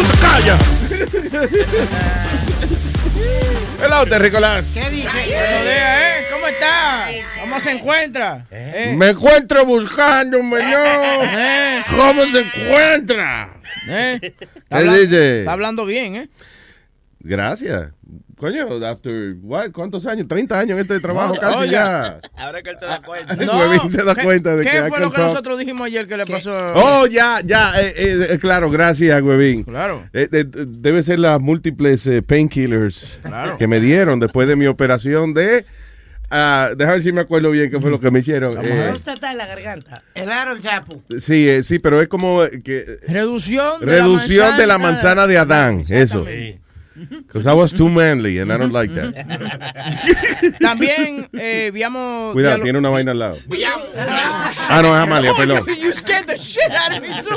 Tú te callas! Hello, Terricolas. ¿Qué dice? Buenos días, ¿eh? ¿Cómo está? ¿Cómo se encuentra? ¿Eh? Me encuentro buscando, señor. ¿Eh? ¿Cómo se encuentra? ¿Eh? Está, ¿Qué habla- dice? está hablando bien, ¿eh? Gracias. Coño, after, what, ¿cuántos años? 30 años en este trabajo No, casi oye. ya. Ahora que él se da cuenta. Huevín se da ¿qué- cuenta de ¿qué que fue lo que nosotros dijimos ayer que le pasó? Oh, ya, ya, eh, eh, eh, claro, gracias, Huevín. Claro. Eh, eh, debe ser las múltiples eh, painkillers Claro. que me dieron después de mi operación de... ah, déjame ver si me acuerdo bien qué fue lo que me hicieron. Eh, Próstata en la garganta. El Aaron Chapo. sí, eh, sí, pero es como que... Reducción de Reducción la de la manzana de Adán, eso. Exactamente. Because I was too manly and I don't like that. También eh, habíamos... Cuidado, dialo- tiene una vaina al lado. Ah, no, es Amalia, Oh, perdón. you, you scared the shit out of me too.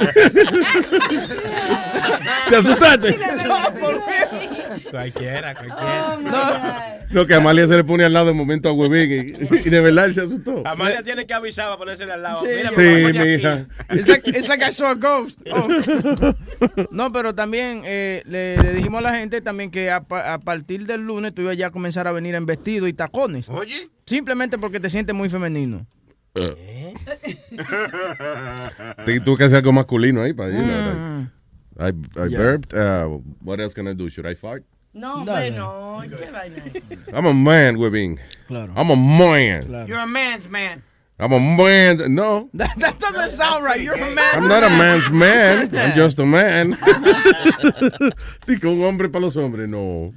¿Te asustaste? No, por real. Cualquiera, cualquiera. No. No, que Amalia se le pone al lado de momento a Huevín y, y de verdad él se asustó. Amalia tiene que avisar para ponérsele al lado. Sí. Mira, Sí, me voy a poner mi aquí. hija. It's like, it's like I saw a ghost. Oh. No, pero también eh, le, le dijimos a la gente también que a, pa- a partir del lunes tú ibas ya a comenzar a venir en vestido y tacones. Oye. Simplemente porque te sientes muy femenino. Sí, Tuve que hacer algo masculino ahí para ir. Mm. I, I burped. Uh, what else can I do? Should I fart? No, hombre, no. ¿Qué vaina? I'm a man, Huevín. Claro. I'm a man. Claro. You're a man's man. I'm a man. No, That, that doesn't sound right. You're a man. I'm not a man's man. I'm just a man. Digo, un hombre para los hombres, no.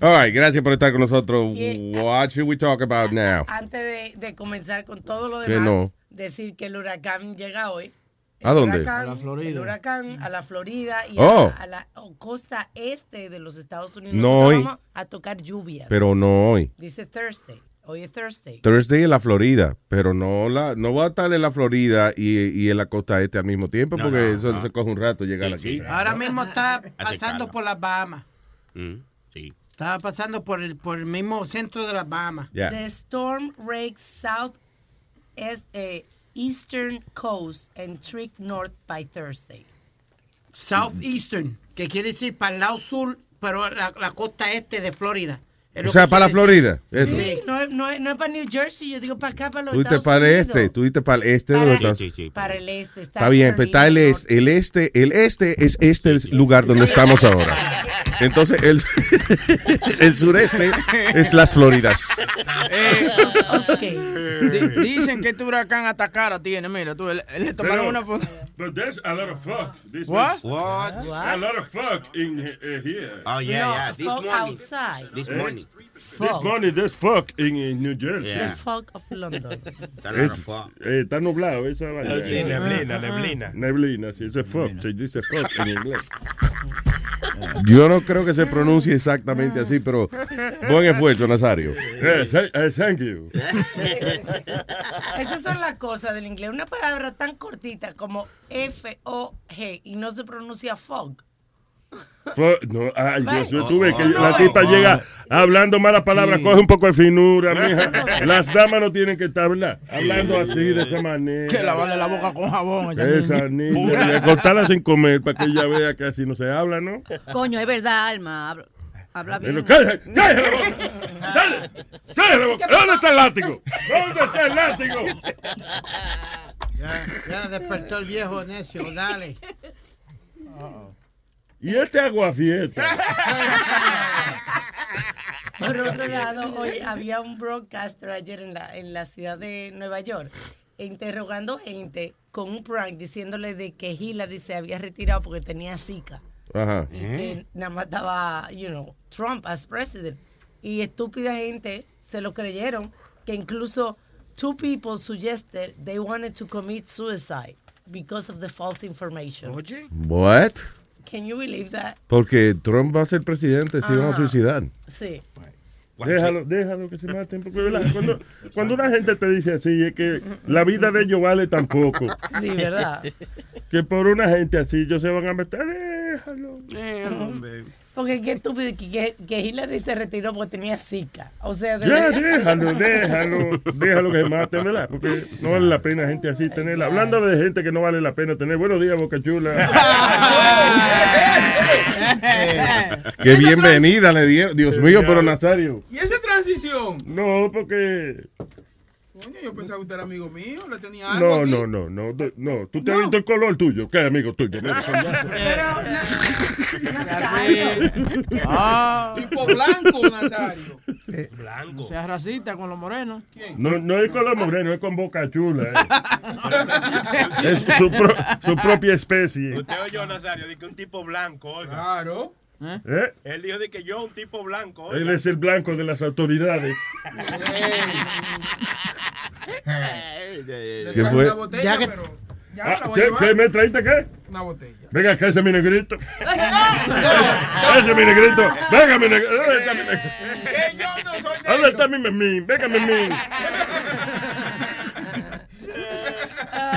All right, gracias por estar con nosotros. Y- What should we talk about now? Antes de, de comenzar con todo lo demás, no. decir que el huracán llega hoy. El ¿A dónde? huracán- A la Florida. El huracán a la Florida y Oh. a, a la o- costa este de los Estados Unidos. No Nosotros hoy. vamos a tocar lluvias. Pero no hoy. Dice Thursday. Hoy es Thursday. Thursday en la Florida, pero no la no va a estar en la Florida y, y en la costa este al mismo tiempo, No, porque no, eso no. se coge un rato llegar Sí, aquí. sí. Ahora mismo está pasando por las Bahamas. Mm, sí. Estaba pasando por el, por el mismo centro de las Bahamas. The storm rakes south es, eh, eastern coast and trick north by Thursday. Southeastern, que quiere decir para el lado sur, pero la, la costa este de Florida. O sea, para la. Florida. Eso. Sí, no, es- no, es- no es para New Jersey, yo digo para acá, para los Tú dices Estados para el Unidos. este, tú dices para el este de Para- los Estados Sí, sí, Para el este. Está, Está bien, pero está el, Carolina es- el este, el este es este el lugar donde estamos ahora. Entonces el, el sureste es las Floridas. Eh, di- dicen que este huracán atacara tiene. Mira, tú, le, le tomaron una foto. But there's a lot of fuck. This What? What? A lot of fuck in uh, here. Oh, yeah, No, yeah. This fuck morning. outside. This morning. This morning there's fuck in, in New Jersey. Yeah. The fuck of London. Es- eh, está nublado esa vaina. Sí, neblina, neblina. Neblina, sí, ese fuck, se dice fuck en inglés. Yo no creo que se pronuncie exactamente así, pero buen esfuerzo, Nazario. Eh, eh, thank you. Esas son las cosas del inglés. Una palabra tan cortita como F-O-G y no se pronuncia fog. No, ay, Dios, tú ves que No. la tipa llega hablando malas palabras, Sí. coge un poco de finura, mija. Las damas no tienen que estar, ¿verdad? Hablando así, de esa manera. Que lavarle la boca con jabón. esa Esa niña. niña, y acostarla sin comer para que ella vea que así no se habla, ¿no? Coño, es verdad, Alma. Habla, habla Pero bien. cállate, cállate la boca. Cállate, cállate la boca. ¿Dónde está el látigo? ¿Dónde está el látigo? Ya, ya despertó el viejo necio, dale. Y este aguafieta. Por otro lado, hoy había un broadcaster ayer en la, en la ciudad de Nueva York interrogando gente con un prank diciéndole de que Hillary se había retirado porque tenía Zika. Ajá. Y que nada más estaba, you know, Trump as president. Y estúpida gente se lo creyeron que incluso two people suggested they wanted to commit suicide because of the false information. What? Can you believe that? Porque Trump va a ser presidente, se van a Ajá. suicidar. Sí. Déjalo, déjalo que se maten. Porque, ¿verdad? Cuando, cuando una gente te dice así, es que la vida de ellos vale tan poco. Sí, ¿verdad? Que por una gente así, ellos se van a meter. Déjalo. Porque qué estúpido que, que, Hillary se retiró porque tenía Zika. O sea, de Ya, déjalo, déjalo, déjalo que se maten, ¿verdad? Porque no vale la pena gente así tenerla. Hablando de gente que no vale la pena tener. Buenos días, Boca Chula. Qué bienvenida le dieron. Dios mío, pero Nazario. ¿Y esa transición? No, porque. Coño, yo pensaba que usted era amigo mío, le tenía algo. No, aquí. no, no, no, no, no. Tú te has visto el color tuyo. ¿Qué amigo tuyo? Mira. Ah. Tipo blanco, Nazario. Blanco. No seas racista con los morenos. No, no es con los morenos, es con Boca Chula. eh. Es su, pro- su propia especie. Usted oyó, Nazario, de que un tipo blanco, oiga. Claro. ¿Eh? Él dijo de que yo, un tipo blanco, oiga. Él es el blanco de las autoridades. ¿Qué fue? una botella, Ya que- pero ya Ah, la voy a ¿qué, llevar. qué me traíste qué? Una botella. Venga acá, ese es mi negrito. Ese es mi negrito. Venga, mi negrito. ¿Dónde está mi negrito? Que yo no soy ¿Dónde está mi memín? Venga, memín.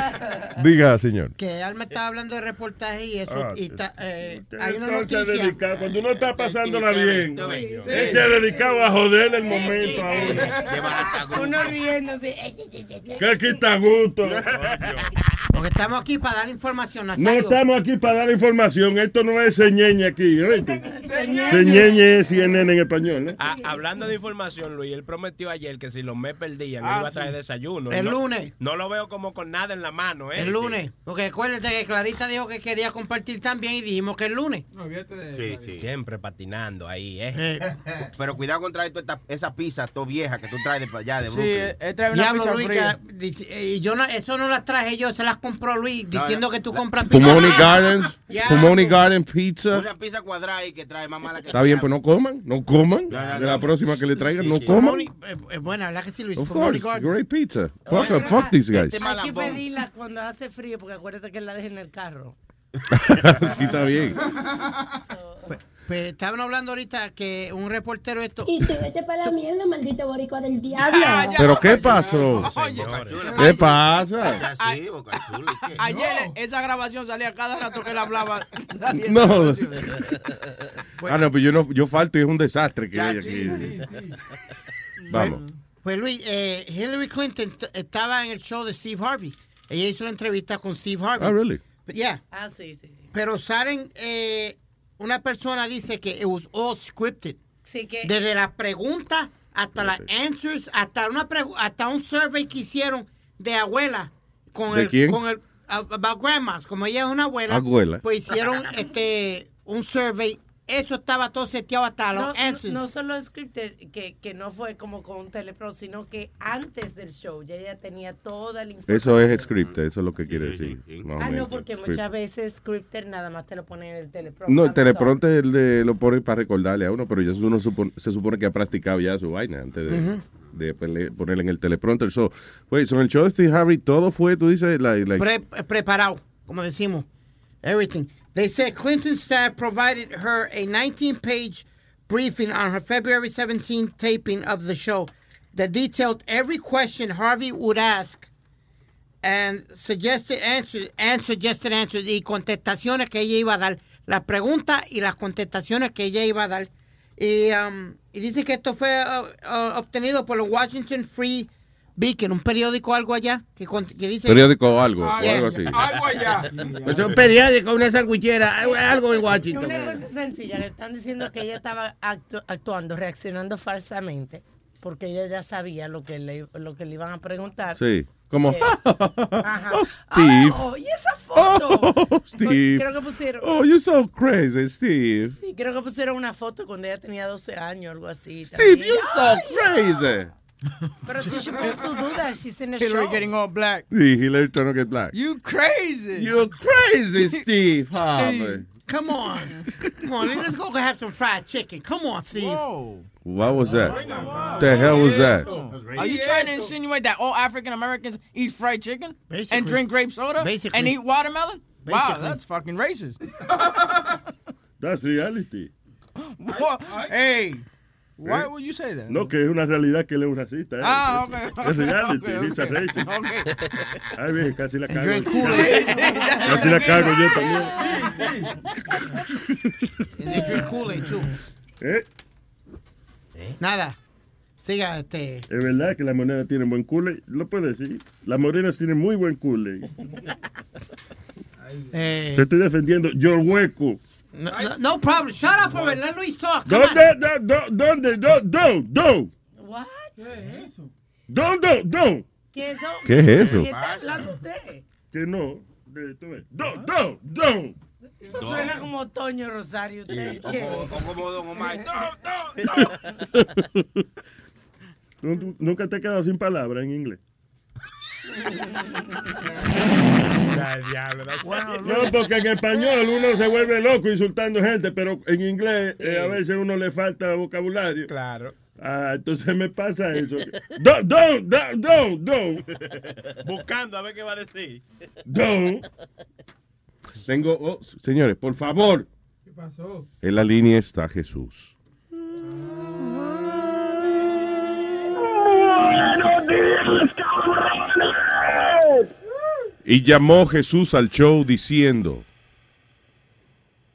Diga, señor. Que Alma estaba hablando de reportaje y eso. Ah, y está, eh, hay una Entonces, noticia. dedicado- cuando uno está pasándola bien, él se ha dedicado a joder el momento a uno. Uno riéndose. Que quita gusto. Porque estamos aquí para dar información, No estamos aquí para dar información. Esto no es señeñe aquí. Señeñe es CNN en español. ¿eh? Ah, hablando de información, Luis, él prometió ayer que si los me perdían, él Ah, iba a traer sí. desayuno. El No- lunes. No lo veo como con nada en la mano, ¿eh? El lunes. Porque acuérdate que Clarita dijo que quería compartir también y dijimos que el lunes. No, olvídate de Sí, sí. Siempre patinando ahí, ¿eh? Eh, Pero cuidado con traer esta- esa pizza todo vieja que tú traes de allá, de Sí, Brooklyn. él él trae una Diablo, pizza Luis, fría. que- dice- eh, yo no, eso no las traje yo, se las compró Luis, diciendo no, que tú compras pizza. Pomoni Gardens. Ya. Pomoni Garden Pizza. Una pizza cuadrada y que trae más mala que Está bien, pues no coman. No coman. De la próxima que le traigan, Sí, no sí. coman. Pomoni- eh, eh, buena, ¿verdad que sí, Luis? Of course. Garden. Great pizza. Fuck, fuck these guys. Este Hay que pedirla cuando hace frío porque acuérdate que la dejen en el carro. sí, está bien. Pues estaban hablando ahorita que un reportero esto. Y te vete para la mierda, maldito boricua del diablo. ¿Pero qué pasó? ¿Qué pasa? Ayer esa grabación salía cada rato que él hablaba. No. grabación. Ah, no, pero yo no, yo falto y es un desastre que Ya, hay sí, aquí. Vamos. Pues Luis, eh, Hillary Clinton estaba en el show de Steve Harvey. Ella hizo la entrevista con Steve Harvey. Ah, really? Yeah. Ah, sí, sí. sí. Pero salen, eh, una persona dice que it was all scripted. Sí que Desde las preguntas hasta las answers, hasta una pregu- hasta un survey que hicieron de abuela con ¿De el quién? con el about grandmas, como ella es una abuela, Abuela. pues hicieron este un survey, eso estaba todo seteado hasta no, los answers. no solo scripted, que, que no fue como con un telepro, sino que antes del show ya ella tenía toda la información. Eso es script, eso es lo que quiere decir. Ah, no, porque script. muchas veces scripter nada más te lo ponen en el telepro. No, el teleprompter le- lo pone para recordarle a uno, pero ya uno supone- se supone que ha practicado ya su vaina antes de, Ujú. de pele- ponerle en el teleprompter. So, wait, so en el show de Steve Harvey todo fue, tú dices, like, like- Pre- preparado, como decimos. Everything. They said Clinton staff provided her a 19-page briefing on her February 17th taping of the show that detailed every question Harvey would ask and suggested answers and suggested answers y contestaciones que ella iba a dar. Las preguntas y las contestaciones que ella iba a dar. Y, um, dice que esto fue uh, uh, obtenido por el Washington Free Beacon, un periódico algo allá que, con- que dice... periódico o algo, o Yeah. algo así. Algo allá. Es un periódico, una sandwichera, algo en Washington. una cosa sencilla, le están diciendo que ella estaba actu- actuando, reaccionando falsamente, porque ella ya sabía lo que le, lo que le iban a preguntar. Sí, como, Eh, oh, Steve. Oh, y esa foto. foto. Oh, Steve. Creo que pusieron. Oh, you're so crazy, Steve. Sí, creo que pusieron una foto cuando ella tenía 12 años, algo así. Steve, también. you're so crazy. Pero she's supposed to do that. She's in a Hillary show. getting all black. Sí, Hillary trying to get black. You crazy. You're crazy, Steve Harvey. Come on. Come on, let's go have some fried chicken. Come on, Steve. What was that? What the hell was that? Are you trying to insinuate that all African Americans eat fried chicken Basically. and drink grape soda Basically. and eat watermelon? Wow, that's fucking racist. That's reality. What? Hey, why would you say that? No, que es una realidad que él es un racista. ¿eh? Ah, ok. Es reality, Ok, dice ok. racist. Ok. Ay, bien, casi la cago. drink Kool-Aid. Casi la cago yo también. And they drink Kool-Aid, too. ¿Eh? Nada. Siga, este. Es verdad que las monedas tienen buen Kool-Aid. Lo puedo decir. Las morenas tienen muy buen Kool-Aid. Eh, Te estoy defendiendo. Yo el hueco. No, no, no problem. Shut up already. Let Luis talk. Come on. ¿Dónde? do- do- ¿Dónde? Do- do- do. What? ¿Dónde? Do. ¿Qué, no? ¿Qué es eso? ¿Qué está hablando usted? Que no. De- ves. Do, do, do. Suena como Toño Rosario. Usted. ¿Qué? O como Don Omar. Nu- Nunca te he quedado sin palabras en inglés. No, porque en español uno se vuelve loco insultando gente, pero en inglés eh, a veces uno le falta vocabulario. Claro. Ah, entonces me pasa eso. Do, do, do, do, do. Buscando a ver qué va a decir. Do. Tengo, oh, señores, por favor. ¿Qué pasó? En la línea está Jesús. Y llamó Jesús al show diciendo,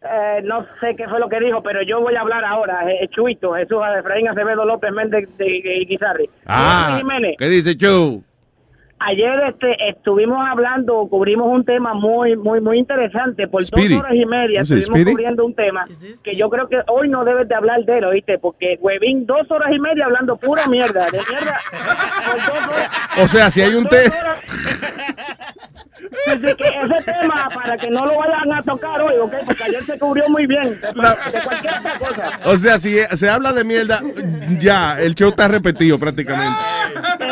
Eh, no sé qué fue lo que dijo, pero yo voy a hablar ahora. Eh, Chuito, Jesús Efraín Acevedo López Méndez de, Guizarri. ah, Jiménez, ¿qué dice show? ayer este, estuvimos hablando, cubrimos un tema muy muy muy interesante. Por Speedy. dos horas y media ¿Ese es estuvimos Speedy? cubriendo un tema que yo creo que hoy no debes de hablar de él, ¿oíste? Porque, huevín, dos horas y media hablando pura mierda, de mierda. por dos horas. O sea, si hay un tema... Así que ese tema, para que no lo vayan a tocar hoy, ¿ok? Porque ayer se cubrió muy bien, de, de cualquier otra cosa. O sea, si se habla de mierda, ya, el show está repetido prácticamente.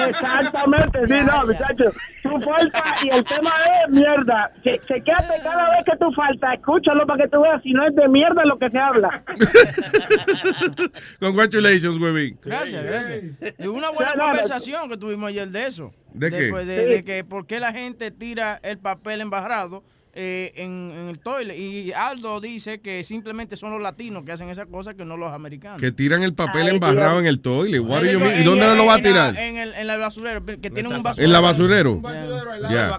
Exactamente, sí, no, muchachos. Tú faltas y el tema es mierda. Se, se quédate cada vez que tú faltas, escúchalo para que tú veas si no es de mierda lo que se habla. Congratulations, huevín. Gracias, gracias. Y una buena No, no, no. conversación que tuvimos ayer de eso. ¿De qué? De, de que por qué la gente tira el papel embarrado eh, en, en el toilet. Y Aldo dice que simplemente son los latinos que hacen esas cosas que no los americanos. Que tiran el papel Ay, embarrado en el. What mean? ¿Y dónde lo va a en la- tirar? En el, en el basurero, que tienen un basurero. En la basurero. Yeah.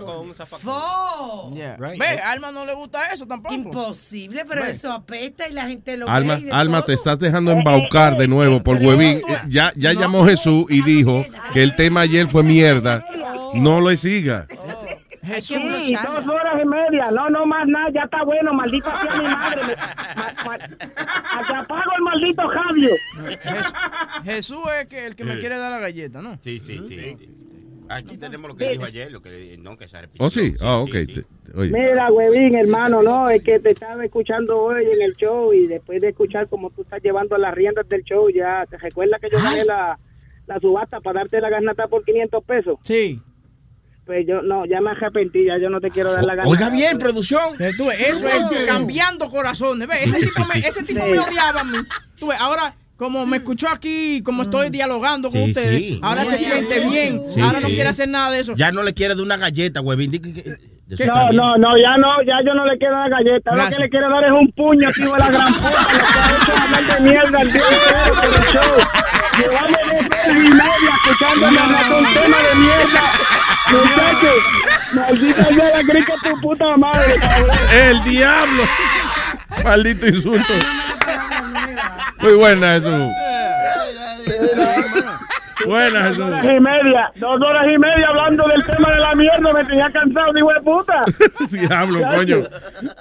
Yeah. Right. Ve, a Alma no le gusta eso tampoco. Imposible, pero Ve. eso apesta y la gente lo Alma, ve Alma, todo. te estás dejando embaucar de nuevo por huevín. Eh, Ya, ya llamó Jesús y dijo que el tema ayer fue mierda. No lo siga. Jesús, Sí, dos horas y media. No, no más nada, ya está bueno, maldita sea mi madre. Me- apago el maldito. Jes- Jesús es que el que me quiere dar la galleta, ¿no? Sí, sí, sí. Aquí tenemos lo que dijo ayer, lo que no que se repitió. ¿Oh, sí? Ah, ok. sí, sí. Te- Oye. Mira, huevín, hermano, no, es que te estaba escuchando hoy en el show y después de escuchar cómo tú estás llevando las riendas del show, ya te recuerdas que yo gané la, la subasta para darte la garnata por 500 pesos. Sí. Pues yo, no, ya me arrepentí, ya yo no te quiero dar la garnata. Oiga bien, producción. Tú eso es cambiando corazones. ¿ves? Ese tipo, me, ese tipo me odiaba a mí. Tú ves, ahora, como me escuchó aquí, como estoy dialogando con Sí, ustedes, sí. ahora se siente bien. Sí, ahora no quiere hacer nada de eso. Ya no le quiere dar una galleta, huevín. Eso No, no, no, ya no, ya yo no le quiero dar galleta. Lo que le quiero dar es un puño, tío, de la gran puta. Lo que ha hecho es hablar de mierda el día entero por el show. Llevamos dos horas y media escuchándome hablar de un tema de mierda. Muchachos, maldita sea la grica tu puta madre, cabrón. El diablo. Maldito insulto. Muy buena, Jesús. Buena, Dos horas Jesús. y media, dos horas y media hablando del tema de la mierda, me tenía cansado, hijo de puta. Diablo, coño.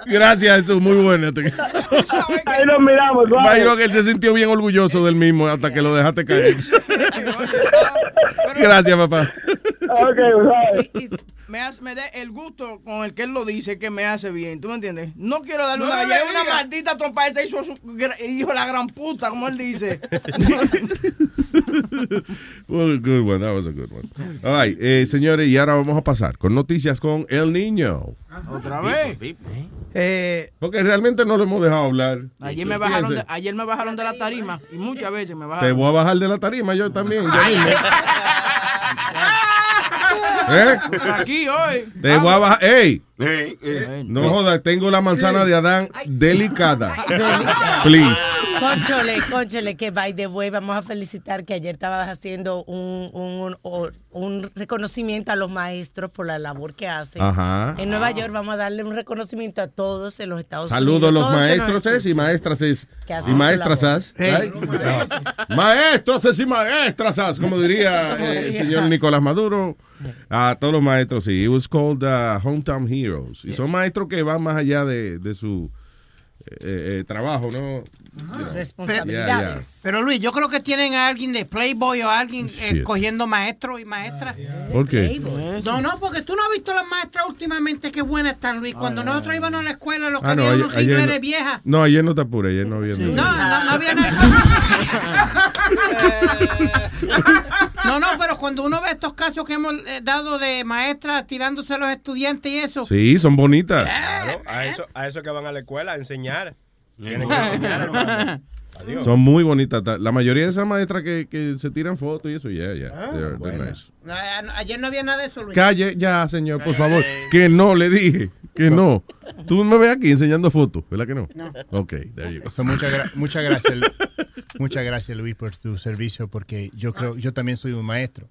Gracias, Jesús. Muy buena. Ahí nos miramos. Imagino que él se sintió bien orgulloso del mismo hasta que lo dejaste caer. Gracias, papá. Ok, suave. Y- y me, hace- me dé el gusto con el que él lo dice que me hace bien. ¿Tú me entiendes? No quiero darle No una galleta, maldita trompa esa hizo su hijo de la gran puta, como él dice. Well, good one. That was a good one. All right, eh, señores, y ahora vamos a pasar con noticias con El Niño. Otra vez. Eh, Porque realmente no lo hemos dejado hablar. Ayer me bajaron de, ayer me bajaron de la tarima y muchas veces me Te bajaron. voy a bajar de la tarima yo también. ya. ¿Eh? Aquí hoy. Te voy a bajar. ¡Ey! No jodas, tengo la manzana de Adán delicada. Please. Conchole, conchole, que by the way, vamos a felicitar que ayer estabas haciendo un, un, un- un reconocimiento a los maestros por la labor que hacen. Ajá. En Nueva York vamos a darle un reconocimiento a todos en los Estados Saludos a Unidos. los maestros es y maestras es. Que Y maestras as. right? Maestros es y maestras as, como diría eh, el señor Nicolás Maduro. A todos los maestros, sí. It was called uh, Hometown Heroes. Y son maestros que van más allá de, de su eh, eh, trabajo, ¿no? Sus Yeah, responsabilidades. Pero Luis, yo creo que tienen a alguien de Playboy o a alguien eh, cogiendo maestros y maestras. ¿Por qué? No, no, porque tú no has visto las maestras últimamente qué buenas están, Luis. Cuando nosotros íbamos a la escuela, los que Ah, no, había ayer, unos ayer jingleres no, viejas. no, ayer no te apures, ayer no había No, no, no había nada. No, no, pero cuando uno ve estos casos que hemos eh, dado de maestras tirándose a los estudiantes y eso. Sí, son bonitas. Claro, a eso, a eso que van a la escuela a enseñar. Tienen que enseñar, hermano. Adiós. Son muy bonitas. La mayoría de esas maestras que, que se tiran fotos y eso, ya, ya. Ah, They're- they're bueno. nice. No, Ayer no había nada de eso, Luis. Calle ya, señor, por favor. Que no, le dije. Que no. Tú me ves aquí enseñando fotos, ¿verdad que no? No. Ok, there you go. So, muchas, gra- muchas gracias, muchas gracias Luis por tu servicio porque yo creo, yo también soy un maestro.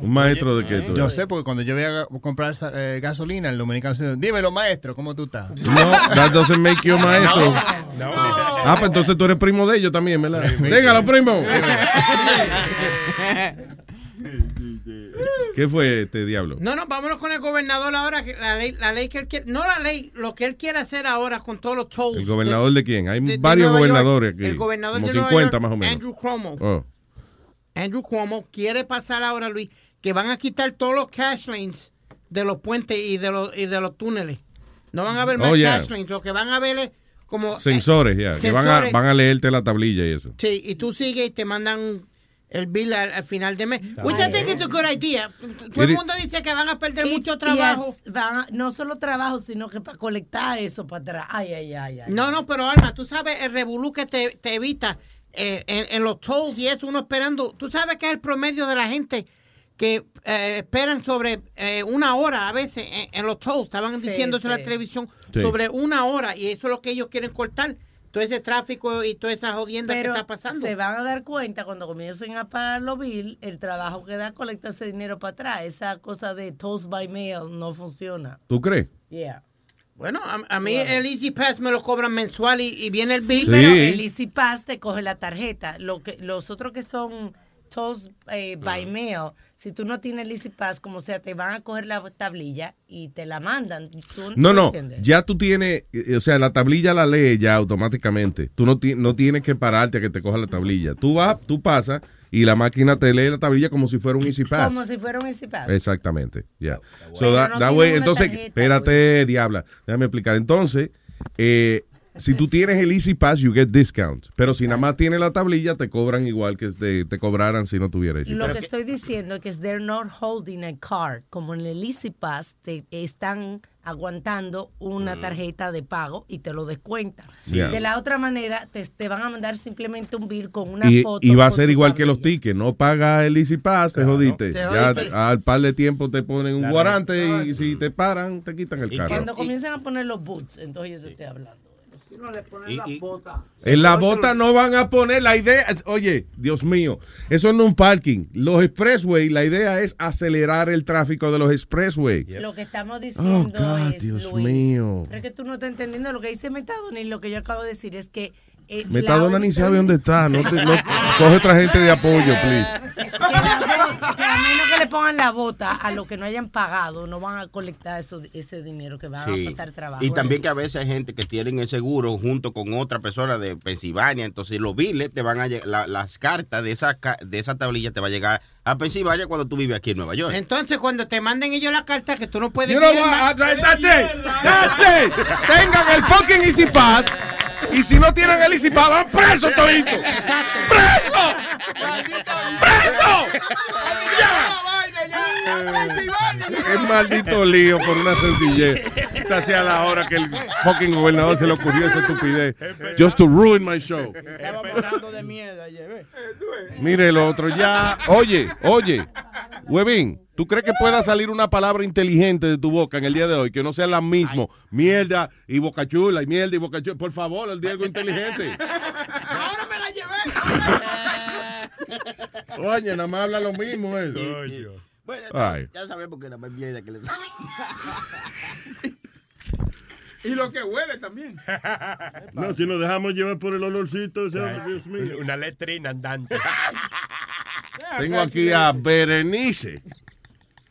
¿Un maestro de qué tú Yo sé porque cuando yo voy a comprar eh, gasolina, el dominicano dice, dímelo maestro, ¿cómo tú estás? No, that doesn't make you maestro. No. Ah, pues entonces tú eres primo de ellos también, ¿verdad? Dígalo, primo. ¿Qué fue este diablo? No, no, vámonos con el gobernador ahora. Que la, ley, la ley que él quiere. No la ley, lo que él quiere hacer ahora con todos los tolls. ¿El gobernador de quién? Hay de- de varios York. gobernadores aquí. El gobernador como de Nueva 50 York, más o menos. Andrew Cuomo. Oh. Andrew Cuomo quiere pasar ahora, Luis, que van a quitar todos los cash lanes de los puentes y de los, y de los túneles. No van a haber más Oh, yeah. cash lanes. Lo que van a ver es como... Sensores, ya. que van a, van a leerte la tablilla y eso. Sí, y tú sigues y te mandan el bill al, al final de mes. Which I think it's a good idea. Todo el mundo dice que van a perder It's- mucho trabajo. yes, van a- no solo trabajo, sino que para colectar eso para atrás. Ay, ay, ay, ay. No, no, pero Alma, tú sabes el revolú que te, te evita eh, en, en los tolls y eso, uno esperando. Tú sabes que es el promedio de la gente que eh, esperan sobre eh, una hora a veces en, en los tolls. Estaban Sí, diciéndose en la televisión Sí. sobre una hora y eso es lo que ellos quieren cortar. Todo ese tráfico y toda esa jodienda Pero que está pasando. se van a dar cuenta cuando comiencen a pagar los bills, el trabajo que da colectar ese dinero para atrás. Esa cosa de toast by mail no funciona. ¿Tú crees? Yeah. Bueno, a, a mí el Easy Pass me lo cobran mensual y, y viene el bill. Sí, pero el Easy Pass te coge la tarjeta. Lo que, los otros que son toast eh, by mail, si tú no tienes el Easy Pass, como sea, te van a coger la tablilla y te la mandan. ¿Tú- No, no, entiendes? ya tú tienes, eh, o sea, la tablilla la lee ya automáticamente. Tú no, ti- no tienes que pararte a que te coja la tablilla. Tú vas, tú pasas y la máquina te lee la tablilla como si fuera un Easy Pass. Como si fuera un Easy Pass. Exactamente, ya. So Pero that- no entonces, tarjeta, espérate, diabla, déjame explicar. Entonces, eh, si tú tienes el Easy Pass, you get discount. Pero si nada más tienes la tablilla, te cobran igual que te, te cobraran si no tuvieras Easy Lo Pass. que estoy diciendo es que they're not holding a card. Como en el Easy Pass, te están aguantando una tarjeta de pago y te lo descuentan. Yeah. De la otra manera, te, te van a mandar simplemente un bill con una Y, foto. y va a ser igual que los tickets. No pagas el Easy Pass, te jodiste. Te Ya al par de tiempo te ponen un guarante y si te paran, te quitan el carro. Cuando comienzan a poner los boots, entonces yo te estoy hablando. No le ponen Y- la y- bota. En la bota no van a poner la idea. Oye, Dios mío, eso no es un parking. Los expressway, la idea es acelerar el tráfico de los expressway. Lo que estamos diciendo Oh, God, es, Dios Luis, mío. pero es que tú no estás entendiendo lo que dice Metadona y lo que yo acabo de decir es que... eh, Metadona ni sabe dónde está. No te- no- coge otra gente de apoyo, please. que a menos que le pongan la bota a los que no hayan pagado, no van a colectar eso, ese dinero que van Sí. a pasar trabajo. Y también que a veces hay gente que tienen el seguro junto con otra persona de Pensilvania, entonces los biles te van a llegar, la- las cartas de esa, de esa tablilla te va a llegar a Pensilvania cuando tú vives aquí en Nueva York. Entonces, cuando te manden ellos la carta que tú no puedes... You know tener what? más- That's it. That's it. Tengan el fucking Easy Pass. Y si no tienen el Pass, van presos toditos. ¡Preso! ¡Preso! Es maldito lío por una sencillez. Esta sea la hora que el fucking gobernador se le ocurrió esa estupidez. Just to ruin my show. Estaba de mierda ayer, ¿ves? Mire el otro ya. Oye, oye, Huevín, ¿tú crees que pueda salir una palabra inteligente de tu boca en el día de hoy que no sea la misma? Mierda y bocachula y mierda y bocachula. Por favor, el algo inteligente. Ahora me la llevé. Oye, nada más habla lo mismo él. Bueno, Ay. ya sabemos que nada más mierda que le sale. Y lo que huele también. No, si nos dejamos llevar por el olorcito, ese, Dios mío. Una letrina andante. Tengo aquí a Berenice.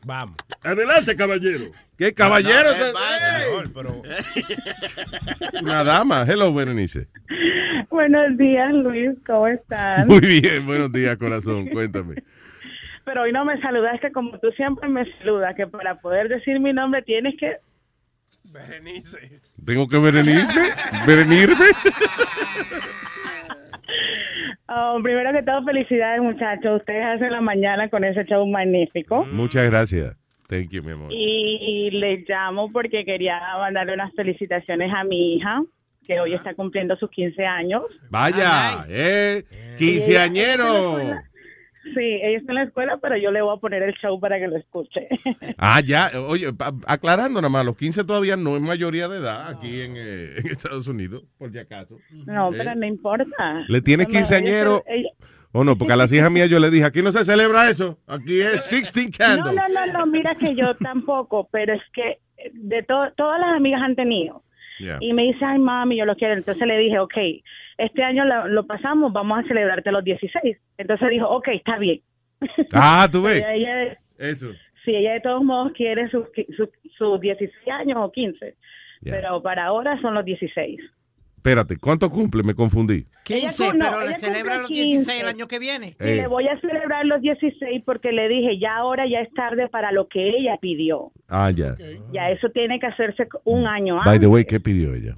Vamos. Adelante, caballero. ¿Qué caballero? No, se- eh, vaya, mejor, pero- Una dama. Hello, Berenice. Buenos días, Luis, ¿cómo estás? Muy bien, buenos días, corazón. Cuéntame. Pero hoy no me saludaste como tú siempre me saludas, que para poder decir mi nombre tienes que... Berenice. ¿Tengo que berenirme? ¿Berenirme? Oh, primero que todo, felicidades, muchachos. Ustedes hacen la mañana con ese show magnífico. Muchas gracias. Thank you, mi amor. Y, le llamo porque quería mandarle unas felicitaciones a mi hija, que hoy está cumpliendo sus 15 años. Vaya, eh, quinceañero. Sí, ella está en la escuela, pero yo le voy a poner el show para que lo escuche. Ah, ya, oye, aclarando nada más, los 15 todavía no es mayoría de edad aquí en, eh, en Estados Unidos, por si acaso. No, Eh, pero no importa. ¿Le tienes No, no, quinceañero? ella- O no, porque a las hijas mías yo le dije, aquí no se celebra eso, aquí es 16 No, candles. no, no, no, mira que yo tampoco, pero es que de to- todas las amigas han tenido. Yeah. Y me dice, ay, mami, yo lo quiero. Entonces le dije, ok, este año lo, lo pasamos, vamos a celebrarte los 16. Entonces dijo, ok, está bien. Ah, tú ves. Ella- ella- Eso. si ella de todos modos quiere sus sus sus 16 años o 15, Yeah. pero para ahora son los 16. Espérate, ¿cuánto cumple? Me confundí. 15, Ella no, pero le celebra los 16 el 15. año que viene. Y Eh. le voy a celebrar los 16 porque le dije, ya ahora ya es tarde para lo que ella pidió. Ah, ya. Ya eso tiene que hacerse un año By antes, the way, ¿qué pidió ella?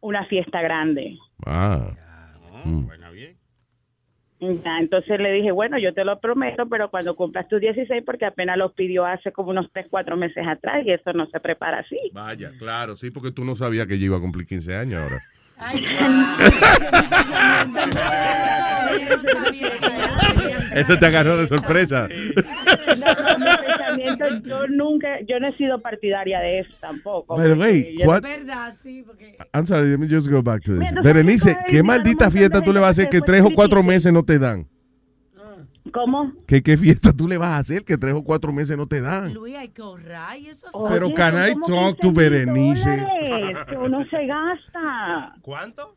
una fiesta grande. Ah. Mm. Ya, entonces le dije, bueno, yo te lo prometo, pero cuando cumplas tus 16, porque apenas los pidió hace como unos 3, 4 meses atrás y eso no se prepara así. Vaya, claro, sí, porque tú no sabías que yo iba a cumplir 15 años ahora. Eso te agarró de sorpresa. Pensamiento, yo nunca, yo no he sido partidaria de eso tampoco. By the way, porque yo- what- verdad, sí, porque I'm sorry, let me just go back to this. Mira, Berenice, ¿qué maldita fiesta tú le vas a hacer que tres o cuatro meses no te dan? ¿Cómo? ¿Qué, ¿Qué fiesta tú le vas a hacer que tres o cuatro meses no te dan? Luis, hay que ahorrar y eso es Pero can I talk 15 to Berenice? dólares que uno se gasta. ¿Cuánto?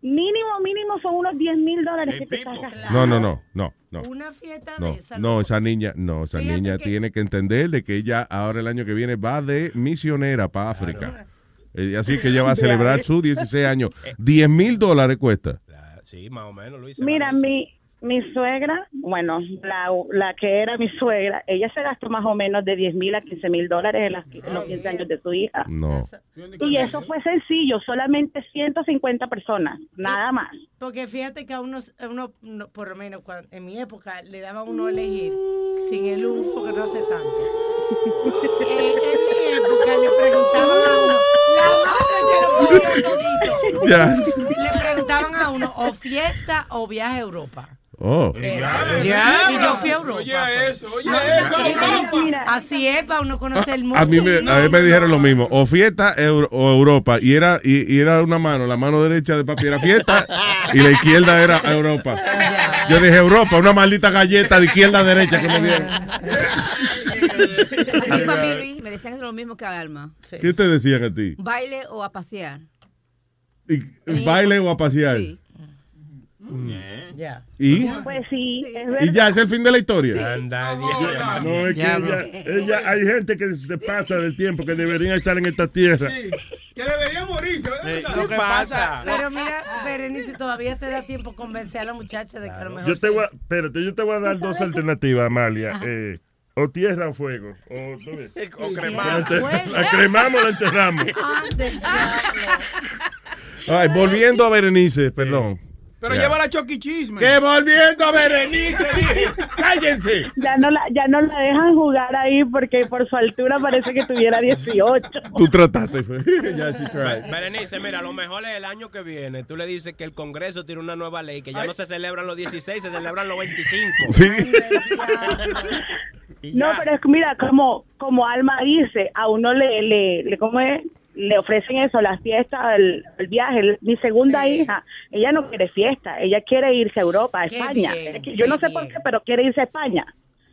Mínimo, mínimo son unos 10 mil dólares que te estás gastando. No, no, no, no, no. Una fiesta No, de esa. no, esa niña, no, esa Fíjate niña que- tiene que entender de que ella ahora el año que viene va de misionera para África. Eh, así que ella va a celebrar sus 16 años. 10 mil dólares cuesta. Sí, más o menos, Luis. Mira, mi, mi suegra, bueno, la, la que era mi suegra, ella se gastó más o menos de 10 mil a 15 mil dólares en, las- en los 15 años de su hija. No. Y eso fue sencillo, solamente 150 personas, nada más. Porque fíjate que a unos, a uno, no, por lo menos cuan- en mi época, le daban a uno a elegir sin el UF, porque no hace tanto. Eh, en mi época le preguntaban a uno, la madre que lo todito. Le preguntaban a uno, o fiesta o viaje a Europa. Oh. Era- Ya. Y yo fui a Europa. Oye, eso, oye, eso, Europa. Así es, para uno conocer el mundo. A mí, me, a mí me dijeron lo mismo, o fiesta Euro- o Europa, y era, y, y era una mano, la mano derecha de papi era fiesta y la izquierda era Europa. Yo dije Europa, una maldita galleta de izquierda a derecha que me dieron. Así me decían lo mismo que a Alma. ¿Qué te decían a ti? Baile o a pasear. ¿Y, ¿Baile o a pasear? Sí. Ya. ¿Y? Pues sí, es ¿Y verdad. ya es el fin de la historia? Anda, No, es que Ya, ella, ella- hay gente que se pasa del tiempo que deberían estar en esta tierra. Que debería morirse, ¿verdad? Lo que pasa, Pero mira, Berenice, todavía te da tiempo convencer a la muchacha de que a lo mejor. Yo te sí. voy a, espérate, yo te voy a dar dos alternativas, Amalia. Eh, o tierra o fuego. O. O La, cremamos o la enterramos. Ay, volviendo a Berenice, perdón. Pero Ya. lleva la Chucky Chisme. Que volviendo a Berenice, dije. Cállense. Ya no, la, ya no la dejan jugar ahí porque por su altura parece que tuviera 18. Tú trataste, tried. Berenice, mira, lo mejor es el año que viene. Tú le dices que el Congreso tiene una nueva ley, que ya no se celebran los 16, se celebran los 25. Sí. No, pero es que mira, como, como Alma dice, a uno le, le, le, ¿cómo es? Le ofrecen eso, la fiesta, el, el viaje. Mi segunda Sí. hija, ella no quiere fiesta, ella quiere irse a Europa, a Qué España. bien, yo no sé por qué, pero quiere irse a España.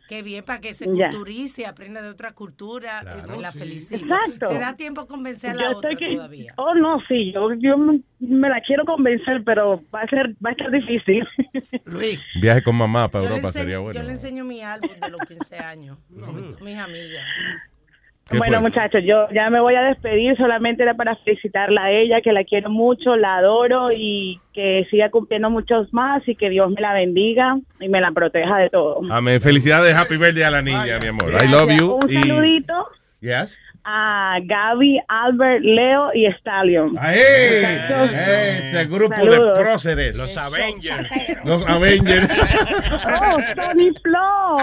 Qué bien para que se Ya. culturice, aprenda de otra cultura. eh, la felicito. Exacto. Te da tiempo convencer a la Yo otra estoy que, todavía. oh no, sí, yo, yo me- la quiero convencer, pero va a ser, va a estar difícil. Luis, Viaje con mamá para Yo Europa enseño, sería bueno. yo le enseño mi álbum de los 15 años. Mis amigas. ¿Qué Bueno, muchachos, yo ya me voy a despedir, solamente era para felicitarla a ella, que la quiero mucho, la adoro y que siga cumpliendo muchos más y que Dios me la bendiga y me la proteja de todo. Amén. Felicidades, happy birthday a la niña, mi amor. I love you. Un y- saludito Yes. A Gaby, Albert, Leo y Stallion. ¡Ahí! Ese grupo Saludos. de próceres. Los Avengers. Los Avengers. ¡Oh, Tony Flow!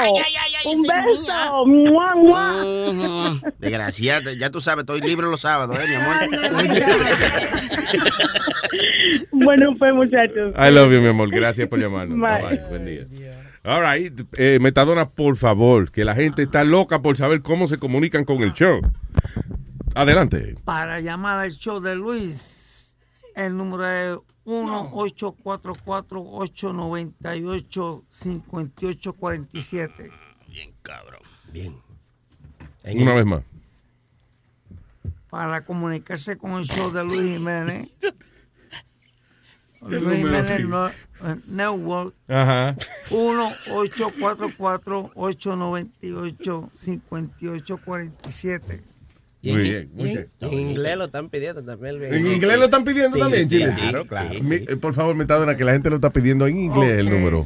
¡Un beso! ¡Mua, mua! Ujú. Desgraciada, ya tú sabes, estoy libre los sábados, ¿eh, mi amor? Bueno, pues, muchachos. I love you, mi amor. Gracias por llamarnos. Bye. Bye. Buen día. All right. Eh, Metadona, por favor, que la gente está loca por saber cómo se comunican con el show. Adelante. para llamar al show de Luis, el número es 1-844-898-5847. Bien, cabrón. Bien. Una vez más. Para comunicarse con el show de Luis Jiménez. ¿Qué Luis Jiménez no- Network. Ajá. 1-844-898-5847. Muy bien. muy bien. En inglés lo están pidiendo también. Luis. ¿En inglés lo están pidiendo Sí, también, Chile? Claro, claro. Mi- eh, por favor, Metadona, que la gente lo está pidiendo en inglés el Ok. número.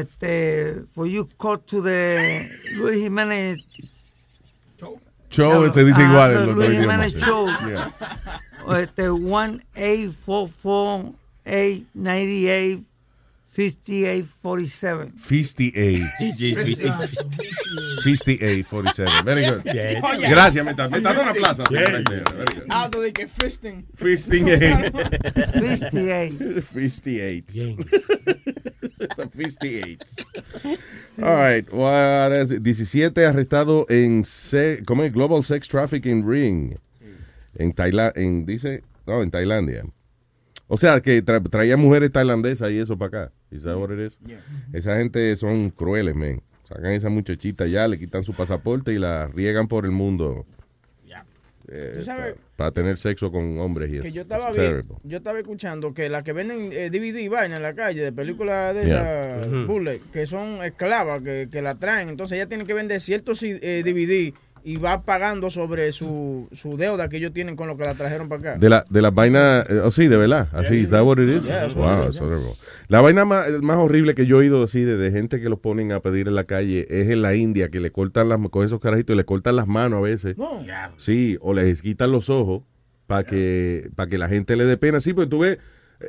Este, for you call to the Luis Jiménez Show se dice Ah, igual los Luis. Jiménez Show. Yeah. Este, 1-844-898-5847. 58. 58, Very good. Bien. Oye. Gracias, Metadona. Metadona Plaza. Bien. señora y señora. Very good. Aldo de que fisting. Fisting eight. 58. 58. 58. All right. What is it? 17 arrestado en se- ¿cómo es? Global Sex Trafficking Ring. En Tailandia. En, dice. No, en Tailandia. O sea, que tra- traía mujeres tailandesas y eso para acá. ¿Y sabes what it is? Esa gente son crueles, men. Sacan a esa muchachita ya, le quitan su pasaporte y la riegan por el mundo. Eh, Tú sabes- para tener sexo con hombres y Que eso. yo estaba terrible. yo estaba escuchando que las que venden eh, DVD y vaina en la calle de películas de Yeah. esas bootleg, que son esclavas que, que la traen, entonces ella tiene que vender ciertos eh, DVD y va pagando sobre su, su deuda que ellos tienen con lo que la trajeron para acá. De la, de las vainas, eh, oh sí, de verdad, así, ¿is that what it is? Yeah, that's what wow, it's horrible. La vaina más, más horrible que yo he oído así de, de gente que los ponen a pedir en la calle es en la India, que le cortan las, con esos carajitos, le cortan las manos a veces. No. Sí, o les quitan los ojos para que, para que la gente le dé pena. Sí, porque tú ves,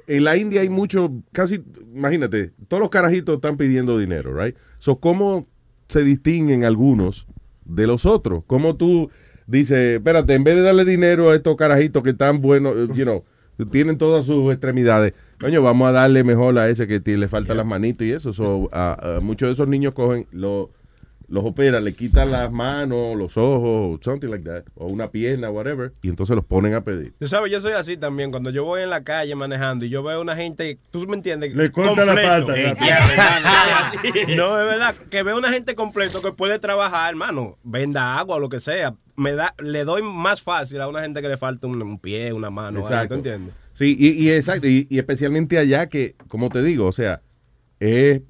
en la India hay mucho, casi, imagínate, todos los carajitos están pidiendo dinero, right? So, ¿cómo se distinguen algunos de los otros? ¿Cómo tú dices, espérate, en vez de darle dinero a estos carajitos que están buenos, eh, you know, tienen todas sus extremidades, coño, vamos a darle mejor a ese que le faltan las manitos y eso. So, muchos de esos niños cogen, lo, los operan, le quitan las manos, los ojos, something like that, o una pierna, whatever, y entonces los ponen a pedir. Tú sabes, yo soy así también. Cuando yo voy en la calle manejando y yo veo una gente, tú me entiendes, Le corta la Completo. pata. Eh. No, es verdad, que veo una gente completo que puede trabajar, hermano, venda agua o lo que sea. Me da, le doy más fácil a una gente que le falta un, un pie, una mano, algo, ¿tú entiendes? Sí, y, y exacto, y, y especialmente allá que, como te digo, o sea, es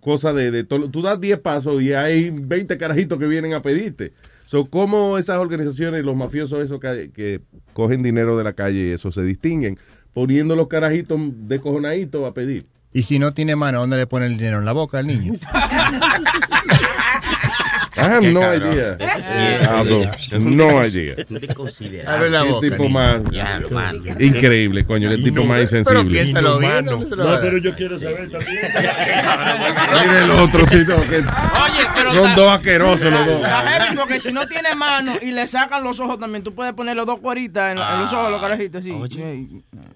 cosa de, de todo. Tú das 10 pasos y hay 20 carajitos que vienen a pedirte. So, ¿Cómo esas organizaciones, los mafiosos esos que, que cogen dinero de la calle y eso se distinguen? Poniendo los carajitos de cojonaditos a pedir. Y si no tiene mano, ¿dónde le pone el dinero? ¿En la boca al niño? I have Qué no cabrón. idea. Sí, I have no idea. Abre la boca, tipo niño. más Ya, increíble, coño, qué tipo más insensible. piénsalo bien, Inhumano. ¿dónde se lo No, pero yo quiero saber también. Mira el otro, sí, no, que Oye, pero son dos asquerosos los dos. Porque si no tiene mano y le sacan los ojos también, tú puedes poner los dos cueritas en, en los ojos de los carajitos, sí.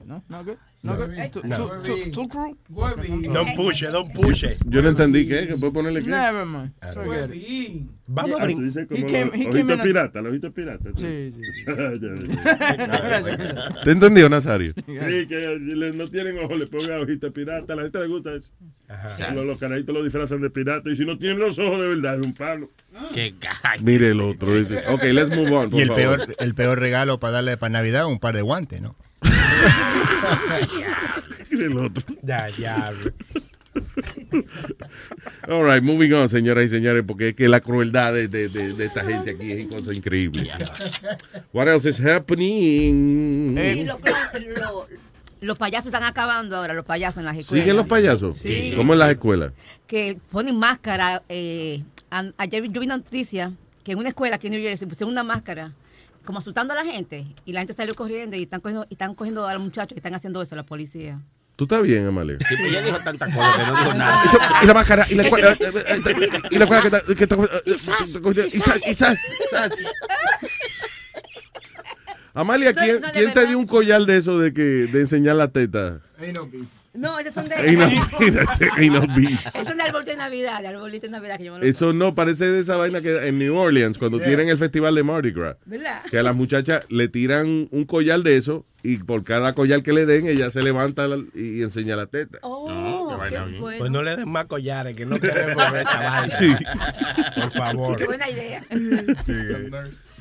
¿No? ¿No qué? ¿No No. crew? Don't push it, don't push it. Yo no entendí qué, que puedo ponerle qué. Never mind. Vamos a tú dices como He came- los he ojitos came in a- piratas, los ojitos piratas. Sí, sí. ¿Te entendió, Nazario? Sí, que no tienen ojos, le pongan hojitas pirata. A la gente le gusta eso. Los, los carajitos lo disfrazan de pirata. Y si no tienen los ojos de verdad, es un palo. Qué Mire el otro. Dice, ok, let's move on. Y el peor, el peor regalo para darle para Navidad, un par de guantes, ¿no? El otro. Ya, ya. All right, moving on, señoras y señores, porque es que la crueldad de, de- de- de esta gente aquí es cosa increíble. What else is happening? Lo- lo- lo- los payasos están acabando ahora, los payasos en las escuelas. ¿Siguen los payasos? Sí. ¿Cómo en las escuelas? Que ponen máscara. eh, ayer yo vi una noticia que en una escuela aquí en New Jersey pusieron una máscara como asustando a la gente y la gente salió corriendo y están cogiendo, y están cogiendo a los muchachos que están haciendo eso, la policía. ¿Tú estás bien, Amalia? Sí, pues dijo tantas cosas que no dijo nada. Y la máscara, y la escuela, eh, eh, eh, y la escuela que está- que está- y sas. Amalia, ¿quién, No, no, de quién te dio un collar de eso de que de enseñar la teta? No, esos son de... No, no. Esos son de arbolito de Navidad, de arbolito de Navidad que yo me lo Eso no parece de esa vaina que en New Orleans, cuando tienen el festival de Mardi Gras. ¿Verdad? Que a las muchachas le tiran un collar de eso y por cada collar que le den, ella se levanta la- y enseña la teta. Oh, bueno. Pues no le den más collares, que no queremos ver esa vaina. Sí. Por favor. Qué buena idea.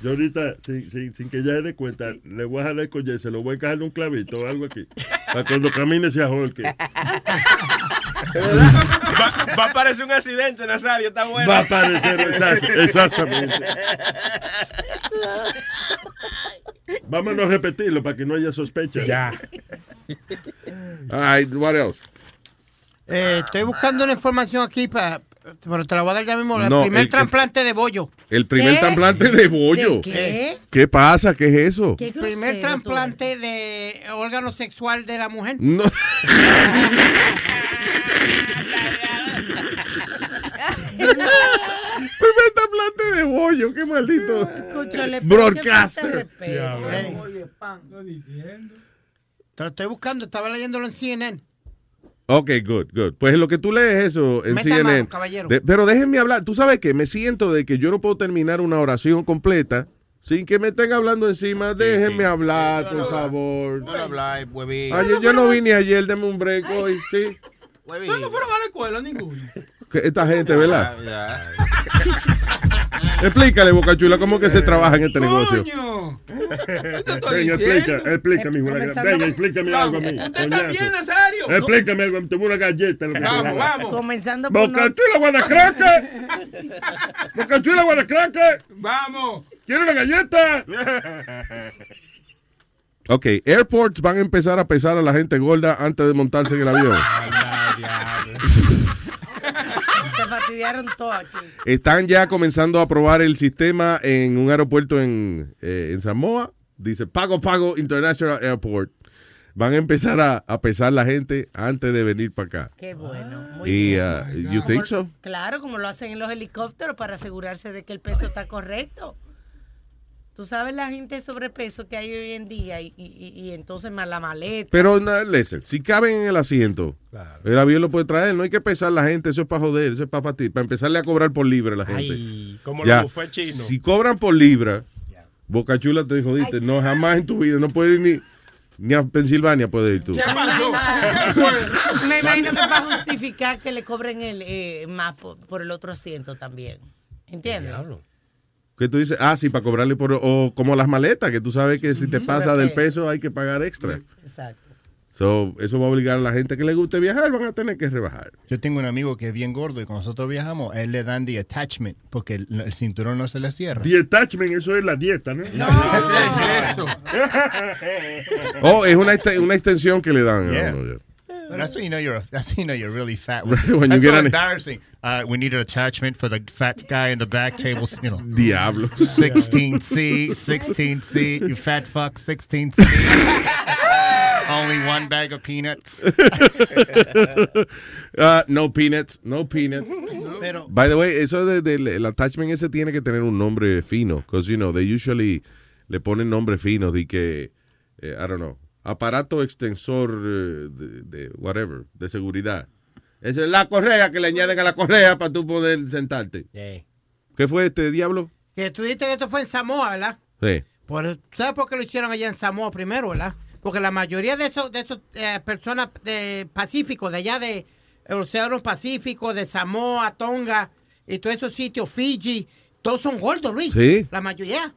Yo ahorita, sin, sin, sin que ella se dé cuenta, le voy a jalar el collar, se lo voy a encajar un clavito o algo aquí. Para cuando camine se ahorque. Va, va a parecer un accidente, Nazario, está bueno. Va a aparecer, exacto, exactamente. Vámonos a repetirlo para que no haya sospecha. Ya. All right, what else? Eh, estoy buscando una información aquí para. Pero te la voy a dar ya mismo. El No, primer el- trasplante de bollo. El primer ¿Qué? trasplante de bollo. ¿De qué? ¿Qué pasa? ¿Qué es eso? El primer trasplante de órgano sexual de la mujer. No. primer trasplante de bollo, qué maldito. Escúchale, Broadcaster. Ey. Te lo estoy buscando, estaba leyéndolo en CNN. Ok, good, good. Pues lo que tú lees eso en Meta CNN. mano, caballero. De- pero déjenme hablar. Tú sabes que me siento de que yo no puedo terminar una oración completa sin que me estén hablando encima. Déjenme hablar, por favor. Huevín. Ayer, yo no vine ayer, deme un break hoy, sí. Huevín. No fueron a la escuela ninguno. Esta gente, ¿verdad? Ya. Explícale, Boca Chula, cómo que se trabaja en este negocio. Venga, explica, explícame, hijo Venga, explícame algo a mí. Usted está bien, Nazario. Explícame algo, te voy a una galleta. Lo que te Vamos, vamos. Comenzando por Boca no- Chula, Guanacraque. Boca Chula, Guanacraque. Vamos. ¿Quiere una galleta? Ok, airports van a empezar a pesar a la gente gorda antes de montarse en el avión. Fastidiaron aquí. Están ya comenzando a probar el sistema en un aeropuerto en, eh, en Samoa. Dice Pago Pago International Airport. Van a empezar a, a pesar la gente antes de venir para acá. Qué bueno. Muy Y, bien. uh, you think so? Claro, como lo hacen en los helicópteros para asegurarse de que el peso está correcto. Tú sabes la gente de sobrepeso que hay hoy en día y, y- y- entonces más la maleta. Pero, no, listen, si caben en el asiento, el avión lo puede traer. No hay que pesar la gente, eso es para joder, eso es para fastidiar, para empezarle a cobrar por libra a la gente. Ay, como Ya, los chinos. Si cobran por libra, Boca Chula te jodiste. No, jamás en tu vida, no puedes ir ni, ni a Pensilvania puedes ir tú. Me imagino que para justificar que le cobren el, eh, más por, por el otro asiento también. ¿Entiendes? Que tú dices, ah, sí, para cobrarle por. O como las maletas, que tú sabes que si te pasa del peso hay que pagar extra. Exacto. So, eso va a obligar a la gente que le guste viajar, van a tener que rebajar. Yo tengo un amigo que es bien gordo y cuando nosotros viajamos, a él le dan the attachment porque el, el cinturón no se le cierra. The attachment, eso es la dieta, ¿no? eso. Oh, es una, una extensión que le dan. Yeah. No, no, That's when you know you're. A, that's when you know you're really fat. When you get so embarrassing. Uh, we need an attachment for the fat guy in the back table. You know. Diablo. 16C, 16C. You fat fuck. 16C. Only one bag of peanuts. Ah, no peanuts, no peanuts. Pero, By the way, eso de, del- el attachment ese tiene que tener un nombre fino, because you know they usually le ponen nombres finos de que eh, I don't know, aparato extensor eh, de, de whatever, de seguridad. Esa es la correa que le añaden a la correa para tú poder sentarte. ¿Qué fue este diablo? que tú dijiste que esto fue en Samoa, ¿verdad? Sí. Por, ¿Sabes por qué lo hicieron allá en Samoa primero, verdad? Porque la mayoría de esos de esos eh, personas de Pacífico, de allá de el Océano Pacífico, de Samoa, Tonga y todos esos sitios, Fiji, todos son gordos, Luis. Sí. La mayoría.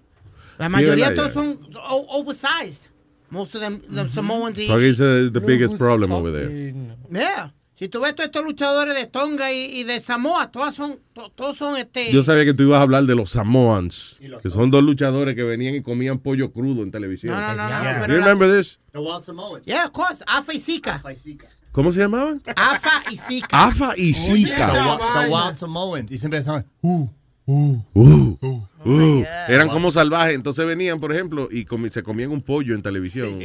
La Sí, mayoría todos son oversized. Most of them, the Samoans. So uh, the biggest problem over there. Yeah. Si tú ves todos estos luchadores de Tonga y, y de Samoa, todos son, to- todos son este. Yo sabía que tú ibas a hablar de los Samoans, que son dos luchadores que venían y comían pollo crudo en televisión. No, no, no, no, You pero la- remember this? The Wild Samoan. Yeah, of course. Afa y Zika. ¿Cómo se llamaban? Afa y Zika. Afa y The, Zika. wi- the Wild Samoans. Y siempre estaban. Uh, uh. Uh, uh. Eran como salvajes. Entonces venían, por ejemplo, y comi- se comían un pollo en televisión.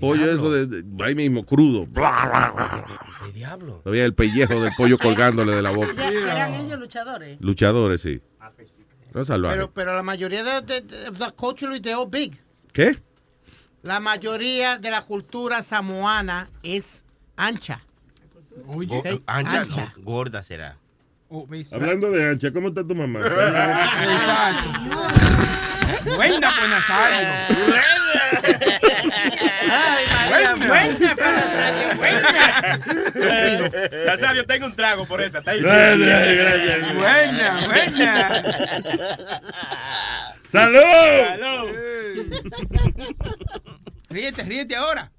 Pollo eso de, de- ahí mismo, crudo. ¿Qué diablo? Había el pellejo del pollo colgándole de la boca. ¿Eran ellos luchadores? Luchadores, sí. No salvajes. Pero, pero la mayoría de, de, de all big. ¿Qué? La mayoría de la cultura samoana es ancha. Ancha, ancha. no, gorda será. Hablando de ancha, ¿cómo está tu mamá? Buena, pues Nazario. Ay, María, buena, pues, Nazario, buena. Nazario, tengo un trago por esa. Está ahí. Buena, buena. ¡Salud! Ríete, ríete ahora.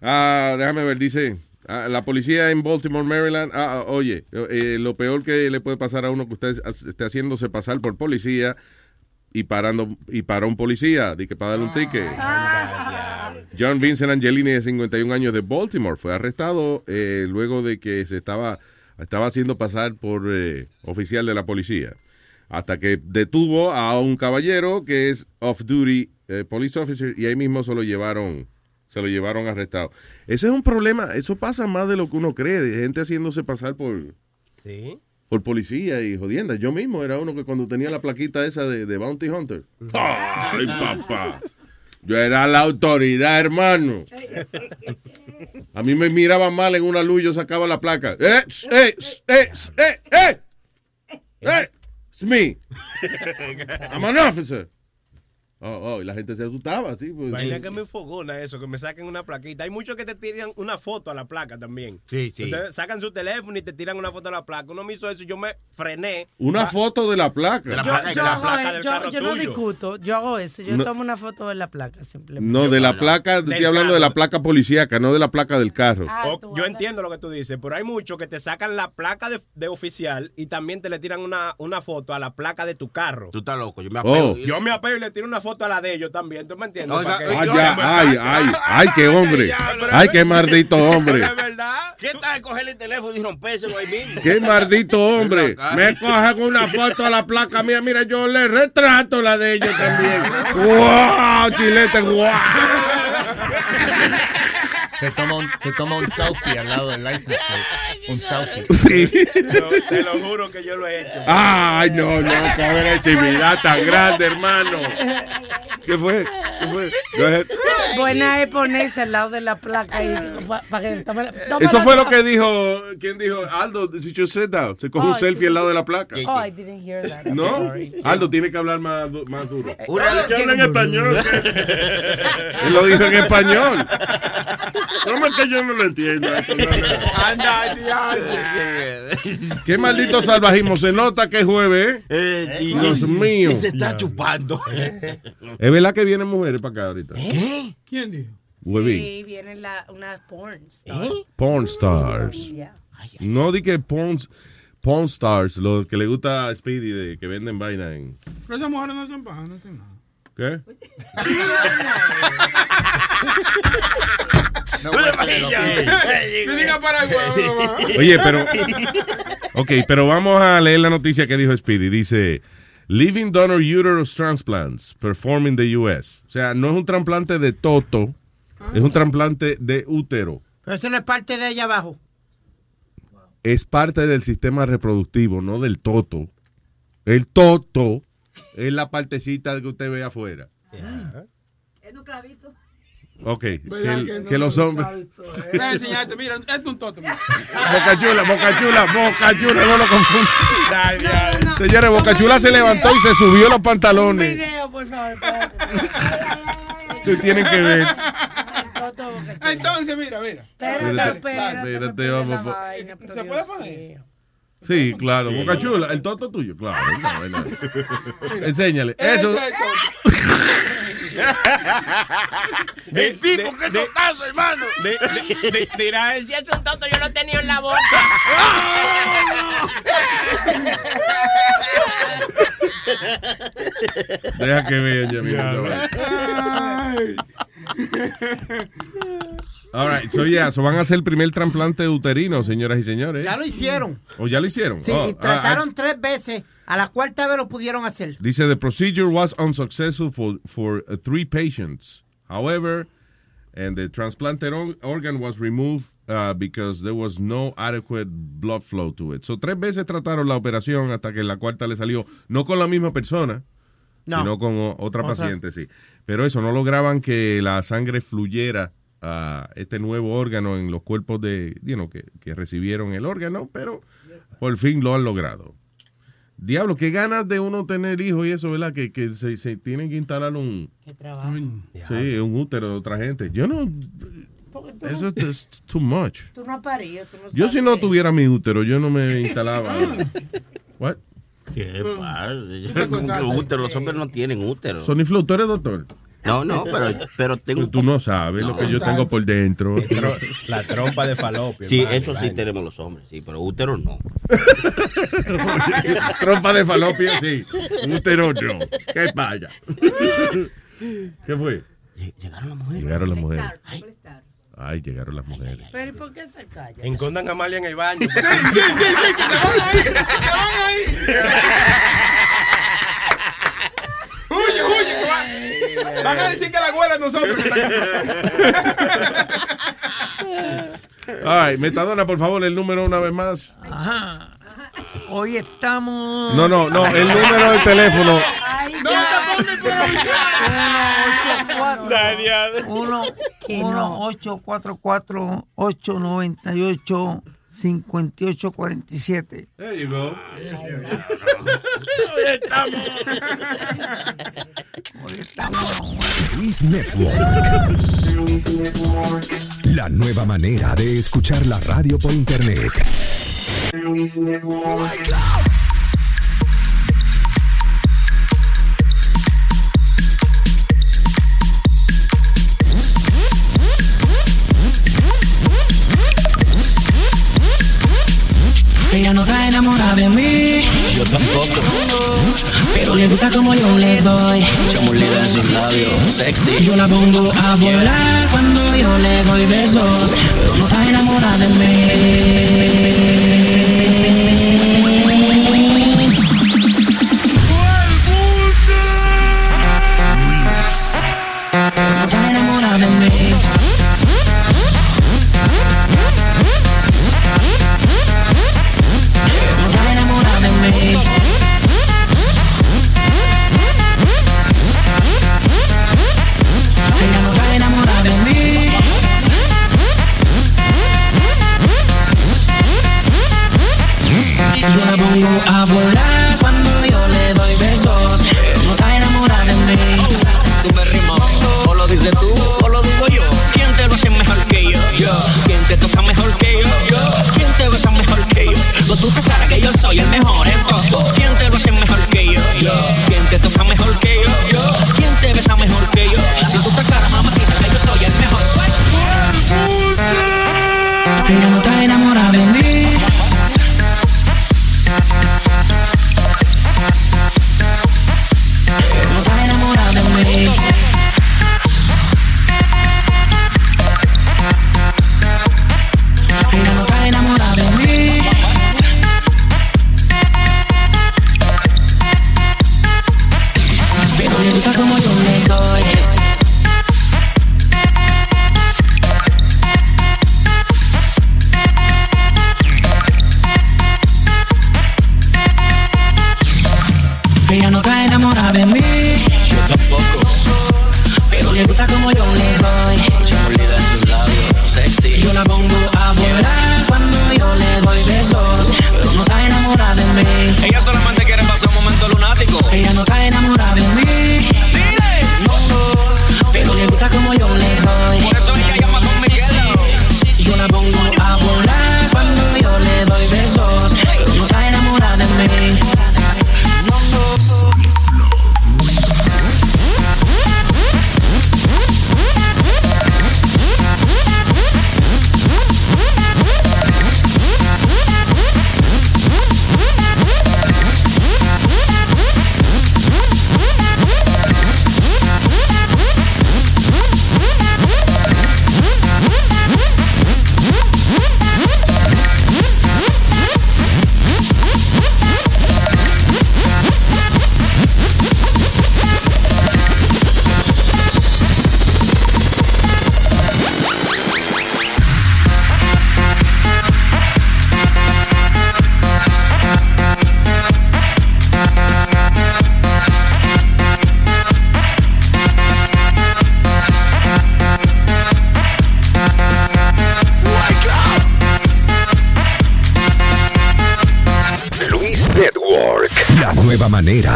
Ah, déjame ver, dice. Ah, la policía en Baltimore, Maryland. Ah, ah, oye, eh, lo peor que le puede pasar a uno que usted esté haciéndose pasar por policía y parando y para un policía, de que para darle un ticket. John Vincent Angelini, de 51 años de Baltimore, fue arrestado eh, luego de que se estaba, estaba haciendo pasar por eh, oficial de la policía. Hasta que detuvo a un caballero que es off-duty eh, police officer y ahí mismo se lo llevaron, se lo llevaron arrestado. Ese es un problema, eso pasa más de lo que uno cree, de gente haciéndose pasar por, Sí. por policía y jodienda. Yo mismo era uno que cuando tenía la plaquita esa de, de Bounty Hunter. ¡Ay, papá! Yo era la autoridad, hermano. A mí me miraban mal en una luz, yo sacaba la placa. ¡Eh! ¡Eh! ¡Eh! ¡Eh! ¡Eh! ¡Eh! It's me. I'm an officer. Oh, oh, y la gente se asustaba, sí. Pues, Vaina que me fogona eso, que me saquen una plaquita. Hay muchos que te tiran una foto a la placa también. Sí, sí. Ustedes sacan su teléfono y te tiran una foto a la placa. Uno me hizo eso y yo me frené. Una foto de la placa. De la Yo, placa, yo de la hago placa del yo- carro yo no tuyo. discuto, yo hago eso, yo No. tomo una foto de la placa simplemente. No, de la placa, estoy hablando de la placa policíaca, no de la placa del carro. O- yo entiendo lo que tú dices, pero hay muchos que te sacan la placa de, de oficial y también te le tiran una, una foto a la placa de tu carro. Tú estás loco, yo me apego. Oh. Yo me apego y le tiro una foto a la de ellos también, ¿tú me entiendes? Oiga, Pa' que- Ay, ya, ay, ay, ay, qué hombre. Ay, qué maldito hombre. ¿Qué tal coger el teléfono y rompérselo ahí mismo? Qué maldito hombre. Me cogen una foto a la placa mía. Mira, yo le retrato la de ellos también. ¡Wow! Chilete, wow. Se toma, un, se toma un selfie al lado del license plate. Un selfie. Sí. Yo te lo juro que yo lo he hecho. Ay, no, no, qué intimidad tan grande, hermano. ¿Qué fue? ¿Qué fue? Go ahead. Buena es ponerse al lado de la placa y que Eso la fue lo que dijo, ¿quién dijo? Aldo, si you sit down. Se coge un Ay, selfie al lado de la placa. Oh, I didn't hear that. I'm ¿No? sorry. Aldo tiene que hablar más, más duro. Que habla en español. Él lo dijo en español. ¿Cómo es que yo no lo entiendo? Anda, diablo. Qué maldito salvajismo. Se nota que es jueves, ¿eh? y- Dios mío. y se está chupando. Es verdad que vienen mujeres para acá ahorita. ¿Quién dijo? Huevín. Sí, vienen unas porns. Porn stars. No di que porn, porn stars, lo que le gusta a Speedy de que venden vaina en. Pero esas mujeres no son pajas, no son nada. ¿Qué? No diga. Oye, pero. Ok, pero vamos a leer la noticia que dijo Speedy. Dice: Living donor uterus transplants performed in the US. O sea, no es un trasplante de toto, es un trasplante de útero. Pero eso no es parte de ella abajo. Es parte del sistema reproductivo, no del toto. El toto es la partecita que usted ve afuera. Es un clavito. Ok, que, ¿Verdad el- que no que los lo hombres. Voy a enseñarte, mira, esto es un toto. mira. Boca chula, boca chula, boca chula, no lo confunda. Señores, Boca Chula se levantó y se subió los pantalones. Video, por favor. Ustedes tienen que ver. Entonces, mira, mira. Espérate, Espérate, espérate. espérate, vamos, po- ¿Se puede poner? Sí, claro, Boca Chula, el toto tuyo, claro. no, no, no. Enséñale. Eso. El tipo, qué totazo, hermano. Dirá él, si es un tonto, yo lo tenía en la boca. Deja que vean ya mismo. All right, so yeah, so van a hacer el primer trasplante uterino, señoras y señores. Ya lo hicieron. ¿O ya lo hicieron? Sí, Oh, y ah, trataron tres veces. A la cuarta vez lo pudieron hacer. Dice the procedure was unsuccessful for, for uh, three patients. However, and the transplanted or- organ was removed uh, because there was no adequate blood flow to it. So tres veces trataron la operación hasta que la cuarta le salió, no con la misma persona, No. sino con Otra. paciente, sí. Pero eso, no lograban que la sangre fluyera a este nuevo órgano en los cuerpos de, you know, que, que recibieron el órgano, pero por fin lo han logrado. Diablo, qué ganas de uno tener hijos y eso, ¿verdad? Que, que se, se tienen que instalar un, Qué trabajo. sí, un útero de otra gente. Yo no, eso es too much. Tú no has parido, tú no Yo si no eso. tuviera mi útero, yo no me instalaba. What? ¿Qué pasa? Como que útero, los hombres no tienen útero. Sonny Flow, ¿tú eres doctor? No, no, pero, pero tengo. Pero tú no sabes lo No, que yo sabes. tengo por dentro. La trompa de falopio. Sí, hermano, eso sí vaina. tenemos los hombres, sí, pero útero no. Trompa de falopio, sí. Útero no. ¿Qué vaya? ¿Qué fue? Llegaron las mujeres. Llegaron las mujeres. Ay, llegaron las mujeres. Pero ¿y por qué se calla? Encondan a Amalia en el baño. Sí, sí, sí, que se van ahí. Se van ahí. Huye, huye, que va- Van a decir que la abuela es nosotros. Ay, Metadona, por favor, el número una vez más. Ajá. Hoy estamos. No, no, no, el número del teléfono. No, te pongas Uno, uno, ocho, cuatro, cuatro, ocho, noventa y ocho, cincuenta y ocho, cuarenta y siete. There you go. Luis Network. La nueva manera de escuchar la radio por internet. Luis Network. Ella no está enamorada de mí. Yo tampoco. Pero le gusta como yo le doy. Chamulida en sus labios, sexy. Yo la pongo a volar cuando yo le doy besos. Pero no está enamorada de mí. A volar cuando yo le doy besos. No está enamorada de mí. Me rimas, o lo dices tú o lo digo yo. ¿Quién te lo hace mejor que yo? ¿Quién te toca mejor que yo? ¿Quién te besa mejor que yo? Con tu cara que yo soy el mejor. ¿Quién te lo hace mejor que yo? Yo. ¿Quién te toca mejor que? Yo.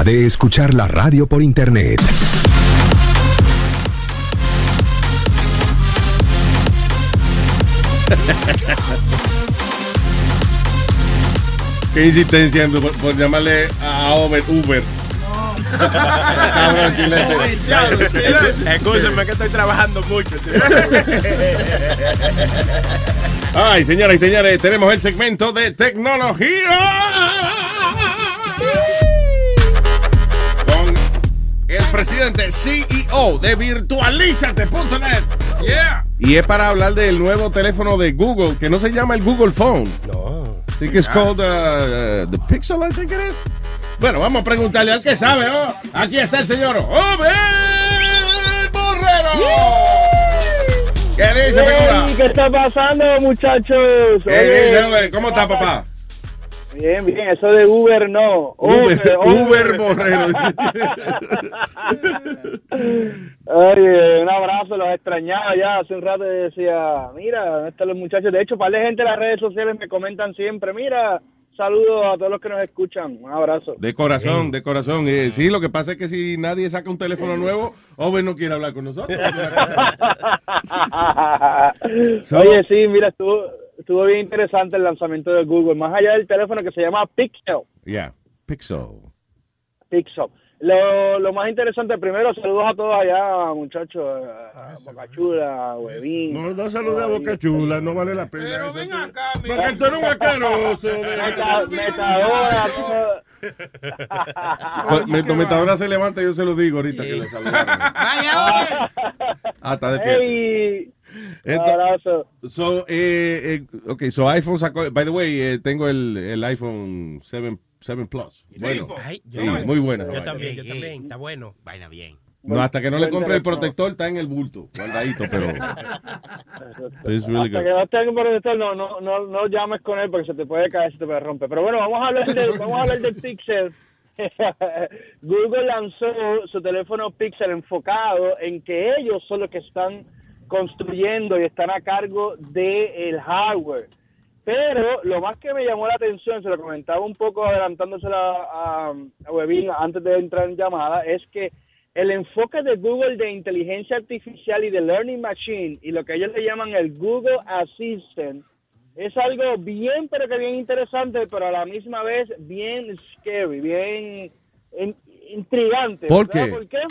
Manera de escuchar la radio por internet. Qué insistencia por, por llamarle a Uber Uber. Escúchenme que estoy trabajando mucho. Ay, señoras y señores, tenemos el segmento de tecnología. Presidente CEO de virtualizate.net. Yeah. Y es para hablar del nuevo teléfono de Google, que no se llama el Google Phone. No. I think it's called uh, the Pixel, I think it is. Bueno, vamos a preguntarle al que sabe, ¿oh? Aquí está el señor Ober Borrero. ¿Qué dice, figura? Ey, ¿Qué está pasando, muchachos? ¿Qué Oye, dice? ¿Cómo está, papá? Bien, bien, eso de Uber no. Uber, Uber Borrero. Oye, un abrazo, los extrañaba ya. Hace un rato decía, mira, ¿dónde están los muchachos? De hecho, para la gente en las redes sociales me comentan siempre, mira, saludos a todos los que nos escuchan. Un abrazo. De corazón, de corazón. Eh, sí, lo que pasa es que si nadie saca un teléfono nuevo, Ober no quiere hablar con nosotros. Oye, sí, mira, estuvo, estuvo bien interesante el lanzamiento de Google. Más allá del teléfono que se llama Pixel. Yeah, Pixel. Pixel. Lo, lo más interesante, primero, saludos a todos allá, muchachos. A Boca Chula, Huevín. No, no salude a Boca Chula, no vale la pena. Pero ven acá, Porque tú eres un asqueroso. Meta- Metadona, todo. Pues, Metadona se levanta, yo se lo digo ahorita que le saludaron. Ah, está despierto. Hey, Ento- abrazo. So, eh, eh, ok, so iPhone sacó, by the way, eh, tengo el, el iPhone 7, 7 Plus. Bueno, Ay, sí, yo, muy buena. Yo también, yo también. Está bueno. Vaina bien. No, hasta que no le compre el protector, está en el bulto, guardadito, pero... It's really Hasta good. que no esté en protector, no, no, no, no llames con él porque se te puede caer, se te puede romper. Pero bueno, vamos a hablar del, vamos a hablar del Pixel. Google lanzó su teléfono Pixel enfocado en que ellos son los que están construyendo y están a cargo del hardware. Pero lo más que me llamó la atención, se lo comentaba un poco adelantándosela a, a Webin antes de entrar en llamada, es que el enfoque de Google de inteligencia artificial y de learning machine y lo que ellos le llaman el Google Assistant es algo bien, pero que bien interesante, pero a la misma vez bien scary, bien in- intrigante. ¿Por qué? ¿Por qué?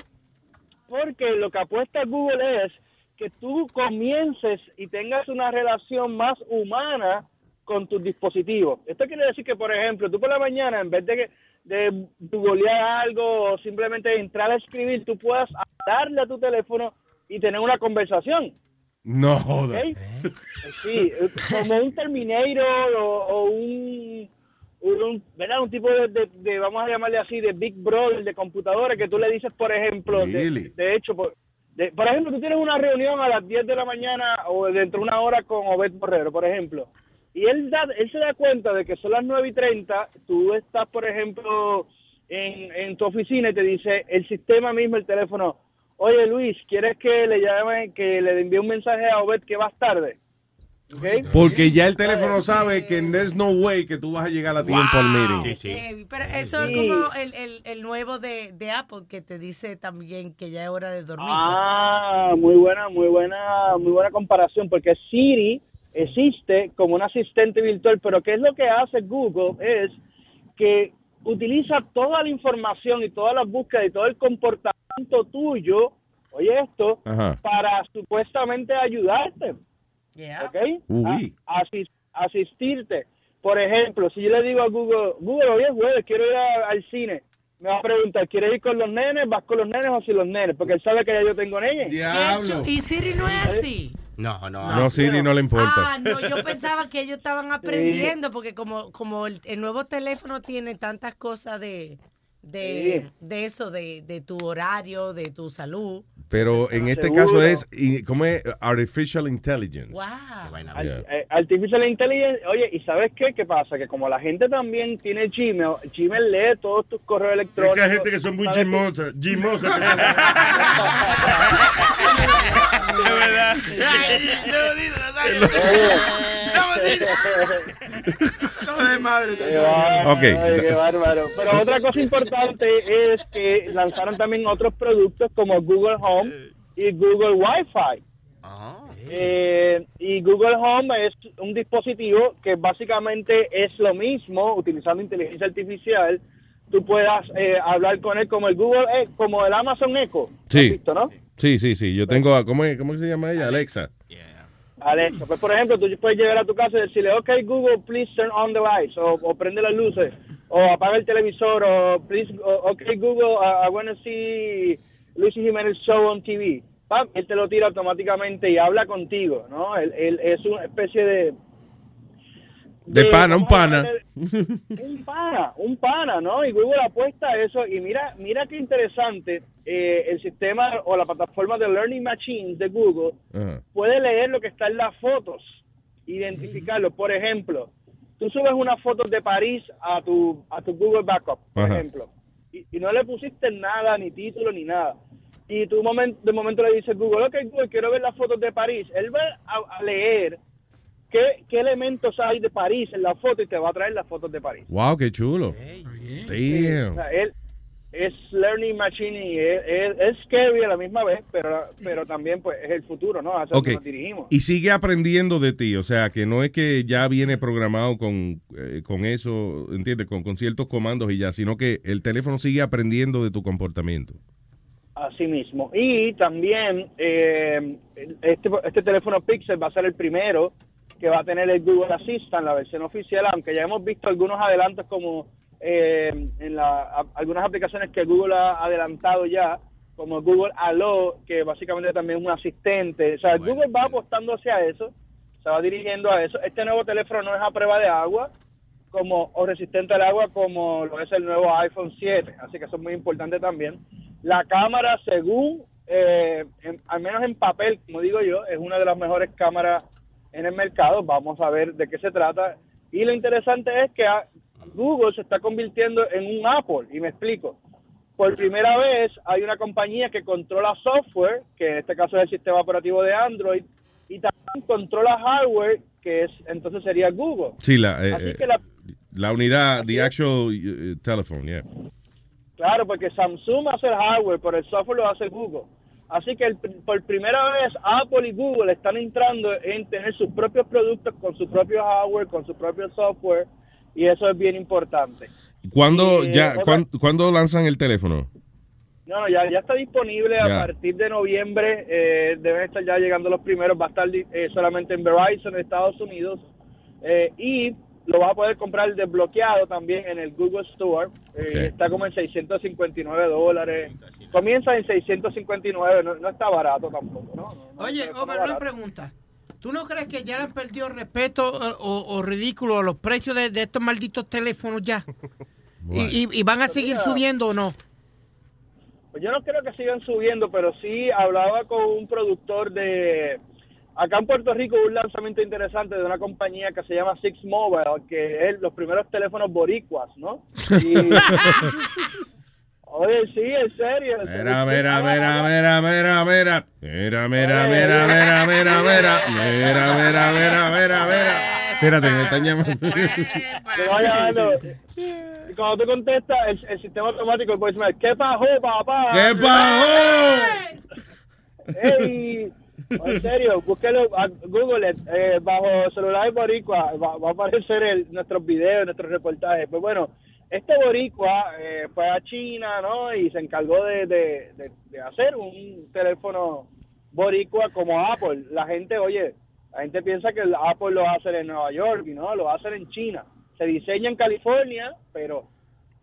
Porque lo que apuesta Google es que tú comiences y tengas una relación más humana con tus dispositivos. Esto quiere decir que, por ejemplo, tú por la mañana, en vez de, que- de googlear algo o simplemente entrar a escribir, tú puedas darle a tu teléfono y tener una conversación. No joda. ¿ok? Sí, eh, como un Terminator o, o un, un, ¿verdad? un tipo de, de- de, vamos a llamarle así, de Big Brother de computadora que tú le dices, por ejemplo, de hecho, por, de- por ejemplo, tú tienes una reunión a las 10 de la mañana o dentro de una hora con Obed Borrero, por ejemplo, y él, da, él se da cuenta de que son las 9 y 30, tú estás, por ejemplo, en, tu oficina y te dice el sistema mismo, el teléfono, oye Luis, ¿quieres que le llame, que le envíe un mensaje a Obed que vas tarde? Porque ya el teléfono sabe que there's no way que tú vas a llegar a tiempo al meeting. Pero eso es como el, el, el nuevo de, de Apple que te dice también que ya es hora de dormir. Ah, muy buena, muy buena, muy buena comparación, porque Siri existe como un asistente virtual, pero ¿qué es lo que hace Google? Es que utiliza toda la información y todas las búsquedas y todo el comportamiento tuyo, oye esto, Ajá. para supuestamente ayudarte. ¿Ok? Uy. A- asis- asistirte. Por ejemplo, si yo le digo a Google, Google, hoy es jueves, quiero ir a- al cine. Me va a preguntar, ¿quieres ir con los nenes? ¿Vas con los nenes o sin los nenes? Porque él sabe que ya yo tengo nenes. Chu- Y Siri no es así. No, no. No, Siri no le importa. Ah, no, yo pensaba que ellos estaban aprendiendo porque como, como el, el nuevo teléfono tiene tantas cosas de, de, Sí. de eso, de, de tu horario, de tu salud. Pero en este Seguro. caso es, ¿cómo es? Artificial Intelligence. Wow. Al- eh, Artificial Intelligence, oye, ¿y sabes qué? ¿Qué pasa? Que como la gente también tiene Gmail, Gmail lee todos tus correos Es electrónicos. que hay gente que son muy ¿sabes? gimosas. Gimosas. De verdad. No de madre. Qué bárbaro, Ok. ay, qué bárbaro. Pero otra cosa importante es que lanzaron también otros productos como Google Home y Google Wi-Fi. Eh, y Google Home es un dispositivo que básicamente es lo mismo, utilizando inteligencia artificial. Tú puedas eh, hablar con él como el Google, eh, como el Amazon Echo. ¿Has Sí. visto, no? Sí, sí, sí. Yo tengo, a- ¿cómo, es- ¿cómo se llama ella? Alexa. Alexa, pues por ejemplo, tú puedes llegar a tu casa y decirle, ok Google, please turn on the lights, o, o prende las luces, o apaga el televisor, o please, o, ok Google, I, I want to see Lucy Jiménez show on TV. Pam, él te lo tira automáticamente y habla contigo, ¿no? Él, él es una especie de... De pana, un pana. un pana, un pana, ¿no? Y Google apuesta a eso. Y mira, mira qué interesante, eh, el sistema o la plataforma de Learning Machines de Google puede leer lo que está en las fotos, identificarlo. Por ejemplo, tú subes unas fotos de París a tu, a tu Google Backup, por Ajá. ejemplo, y, y no le pusiste nada, ni título, ni nada. Y tú momen- de momento le dices Google, ok Google, quiero ver las fotos de París. Él va a, a leer qué, qué elementos hay de París en la foto y te va a traer las fotos de París. Wow, qué chulo. O Damn. sea, él es learning machine y es, es- es scary a la misma vez, pero, pero también pues es el futuro, ¿no? Hacia Ok. donde nos dirigimos. Y sigue aprendiendo de ti, o sea, que no es que ya viene programado con, eh, con eso, ¿entiendes? Con, con ciertos comandos y ya, sino que el teléfono sigue aprendiendo de tu comportamiento. Así mismo. Y también eh, este, este teléfono Pixel va a ser el primero que va a tener el Google Assistant, la versión oficial, aunque ya hemos visto algunos adelantos como eh, en la, a- algunas aplicaciones que Google ha adelantado ya, como Google Allo, que básicamente también es un asistente. O sea, Google va apostando hacia eso, se va dirigiendo a eso. Este nuevo teléfono no es a prueba de agua, como o resistente al agua como lo es el nuevo iPhone 7, así que eso es muy importante también. La cámara, según, eh, en- al menos en papel, como digo yo, es una de las mejores cámaras en el mercado. Vamos a ver de qué se trata. Y lo interesante es que Google se está convirtiendo en un Apple, y me explico. Por primera vez hay una compañía que controla software, que en este caso es el sistema operativo de Android, y también controla hardware, que es entonces sería Google. Sí, la, eh, Así eh, que la, la unidad, the actual eh, telephone, yeah. Claro, porque Samsung hace el hardware, pero el software lo hace Google. Así que el- por primera vez Apple y Google están entrando en tener sus propios productos con su propio hardware, con su propio software, y eso es bien importante. ¿Cuándo, Y, ya, cuán- ¿cuándo lanzan el teléfono? No, no, ya, ya está disponible a Ya. partir de noviembre. eh, deben estar ya llegando los primeros. Va a estar eh, solamente en Verizon, en Estados Unidos. eh, y lo vas a poder comprar desbloqueado también en el Google Store. eh. Está como en 659 dólares. Comienza en 659, no, no está barato tampoco. ¿no? No, no Oye, barato. una pregunta. ¿Tú no crees que ya le han perdido respeto eh, o, o ridículo a los precios de, de estos malditos teléfonos ya? Y, y- y van a seguir Mira. subiendo o no? Pues yo no creo que sigan subiendo, pero sí hablaba con un productor de... Acá en Puerto Rico hubo un lanzamiento interesante de una compañía que se llama Six Mobile, que es los primeros teléfonos boricuas, ¿no? Y- Oye, sí, en serio. Mira, mira, mira, mira, mira, mira. Mira, mira, mira, mira, mira, mira. Mira, mira, mira, mira, mira. Espérate, me están llamando. Cuando tú contestas, el, el sistema automático, el voicemail, ¿qué pasó, papá? ¿Qué pasó? ¡Ey! En serio, búsquelo a Google, eh, bajo celular boricua, va, va a aparecer el, nuestros videos, nuestros reportajes. Pues bueno, este boricua eh, fue a China, ¿no? Y se encargó de, de, de- de hacer un teléfono boricua como Apple. La gente, oye, la gente piensa que el Apple lo va a hacer en Nueva York y no, lo va a hacer en China. Se diseña en California, pero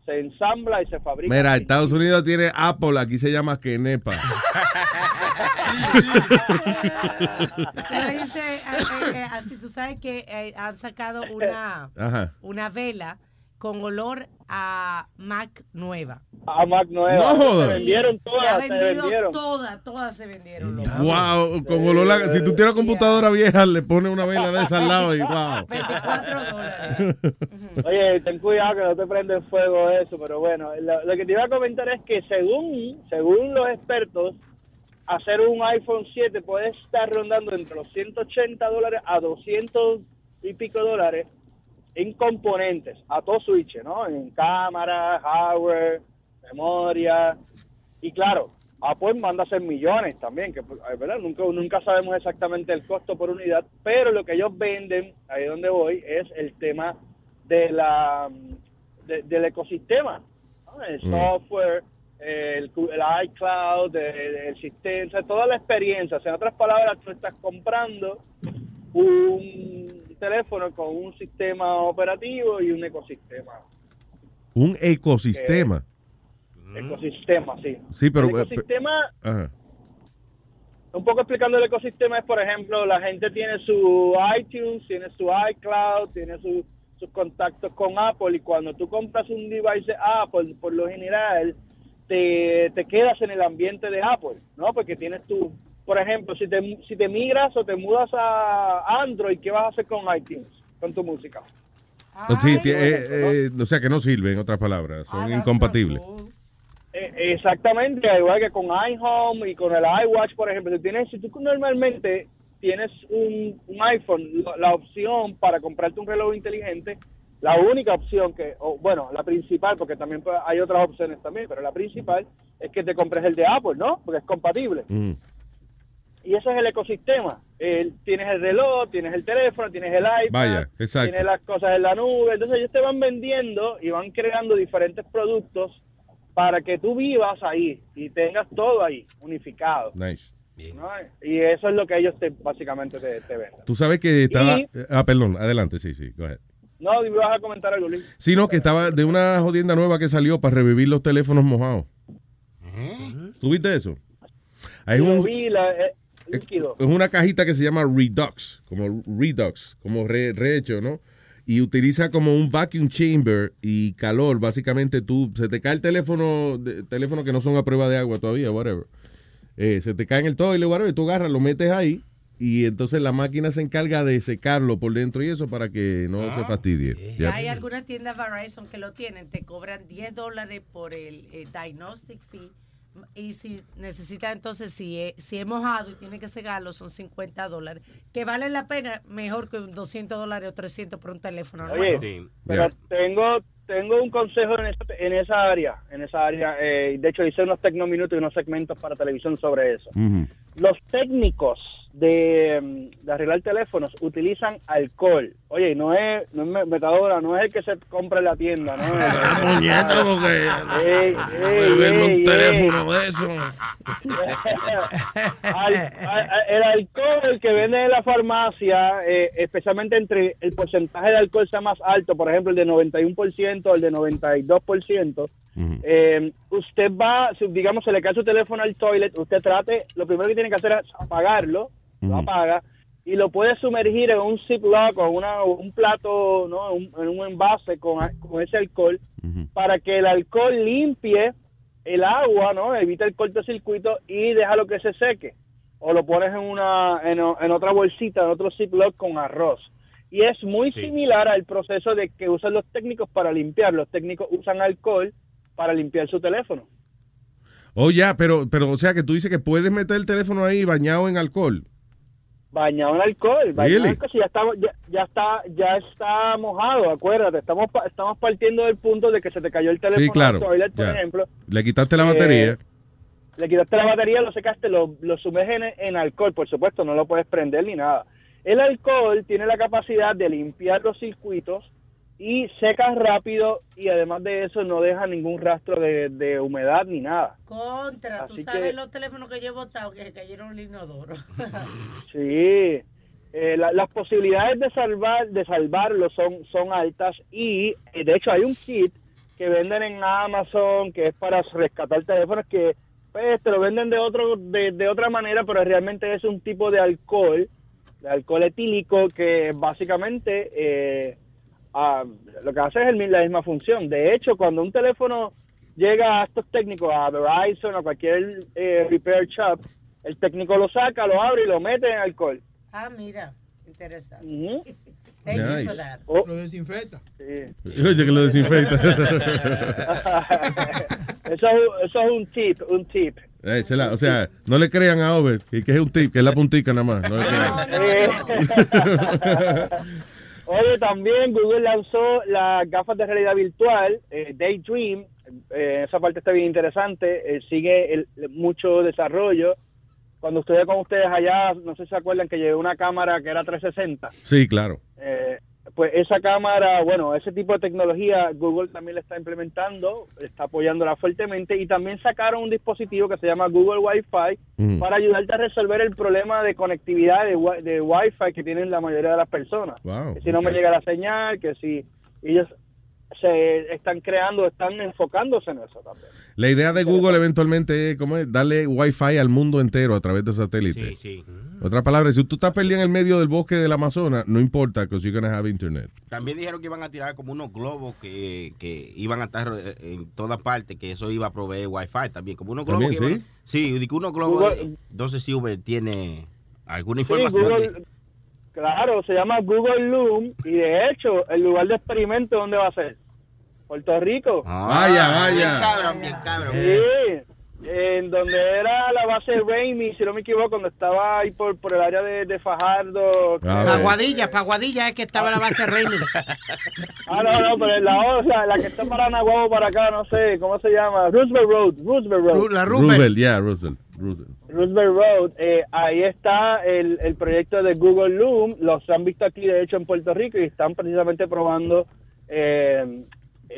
se ensambla y se fabrica. Mira, en Estados Unidos tiene Apple, aquí se llama Kenepa. Pero dice, eh, eh, así tú sabes que eh, han sacado una, Ajá. una vela con olor a Mac nueva. A Mac nueva. No jodas. Se vendieron Se ha todas, se vendido vendieron. todas, todas se vendieron. loco. Wow, con olor a- Si tú tienes computadora vieja, le pones una vela de esa al lado y wow. 24 dólares. Oye, ten cuidado que no te prende fuego eso, pero bueno, lo, lo que te iba a comentar es que según, según los expertos, hacer un iPhone 7 puede estar rondando entre los 180 dólares a 200 y pico dólares en componentes, a todo switch, ¿no? En cámara, hardware, memoria, y claro, Apple manda a hacer millones también, que pues, ¿verdad? Nunca, nunca sabemos exactamente el costo por unidad, pero lo que ellos venden, ahí donde voy, es el tema de la de- del ecosistema, ¿no? el Mm. software, el, el iCloud, el sistema, toda la experiencia. O sea, en otras palabras, tú estás comprando un teléfono con un sistema operativo y un ecosistema. Un ecosistema. Ecosistema, sí. Sí, pero. El eh, ecosistema, Ajá. un poco explicando el ecosistema es, por ejemplo, la gente tiene su iTunes, tiene su iCloud, tiene su- sus contactos con Apple y cuando tú compras un device de Apple, por lo general, te, te quedas en el ambiente de Apple, ¿no? Porque tienes tu, por ejemplo, si te, si te migras o te mudas a Android, ¿qué vas a hacer con iTunes, con tu música? Sí, ti- eh, eh, o sea que no sirve, en otras palabras. Son incompatibles. Eh, exactamente, igual que con iHome y con el iWatch, por ejemplo. Si, tienes, si tú normalmente tienes un, un iPhone, la, la opción para comprarte un reloj inteligente, la única opción que, o, bueno, la principal, porque también hay otras opciones también, pero la principal es que te compres el de Apple, ¿no? Porque es compatible. Mm. Y ese es el ecosistema. El- tienes el reloj, tienes el teléfono, tienes el iPad, Vaya, exacto. tienes las cosas en la nube. Entonces ellos te van vendiendo y van creando diferentes productos para que tú vivas ahí y tengas todo ahí, unificado. Nice. ¿no? Y eso es lo que ellos te, básicamente te, te venden. Tú sabes que estaba. Y- Ah, perdón, adelante, sí, sí, go ahead. No, me vas a comentar algo, Luis. Sí, no, que estaba de una jodienda nueva que salió para revivir los teléfonos mojados. ¿Tú viste eso? Hay un, vi, la- eh, líquido. es una cajita que se llama Redux, como Redux, como re- rehecho, ¿no? Y utiliza como un vacuum chamber y calor. Básicamente tú, se te cae el teléfono, de- teléfono que no son a prueba de agua todavía, whatever. Eh, se te cae en el toile, whatever, y tú agarras, lo metes ahí y entonces la máquina se encarga de secarlo por dentro y eso para que no se fastidie. Ya. Hay algunas tiendas Verizon que lo tienen, te cobran 10 dólares por el eh, diagnostic fee. Y si necesitas entonces, si es, si es mojado y tiene que secarlo, son 50 dólares. Que vale la pena mejor que un 200 dólares o 300 por un teléfono. Oye, nuevo. pero tengo tengo un consejo en esa, en esa área, en esa área. eh, de hecho, hice unos tecnominutos y unos segmentos para televisión sobre eso. Los técnicos de, mm, de arreglar teléfonos utilizan alcohol. Oye, no es, no es me- metadona, no es el que se compra en la tienda, ¿no? muñeco, porque- Ey, ey, Beberme un ey, teléfono ey. de eso. Al- el alcohol que venden en la farmacia, eh, especialmente entre el porcentaje de alcohol sea más alto, por ejemplo el de 91% o el de 92%, eh, usted va, digamos, se le cae su teléfono al toilet, usted trate, lo primero que tiene que hacer es apagarlo, lo apaga, y lo puede sumergir en un Ziploc o una, un plato, ¿no? Un- en un envase con, con ese alcohol, para que el alcohol limpie el agua, ¿no? Evita el cortocircuito y déjalo que se seque. O lo pones en una en, en otra bolsita, en otro Ziploc con arroz. Y es muy similar al proceso de que usan los técnicos para limpiar. Los técnicos usan alcohol para limpiar su teléfono. Oh, ya, pero, pero, o sea, que tú dices que puedes meter el teléfono ahí bañado en alcohol. Bañado en alcohol, bañado Really? en alcohol, si ya está, ya, ya está, ya está mojado, acuérdate, estamos, estamos partiendo del punto de que se te cayó el teléfono Sí, claro. al toilet, por ejemplo, Le quitaste la Eh, batería. le quitaste la batería, lo secaste, lo, lo sumerges en, en alcohol, por supuesto, no lo puedes prender ni nada. El alcohol tiene la capacidad de limpiar los circuitos y seca rápido y además de eso no deja ningún rastro de, de humedad ni nada. Contra, tú Así sabes que- los teléfonos que yo he botado que se cayeron en el inodoro. Sí, eh, la- las posibilidades de salvar de salvarlo son son altas y eh, de hecho hay un kit que venden en Amazon que es para rescatar teléfonos que pues te lo venden de otro de, de otra manera pero realmente es un tipo de alcohol de alcohol etílico que básicamente eh, ah, lo que hace es el la misma función de hecho cuando un teléfono llega a estos técnicos a Verizon o cualquier eh, repair shop el técnico lo saca lo abre y lo mete en alcohol Ah, mira, interesante. Thank you Nice. for that. Oh. Lo desinfecta. Oye, que lo desinfecta. eso, es- eso es un tip, un tip. Eh, se la- o sea, no le crean a Over, que, que es un tip, que es la puntica nada más. No le crean. Eh, Oye, también Google lanzó las gafas de realidad virtual, eh, Daydream. Eh, esa parte está bien interesante. eh, sigue el- mucho desarrollo. Cuando estuve con ustedes allá, no sé si se acuerdan que llevé una cámara que era 360. Sí, claro. Pues esa cámara, bueno, ese tipo de tecnología Google también la está implementando, está apoyándola fuertemente y también sacaron un dispositivo que se llama Google Wi-Fi Mm. para ayudarte a resolver el problema de conectividad de, wi- de Wi-Fi que tienen la mayoría de las personas. Wow, que si no me llega la señal, que si ellos se están creando, están enfocándose en eso también. La idea de Google eventualmente es, ¿cómo es? darle wifi al mundo entero a través de satélite. Sí, sí. Otra palabra, si tú estás perdido en el medio del bosque del Amazonas, no importa, because you're gonna have internet. También dijeron que iban a tirar como unos globos que, que iban a estar eh, en todas partes, que eso iba a proveer wifi también. Como unos globos ¿También, que iban- sí, que unos globos. Google- Entonces, si Uber tiene alguna Sí, información. Google, de- claro, se llama Google Loom y de hecho el lugar de experimento ¿dónde va a ser? Puerto Rico. Vaya, vaya. Bien cabrón, bien cabrón. Sí, en donde era la base de Raimi, si no me equivoco, cuando estaba ahí por, por el área de, de Fajardo. Ah, Paguadilla, Paguadilla es que estaba la base Raymond. Ah, no, no, pero la otra, la que está para Nahuatl para acá, no sé, ¿cómo se llama? Roosevelt Road, Roosevelt Road. Roosevelt, yeah, Roosevelt. Roosevelt. Roosevelt Road, eh, ahí está el, el proyecto de Google Loom, los han visto aquí de hecho en Puerto Rico y están precisamente probando eh,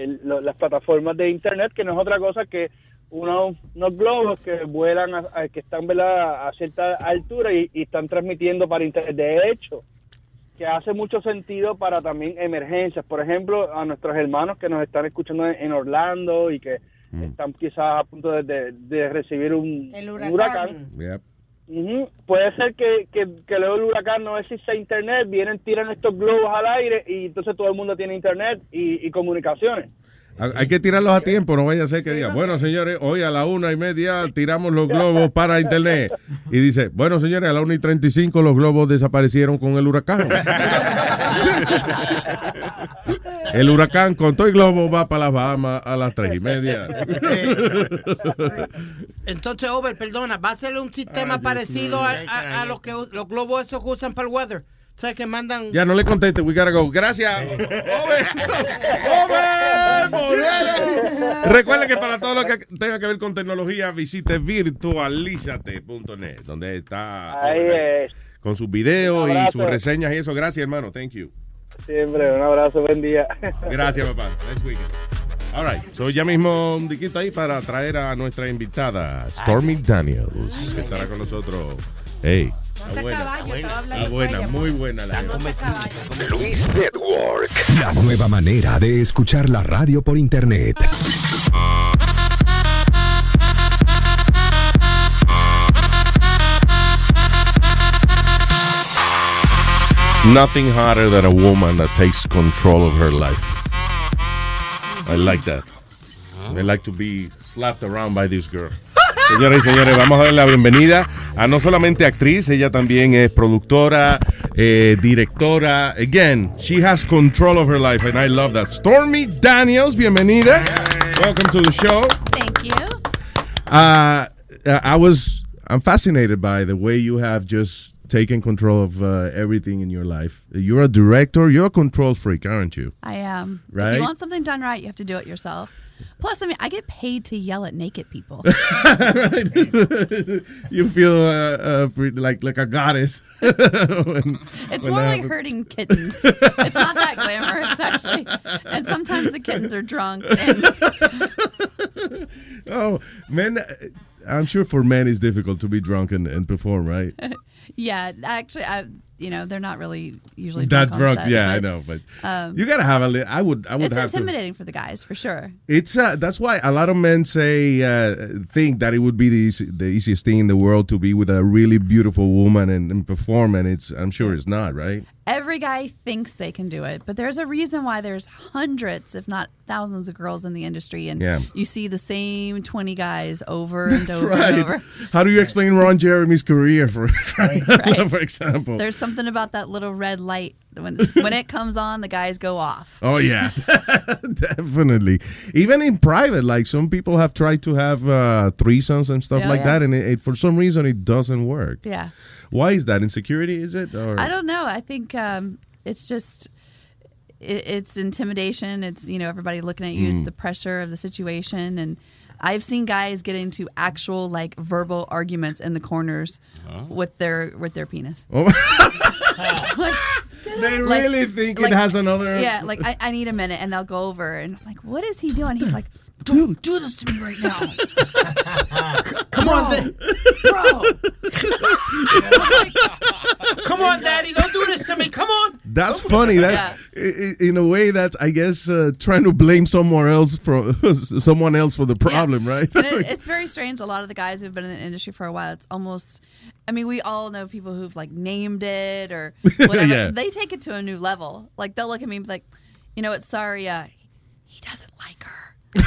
el- lo- las plataformas de internet, que no es otra cosa que unos, unos globos que vuelan, a, a- que están ¿verdad? a cierta altura y, y están transmitiendo para internet. De hecho, que hace mucho sentido para también emergencias. Por ejemplo, a nuestros hermanos que nos están escuchando en, en Orlando y que están quizás a punto de, de- de recibir un, El un huracán. Yep. Ujú. Puede ser que, que, que luego el huracán no existe internet, vienen, tiran estos globos al aire y entonces todo el mundo tiene internet y, y comunicaciones. Hay hay que tirarlos a tiempo, no vaya a ser que diga, bueno señores, hoy a la una y media tiramos los globos para internet. Y dice, bueno señores, a la una y treinta y cinco los globos desaparecieron con el huracán. El huracán con todo el globo va para las Bahamas a las tres y media. Entonces, Over, perdona, va a ser un sistema parecido a, a- a los que los globos esos que usan para el weather. O sea, que mandan... Ya no le conteste, we gotta go. Gracias. ¡Over! ¡Moreno! Recuerde que para todo lo que tenga que ver con tecnología, visite virtualizate.net, donde está Ahí es. con sus videos y sus reseñas y eso. Gracias, hermano. Thank you. Siempre, un abrazo, buen día. Gracias, papá. Next weekend. All right. So, ya mismo un diquito ahí para traer a nuestra invitada, Stormy Daniels, que estará con nosotros. Hey. Está buena. Está buena, muy buena la Luis Network. La nueva manera de escuchar la radio por internet. Nothing hotter than a woman that takes control of her life. I like that. I like to be slapped around by this girl. Señoras y señores, vamos a darle la bienvenida a no solamente actriz, ella también es productora, eh, directora. Again, she has control of her life, and I love that. Stormy Daniels, bienvenida. Welcome to the show. Thank you. Uh, I was, I'm fascinated by the way you have just taken control of uh, everything in your life. You're a director, you're a control freak, aren't you? I am. Right. If you want something done right, you have to do it yourself. Plus, I mean, I get paid to yell at naked people. you feel uh, uh, like like a goddess. When- It's when more like hurting kittens. it's not that glamorous, actually. And sometimes the kittens are drunk. And oh, men, uh, I'm sure for men it's difficult to be drunk and, and perform, right? yeah, actually, I, you know, they're not really usually That drunk. on drunk, set, yeah, I know, but um, you gotta have a. Li- I would, I would it's have to. intimidating for the guys, for sure. It's uh, that's why a lot of men say uh, think that it would be the easy, the easiest thing in the world to be with a really beautiful woman and, and perform, and it's I'm sure it's not, right? Every guy thinks they can do it, but there's a reason why there's hundreds, if not thousands, of girls in the industry, and Yeah. you see the same 20 guys over and That's over right. and over. How do you explain Ron Jeremy's career, for for example? There's something about that little red light when when it comes on, the guys go off. Oh yeah, definitely. Even in private, like some people have tried to have uh, threesomes and stuff Yeah, like yeah. that, and it, it, for some reason it doesn't work. Yeah. Why is that? Insecurity? Is it? Or I don't know. I think um, it's just it, it's intimidation. It's you know everybody looking at you. Mm. It's the pressure of the situation, and I've seen guys get into actual like verbal arguments in the corners with their with their penis. Oh. they Like- really think like- it has another. Yeah, like I, I need a minute, and they'll go over, and I'm like, "What is he doing?" He's like, "Don't do this to me right now." Come on, then. bro. Come on, Daddy. Don't do this to me. Come on. That's funny. That i- i- in a way, that's I guess uh, trying to blame someone else for someone else for the problem, right? And it, it's very strange. A lot of the guys who've been in the industry for a while, it's almost. I mean, we all know people who've like named it or whatever. Yeah. They take it to a new level. Like they'll look at me and be like, you know what? Sorry, uh, he doesn't like her.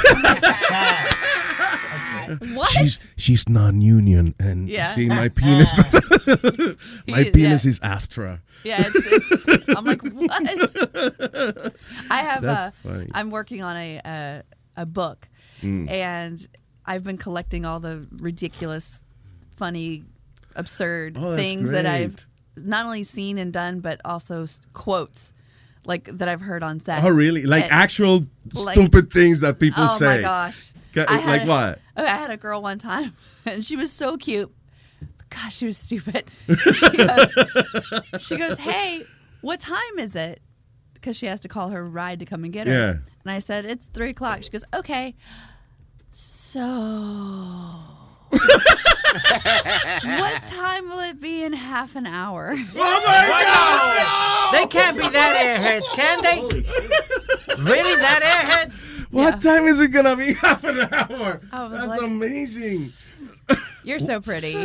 what? She's she's non-union, and Yeah. see my penis. my He- penis yeah. is after. Yeah, it's, it's, I'm like, what? I have. That's uh, funny. I'm working on a a, a book, Mm. and I've been collecting all the ridiculous, funny, absurd Oh, that's things that I've not only seen and done, but also s- quotes like that I've heard on set. Oh, really? Like And- actual like- stupid things that people oh say. Oh my gosh! Had like what? Okay, I had a girl one time, and she was so cute. Gosh, she was stupid. She goes, she goes, "Hey, what time is it?" Because she has to call her ride to come and get her. Yeah. And I said, "It's three o'clock." She goes, "Okay." So. What time will it be in half an hour? Oh my God! They can't be that airheads, can they? Really, that airheads? What time is it gonna be? Half an hour. I was That's like- amazing. You're so pretty.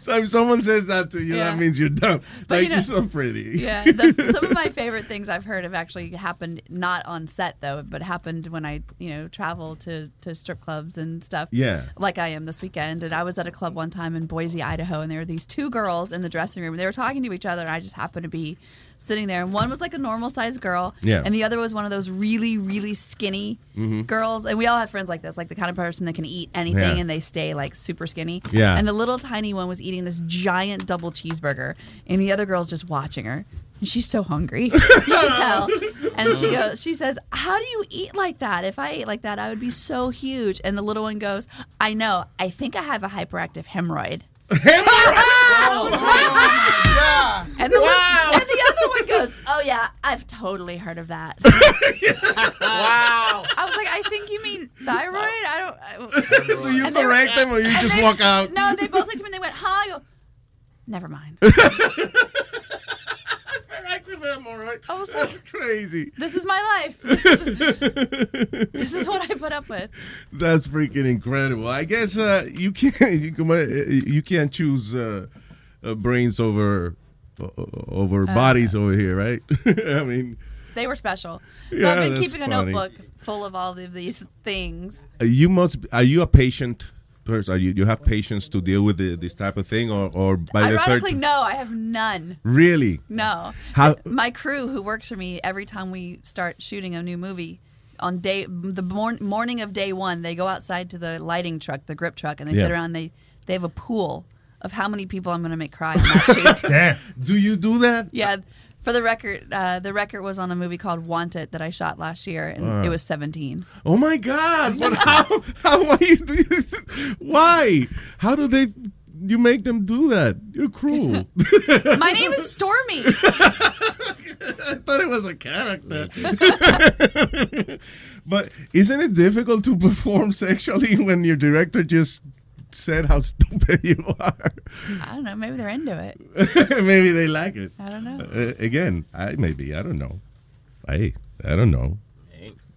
So if someone says that to you, Yeah. that means you're dumb. But like you know- you're so pretty. Yeah, the, some of my favorite things I've heard have actually happened not on set though, but happened when I you know travel to to strip clubs and stuff. Yeah. like I am this weekend, and I was at a club one time in Boise, Idaho, and there were these two girls in the dressing room, and they were talking to each other, and I just happened to be sitting there, and one was like a normal sized girl, Yeah. and the other was one of those really, really skinny Mhm. girls. And we all have friends like this, like the kind of person that can eat anything Yeah. and they stay like super skinny. Yeah. And the little tiny one was eating this giant double cheeseburger, and the other girl's just watching her. And she's so hungry. You can tell. And she goes, she says, How do you eat like that? If I ate like that, I would be so huge. And the little one goes, I know. I think I have a hyperactive hemorrhoid. And the, one, and the other one goes, "Oh yeah, I've totally heard of that." wow! I was like, "I think you mean thyroid." I don't. I, Do you and they were- correct them or you and just they- walk out? No, they both looked at me and they went, "Huh?" I go, "Never mind." I was That's crazy. "This is my life. This is, this is what I put up with." That's freaking incredible. I guess uh, you can't you, can, uh, you can't choose uh, uh, brains over over Uh. bodies over here, right? I mean, They were special. So Yeah, I've been keeping a funny. notebook full of all of these things. uh, you must. Are you a patient person? Are you you have patience to deal with the, this type of thing, or or by the third? Ironically, no, I have none. Really? No. How- My crew who works for me every time we start shooting a new movie on day the mor- morning of day 1, they go outside to the lighting truck, the grip truck and they sit Yeah. around they they have a pool of how many people I'm going to make cry on that shoot. Do you do that? yeah. For the record, uh, the record was on a movie called Wanted that I shot last year, and Wow. it was 17. Oh my God! But how? How are you? Do this? why? How do they? You make them do that? You're cruel. My name is Stormy. I thought it was a character. but isn't it difficult to perform sexually when your director just said how stupid you are? I don't know. Maybe they're into it. maybe they like it. I don't know. Uh, again, I maybe I don't know. Hey, I don't know.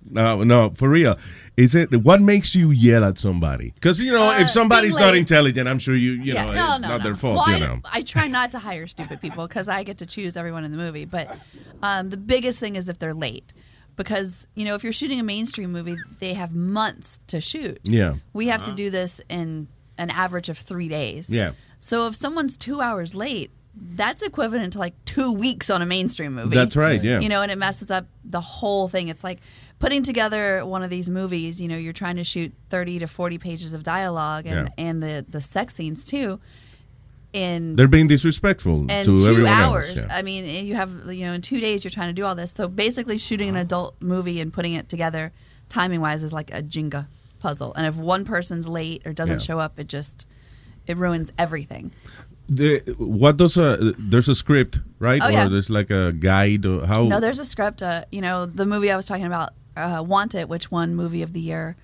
No, no, for real. Is it what makes you yell at somebody? Because you know, Uh, if somebody's not intelligent, I'm sure you you Yeah, know no, it's no, not no. their fault. Well, you I, know. I try not to hire stupid people because I get to choose everyone in the movie. But um, the biggest thing is if they're late. Because, you know, if you're shooting a mainstream movie, they have months to shoot. Yeah. We have to do this in an average of three days. Yeah. So if someone's two hours late, that's equivalent to like two weeks on a mainstream movie. That's right, yeah. You know, and it messes up the whole thing. It's like putting together one of these movies, you know, you're trying to shoot 30 to 40 pages of dialogue and, Yeah. and the, the sex scenes too. In They're being disrespectful and to two everyone hours. else. Yeah. I mean, eh, you have you know in two days you're trying to do all this. So basically, shooting an adult movie and putting it together, timing wise, is like a Jenga puzzle. And if one person's late or doesn't Yeah. show up, it just it ruins everything. The, what does a there's a script right Oh, or yeah. there's like a guide or how No, there's a script. Uh, you know, the movie I was talking about, uh, Want It, which won Movie of the Year.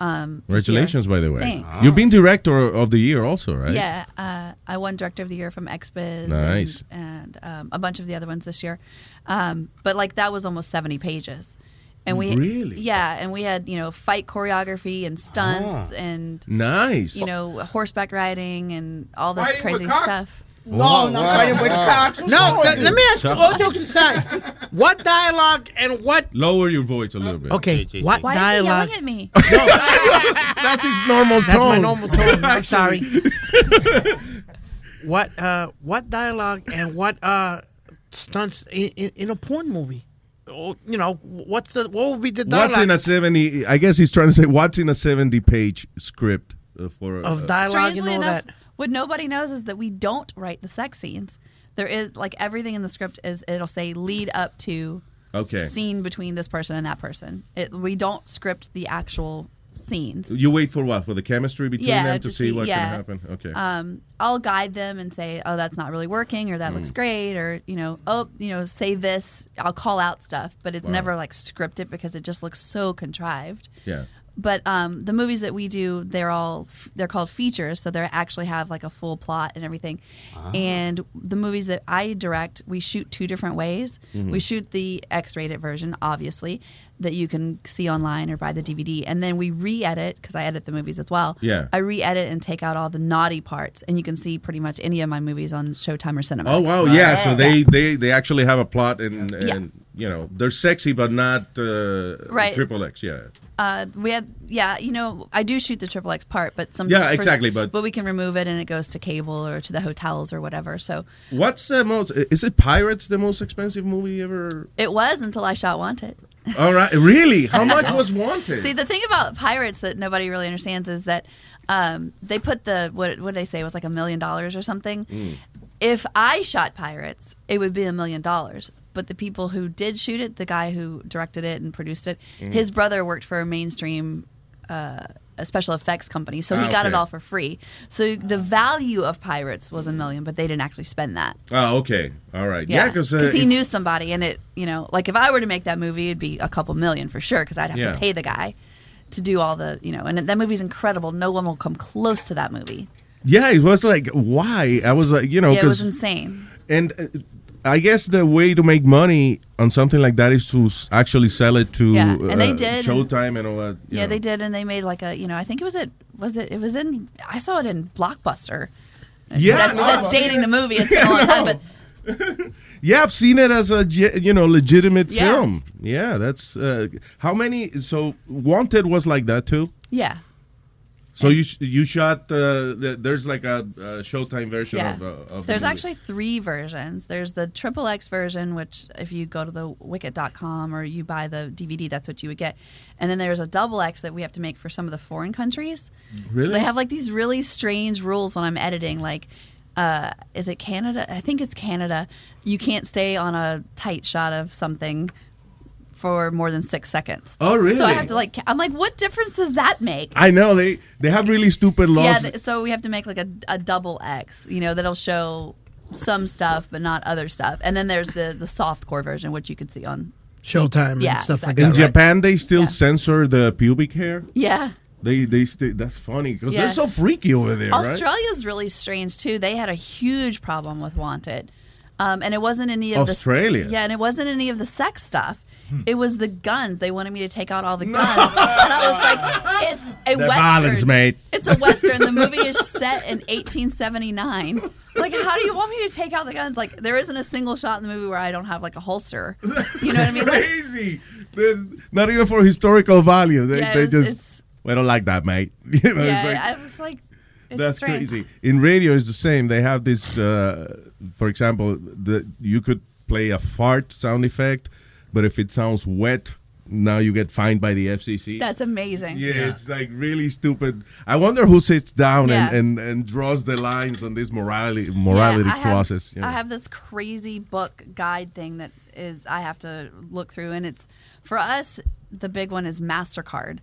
Um, this year. congratulations by the way Thanks. you've been director of the year also right Yeah, uh, I won Director of the Year from XBiz Nice. and, and um, a bunch of the other ones this year. Um, but like that was almost seventy pages, and we Really? yeah, and we had you know fight choreography and stunts Ah. and Nice. you know horseback riding and all this Fighting crazy stuff. No, not fighting with cocks. No, th- let me ask you, all jokes aside, what dialogue and what lower your voice a little bit Okay, what Why dialogue? is he yelling at me? That's his normal That's my normal tone. I'm sorry. what uh what dialogue and what uh stunts in, in, in a porn movie? Oh, You know, what's the what would be the dialogue what's in a 70 i guess he's trying to say what's in a 70 page script uh, for of uh, dialogue Strangely and all enough, that? what nobody knows is that we don't write the sex scenes. There is like everything in the script is it'll say lead up to okay scene between this person and that person. It, we don't script the actual scenes. you wait for what for the chemistry between yeah, them to, see, what's yeah. gonna happen okay Um, I'll guide them and say, "Oh, that's not really working," or "That Mm. looks great," or you know, "Oh, you know, say this." I'll call out stuff, but it's Wow. never like scripted because it just looks so contrived. yeah But um, the movies that we do, they're all they're called features, so they actually have like a full plot and everything. Ah. And the movies that I direct, we shoot two different ways. Mhm. We shoot the X-rated version, obviously, that you can see online or buy the DVD, and then we re-edit because I edit the movies as well. Yeah. I re-edit and take out all the naughty parts, and you can see pretty much any of my movies on Showtime or Cinema. oh wow yeah so they they they actually have a plot and and you know, they're sexy but not uh, Right. triple X. Yeah. Uh, we have, yeah, you know, I do shoot the triple X part, but some Yeah, exactly, but- but we can remove it and it goes to cable or to the hotels or whatever. So What's the most? Is it Pirates the most expensive movie ever? it was until I shot Wanted. All right, really? How much was Wanted? See, the thing about pirates that nobody really understands is that um, they put the what what did they say it was like a million dollars or something. Mm. If I shot pirates, it would be a million dollars. But the people who did shoot it, the guy who directed it and produced it, Mhm. his brother worked for a mainstream. Uh, a special effects company, so he Ah, got it all for free. So the value of Pirates was a million, but they didn't actually spend that. Oh, okay. All right. Yeah, Yeah, because he knew somebody, and it, you know, like if I were to make that movie, it'd be a couple million for sure, because I'd have Yeah. to pay the guy to do all the, you know, and that movie's incredible. No one will come close to that movie. Yeah, it was like why I was like you know yeah, it was insane. and uh, I guess the way to make money on something like that is to actually sell it to Yeah, and they uh, did, Showtime and all that. Yeah, know. they did, and they made like a, you know, I think it was it was it it was in I saw it in Blockbuster. Yeah, that's, no, that's dating the movie. It's been a long time, but Yeah, I've seen it as a you know legitimate Yeah. film. Yeah, that's uh, how many. So Wanted was like that too. yeah, So you sh- you shot. Uh, the, there's like a, a Showtime version yeah. of. Uh, of There's movie. actually three versions. There's the triple X version, which if you go to the wicket.com or you buy the DVD, that's what you would get. And then there's a double X that we have to make for some of the foreign countries. Really? They have like these really strange rules when I'm editing. Like, uh, is it Canada? I think it's Canada. You can't stay on a tight shot of something for more than six seconds. Oh, really? So I have to like, I'm like, what difference does that make? I know they they have really stupid laws. Yeah, th- so we have to make like a, a double X, you know, that'll show some stuff but not other stuff. And then there's the the soft core version, which you could see on. Showtime Yeah, and stuff like In that. right? Japan, they still censor the pubic hair. Yeah. They they st- that's funny because Yeah. they're so freaky over there, right? Australia's really strange too. They had a huge problem with Wanted, um, and it wasn't any of Australia? the yeah, and it wasn't any of the sex stuff. It was the guns. They wanted me to take out all the guns, and I was like, "It's a western, violence, mate. It's a western. The movie is set in 1879. Like, how do you want me to take out the guns? Like, there isn't a single shot in the movie where I don't have like a holster. You know what I mean? Crazy. They're not even for historical value. They, Yeah, they it's- just we don't like that, mate. You know, yeah, like- I was like, it's That's strange. crazy. In radio, it's the same. They have this, uh, for example, the you could play a fart sound effect, but if it sounds wet, now you get fined by the FCC. That's amazing. yeah, it's like really stupid. I wonder who sits down Yeah. and, and, and draws the lines on this morality morality Yeah, I clauses. Have, you know. I have this crazy book guide thing that is I have to look through, and it's for us. The big one is Mastercard.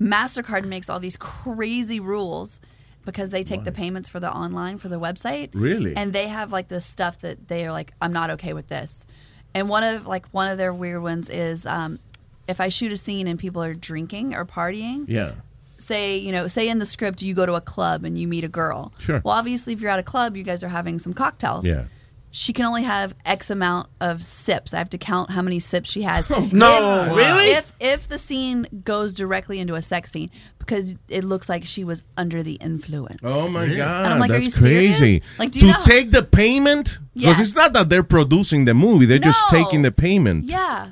Mastercard makes all these crazy rules because they take the payments for the online for the website. Really? and they have like this stuff that they are like, I'm not okay with this. And one of like one of their weird ones is um, if I shoot a scene and people are drinking or partying, yeah. say you know say in the script you go to a club and you meet a girl Sure. well obviously if you're at a club you guys are having some cocktails Yeah. She can only have x amount of sips i have to count how many sips she has oh, No, If- really? if if the scene goes directly into a sex scene because it looks like she was under the influence Oh my god, And I'm like, are that's you serious? crazy! Like, do to you know- take the payment because Yes. it's not that they're producing the movie; they're just taking the payment. yeah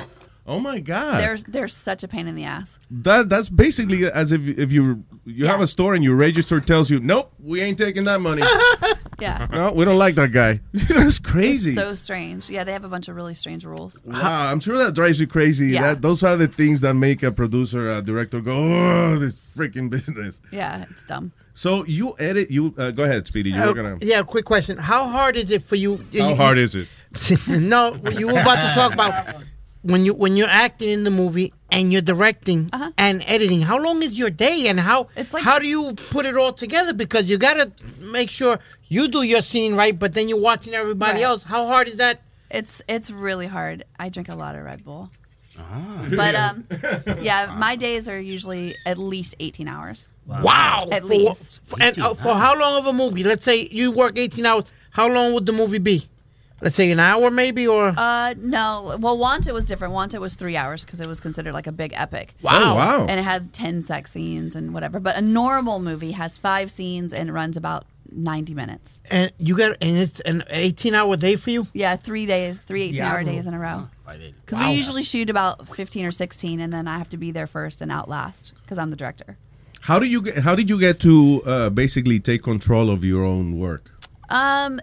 Oh my god! they're they're such a pain in the ass That that's basically as if if you you have a store and your register tells you, nope, we ain't taking that money. yeah no, we don't like that guy. that's crazy. so strange yeah they have a bunch of really strange rules wow, I'm sure that drives you crazy. Yeah. That those are the things that make a producer, a director go, oh, this freaking business. yeah it's dumb So you edit. You uh, go ahead, Speedy. You Uh, were gonna. yeah, quick question. How hard is it for you? How you- hard is it? no, you were about to talk about when you when you're acting in the movie and you're directing and editing. How long is your day, and how how do you put it all together? Because you got to make sure you do your scene right, but then you're watching everybody Right. else. How hard is that? It's it's really hard. I drink a lot of Red Bull. Ah. But um, yeah, my days are usually at least eighteen hours. Wow, At For- least. for- and uh, for how long of a movie? Let's say you work 18 hours. How long would the movie be? Let's say an hour, maybe, or Uh, no. Well, Wanted was different. Wanted was three hours because it was considered like a big epic. Wow. Oh, wow. And it had ten sex scenes and whatever. But a normal movie has five scenes and runs about ninety minutes. and you got and it's an 18 hour day for you. Yeah, three days, three 18 hour days in a row. Because we usually shoot about 15 or 16, and then I have to be there first and out last because I'm the director. How do you get, how did you get to uh, basically take control of your own work? Um,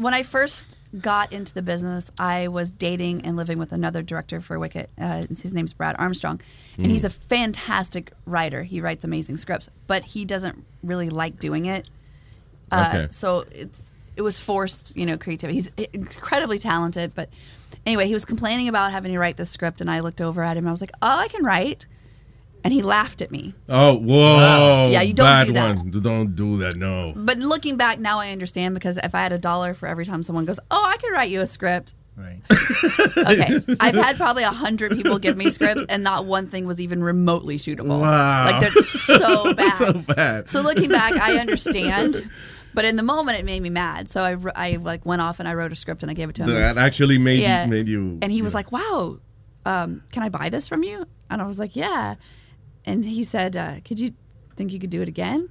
when I first got into the business, I was dating and living with another director for Wicket. Uh, his name's Brad Armstrong, and Mm. he's a fantastic writer. He writes amazing scripts, but he doesn't really like doing it. Uh, Okay. So it's it was forced, you know, creativity. He's incredibly talented, but anyway, he was complaining about having to write this script, and I looked over at him. and I was like, "Oh, I can write," and he laughed at me. Oh, whoa! Yeah, you don't bad do that. one. Don't do that. No. But looking back now, I understand because if I had a dollar for every time someone goes, "Oh, I could write you a script," Right. okay, I've had probably a hundred people give me scripts, and not one thing was even remotely shootable. Wow. Like they're so bad. so bad. So looking back, I understand. But in the moment, it made me mad. So I, I like went off and I wrote a script and I gave it to him. That actually made Yeah. you, made you. And he was like, "Wow, um, can I buy this from you?" And I was like, "Yeah." And he said, uh, "Could you think you could do it again?"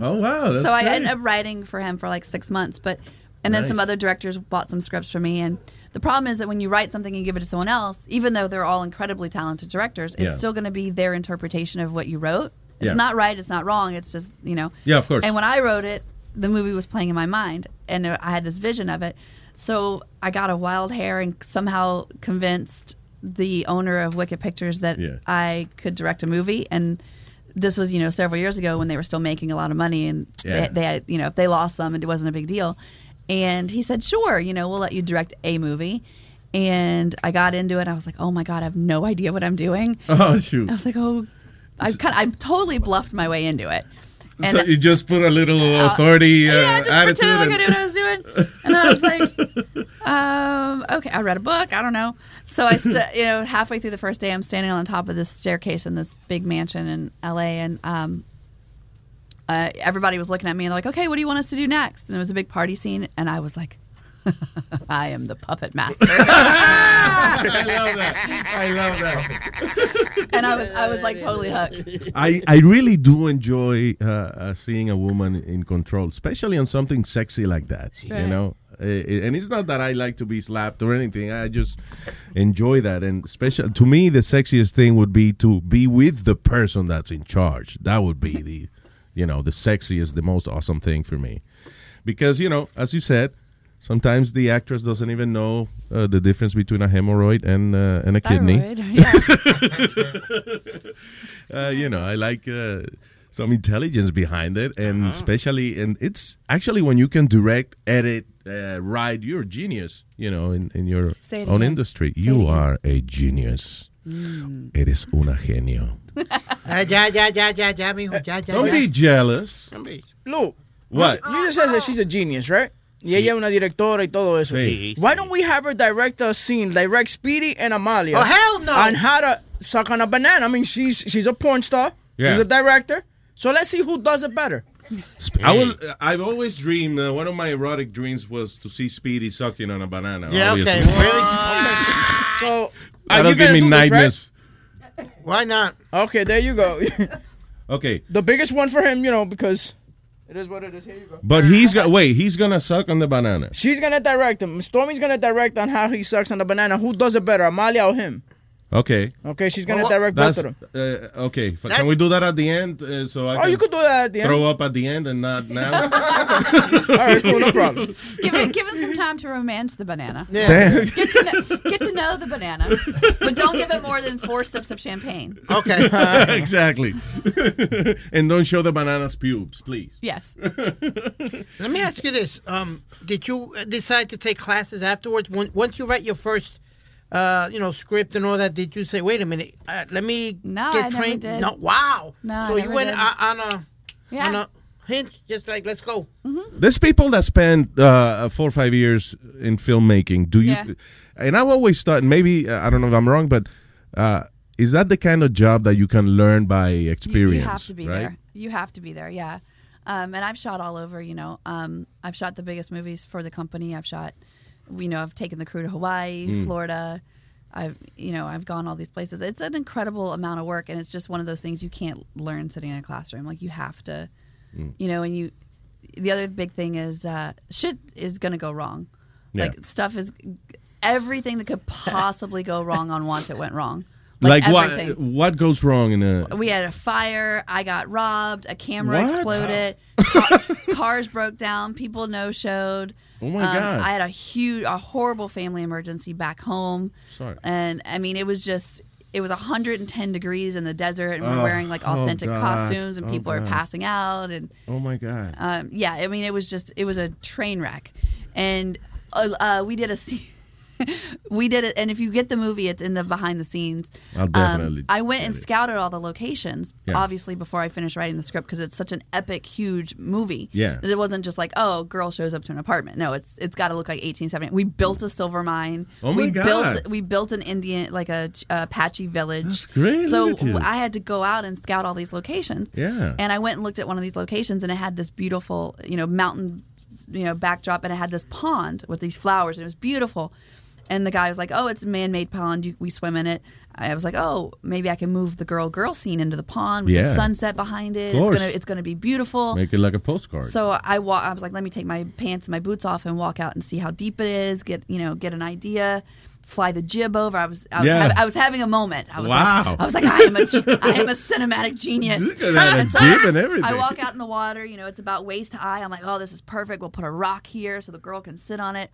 Oh wow! That's so I great. ended up writing for him for like six months, but and then some other directors bought some scripts from me. And the problem is that when you write something and give it to someone else, even though they're all incredibly talented directors, it's Yeah. still going to be their interpretation of what you wrote. It's Yeah. not right. It's not wrong. It's just you know. Yeah, of course. And when I wrote it, the movie was playing in my mind, and I had this vision of it. So I got a wild hair and somehow convinced the owner of Wicked Pictures that Yeah. I could direct a movie and this was you know several years ago when they were still making a lot of money and Yeah. they, they had you know if they lost some and it wasn't a big deal and he said sure you know we'll let you direct a movie and i got into it i was like oh my god i have no idea what i'm doing Oh shoot! i was like oh i kind of i totally bluffed my way into it and so you just put a little Uh, authority uh, yeah, just attitude. pretended like I knew what I was doing. And I was like, um, okay, I read a book. I don't know. So I, st- you know, halfway through the first day, I'm standing on top of this staircase in this big mansion in LA, and um, uh, everybody was looking at me and they're like, okay, what do you want us to do next? And it was a big party scene, and I was like, I am the puppet master. I love that. I love that. and I was, I was like totally hooked. I, I really do enjoy uh, uh, seeing a woman in control, especially on something sexy like that. You know, and it's not that I like to be slapped or anything. I just enjoy that, and special to me, the sexiest thing would be to be with the person that's in charge. That would be the, you know, the sexiest, the most awesome thing for me, because you know, as you said. Sometimes the actress doesn't even know uh, the difference between a hemorrhoid and uh, and a kidney. Yeah. uh, you know, I like uh, some intelligence behind it, and especially, and it's actually when you can direct, edit, uh, write, you're a genius. You know, in, in your Say own again. industry, Say you are a genius. Eres una genio. Ah, ya, ya, ya, ya, ya, mijo, ya, ya, Don't ya. be jealous. Lou. What? You just said that she's a genius, right? Y ella es una directora y todo eso. Sí. Why don't we have her direct a scene, direct Speedy and Amalia? Oh, hell no. On how to suck on a banana. I mean, she's she's a porn star. Yeah. She's a director. So let's see who does it better. I will. I've always dreamed. Uh, one of my erotic dreams was to see Speedy sucking on a banana. Yeah, okay. obviously. Really? So are That'll give me do this, right? nightmares. Why not? Okay, there you go. Okay, the biggest one for him, you know, because it is what it is. Here you go. but he's got. Wait, he's gonna suck on the banana. She's gonna direct him. Stormy's gonna direct on how he sucks on the banana. Who does it better, Amalia or him? Okay. Okay, she's gonna Well, direct both That's, of them. uh, okay. F- Can we do that at the end? Uh, so I Oh, can you could do that at the end. throw up at the end and not now. All right, cool, no problem. Give it, give him some time to romance the banana. Yeah. Damn. Get to know, get to know the banana, but don't give it more than four sips of champagne. Okay. exactly. and don't show the banana's pubes, please. Yes. Let me ask you this: um, Did you uh, decide to take classes afterwards? When, once you write your first, uh, you know, script and all that, did you say, "Wait a minute, uh, let me No, get I never trained"? did. No, wow. No, I so you went did. uh, on a Yeah. on a hinge, just like let's go. There's people that spend uh, four or five years in filmmaking. Do you? Yeah. And I've always thought, maybe uh, I don't know if I'm wrong, but uh, is that the kind of job that you can learn by You- experience? You, have to be right? there. You have to be there. Yeah. Um, and I've shot all over. You know, um, I've shot the biggest movies for the company. I've shot. You know, I've taken the crew to Hawaii, Mm. Florida. I've you know I've gone all these places. It's an incredible amount of work, and it's just one of those things you can't learn sitting in a classroom. Like you have to, Mm. you know. And you, the other big thing is uh, shit is gonna go wrong. Yeah. Like stuff is everything that could possibly go wrong on Wanted went wrong. Like, everything. what? What goes wrong in a? We had a fire. I got robbed. A camera What? exploded. Car- cars broke down. People no showed. Oh my God. I had a huge, a horrible family emergency back home. Sorry. And I mean, it was just, it was 110 degrees in the desert, and we're Oh, wearing like oh, authentic God. costumes, and Oh, people are passing out, and Oh my God. um, yeah, I mean, it was just it was a train wreck, and uh, uh, we did a scene. we did it, and if you get the movie, it's in the behind the scenes. I'll definitely Um, I went and scouted all the locations, Yeah. obviously before I finished writing the script because it's such an epic, huge movie. Yeah. it wasn't just like oh, girl shows up to an apartment. No, it's it's got to look like 1870. We built a silver mine. Oh my we God. built we built an Indian like a uh, Apache village. great, So look at you. I had to go out and scout all these locations. Yeah. And I went and looked at one of these locations, and it had this beautiful, you know, mountain, you know, backdrop, and it had this pond with these flowers, and it was beautiful. And the guy was like, "Oh, it's a man-made pond. You, we swim in it." I was like, "Oh, maybe I can move the girl-girl scene into the pond with Yeah. the sunset behind it. It's course. gonna, it's gonna be beautiful." Make it like a postcard. So I wa- I was like, "Let me take my pants and my boots off and walk out and see how deep it is. Get you know, get an idea." Fly the jib over. I was, I was, Yeah. hav- I was having a moment. I was Wow. like, I was like, I am a, ge- I am a cinematic genius. Look at that, a And so jib and everything. I walk out in the water. You know, it's about waist high. I'm like, oh, this is perfect. We'll put a rock here so the girl can sit on it.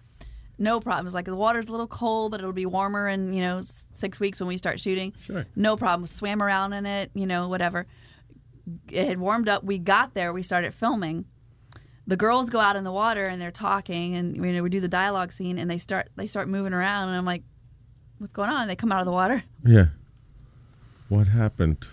No problem. It's like the water's a little cold, but it'll be warmer in you know six weeks when we start shooting. Sure. No problem. Swam around in it. You know, whatever. It had warmed up. We got there. We started filming. The girls go out in the water and they're talking, and you know we do the dialogue scene, and they start they start moving around, and I'm like, what's going on? And they come out of the water. yeah. What happened?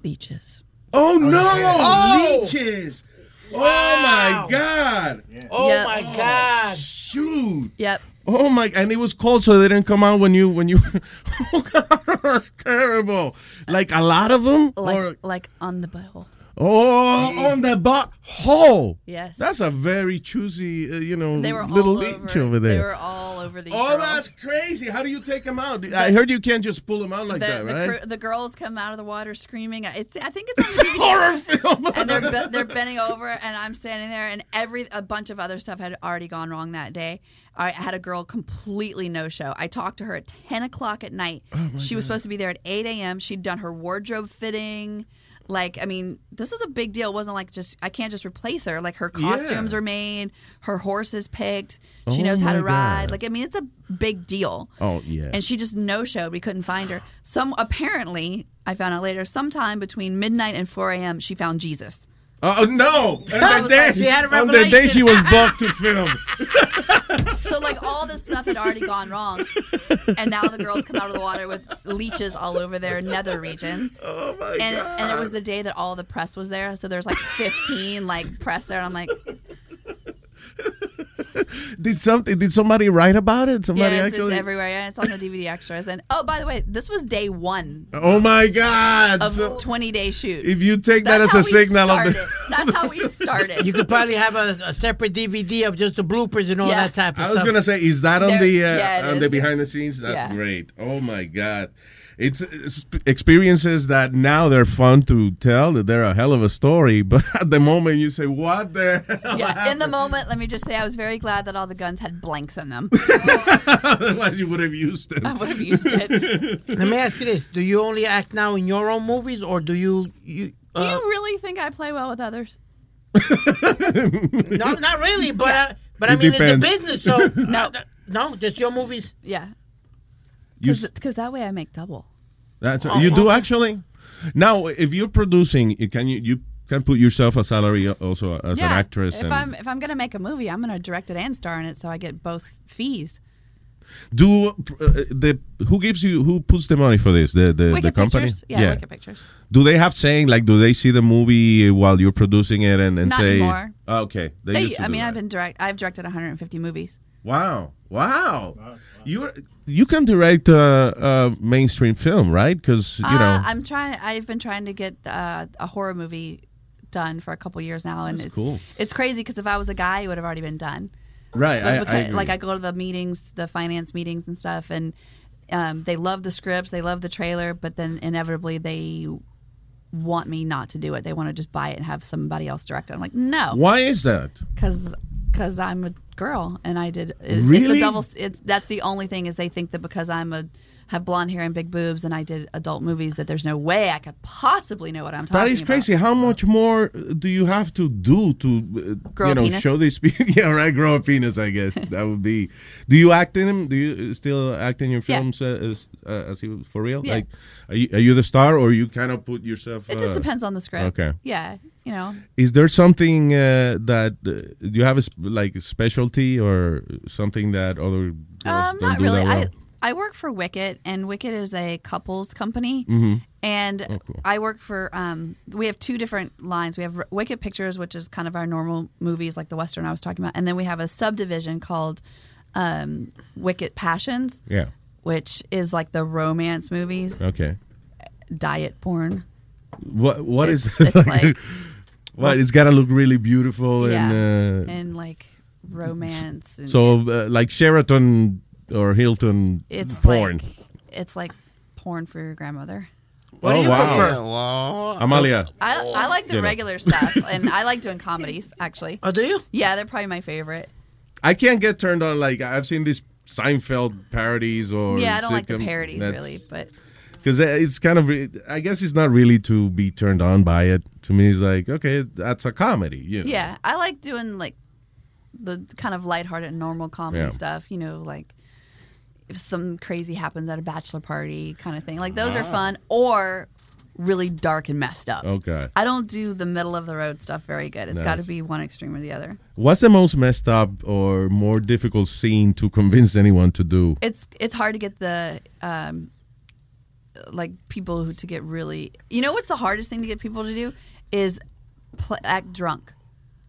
Beaches. Oh, no! Oh! Leeches! Wow. Oh my God! Oh Yep. my God! Shoot! Yep. Oh my! And it was cold, so they didn't come out when you when you. oh God, that's terrible. Like a lot of them, Like or like on the butthole. Oh, on the butt hole. Yes. That's a very choosy, uh, you know, They were little all leech over, over there. They were all over the. Oh, girls. that's crazy. How do you take them out? I heard you can't just pull them out like the, that, the, right? cr- the girls come out of the water screaming. It's I think it's a horror film, and they're be- they're bending over, and I'm standing there, and every a bunch of other stuff had already gone wrong that day. I had a girl completely no show. I talked to her at 10 o'clock at night. Oh, she was supposed to be there at 8 a.m. She'd done her wardrobe fitting. Like, I mean, this was a big deal. It wasn't like just, I can't just replace her. Like, her Yeah. costumes are made, her horse is picked, she Oh knows how my to ride. God. Like, I mean, it's a big deal. Oh yeah. And she just no showed. We couldn't find her. Some apparently, I found out later, sometime between midnight and 4 a.m., she found Jesus. Oh, oh no! I On the day, like- She had a on the day revelation. she was booked to film. So like all this stuff had already gone wrong, and now the girls come out of the water with leeches all over their nether regions. Oh my and, god! And it was the day that all the press was there, so there's like 15 like press there, and I'm like, Did something? Did somebody write about it? Somebody yeah, it's, it's actually. everywhere. Yeah, it's on the DVD extras. And oh, by the way, this was day one oh my god! of So 20 day shoot. if you take that as a signal of the. That's how we started. You could probably have a, a separate DVD of just the bloopers and all Yeah. that type of I stuff. was gonna say, is that on There- the uh, yeah, it on the behind the scenes? That's Yeah. great. Oh my god, it's, it's experiences that now they're fun to tell. that They're a hell of a story, but at the moment you say, "What the hell?" yeah, in the moment, let me just say I was very glad that all the guns had blanks in them. Otherwise, you would have used it. I would have used it. Let me ask you this: Do you only act now in your own movies, or do you you? Do uh, you really think I play well with others? no, not really. But uh, but I It mean, depends. it's a business, so No. no, just your movies. Yeah, You s- because that way I make double. That's Oh, you do actually. Now, if you're producing, you can you you can put yourself a salary also as yeah, an actress. if and I'm if I'm gonna make a movie, I'm gonna direct it and star in it, so I get both fees. do uh, the who gives you who puts the money for this? The the, the company. Pictures, yeah, Wicked Pictures. Do they have saying like? Do they see the movie while you're producing it and, and Not say? anymore. Oh, okay, they, They, used to I mean, that. I've been direct. I've directed 150 movies. Wow, wow. You you can direct a, a mainstream film, right? Because you Uh, know. I'm trying. I've been trying to get uh, a horror movie done for a couple years now, and That's it's cool. it's crazy because if I was a guy, it would have already been done. Right, But I- I because- agree. like I go to the meetings, the finance meetings and stuff, and um, they love the scripts, they love the trailer, but then inevitably they want me not to do it. They want to just buy it and have somebody else direct it. I'm like, no, Why is that? because I'm a girl, and I did. It's, It's Really? the double. It's, that's the only thing is they think that because I'm a have blonde hair and big boobs, and I did adult movies, that there's no way I could possibly know what I'm talking about. That is about. crazy. How much more do you have to do to, uh, Grow you know, penis? show these people? yeah, right. Grow a penis. I guess that would be. Do you act in them? Do you still act in your Yeah. films uh, as uh, as you for real? Yeah. Like, are you are you the star or you kind of put yourself? It just uh, depends on the script. Okay. Yeah, you know. Is there something uh, that uh, you have a sp- like a specialty or something that other girls Um, don't not do really. that well? I I work for Wicket, and Wicket is a couples company. Mhm. And Oh, cool. I work for. Um, we have two different lines. We have Wicket Pictures, which is kind of our normal movies, like the western I was talking about, and then we have a subdivision called um, Wicket Passions, Yeah. which is like the romance movies, Okay. diet porn. What what is It's- it's like- what? It's got to look really beautiful yeah, and. Uh, and like romance. And So, uh, like Sheraton or Hilton it's porn. like it's like porn for your grandmother. What do Oh, you wow. prefer? Amalia. I, I like the You know. regular stuff, and I like doing comedies. Actually, oh, do you? Yeah, they're probably my favorite. I can't get turned on. Like I've seen these Seinfeld parodies or yeah, I don't like the parodies that's- really, but because it's kind of I guess it's not really to be turned on by it. To me, it's like okay, that's a comedy. You know? yeah, I like doing like the kind of lighthearted, normal comedy Yeah. stuff. You know, like if some crazy happens at a bachelor party, kind of thing. Like those are Ah. fun, or really dark and messed up. Okay. I don't do the middle of the road stuff very good. It's got to be one extreme or the other. What's the most messed up or more difficult scene to convince anyone to do? it's it's hard to get the um like people who to get really you know what's the hardest thing to get people to do is pl- act drunk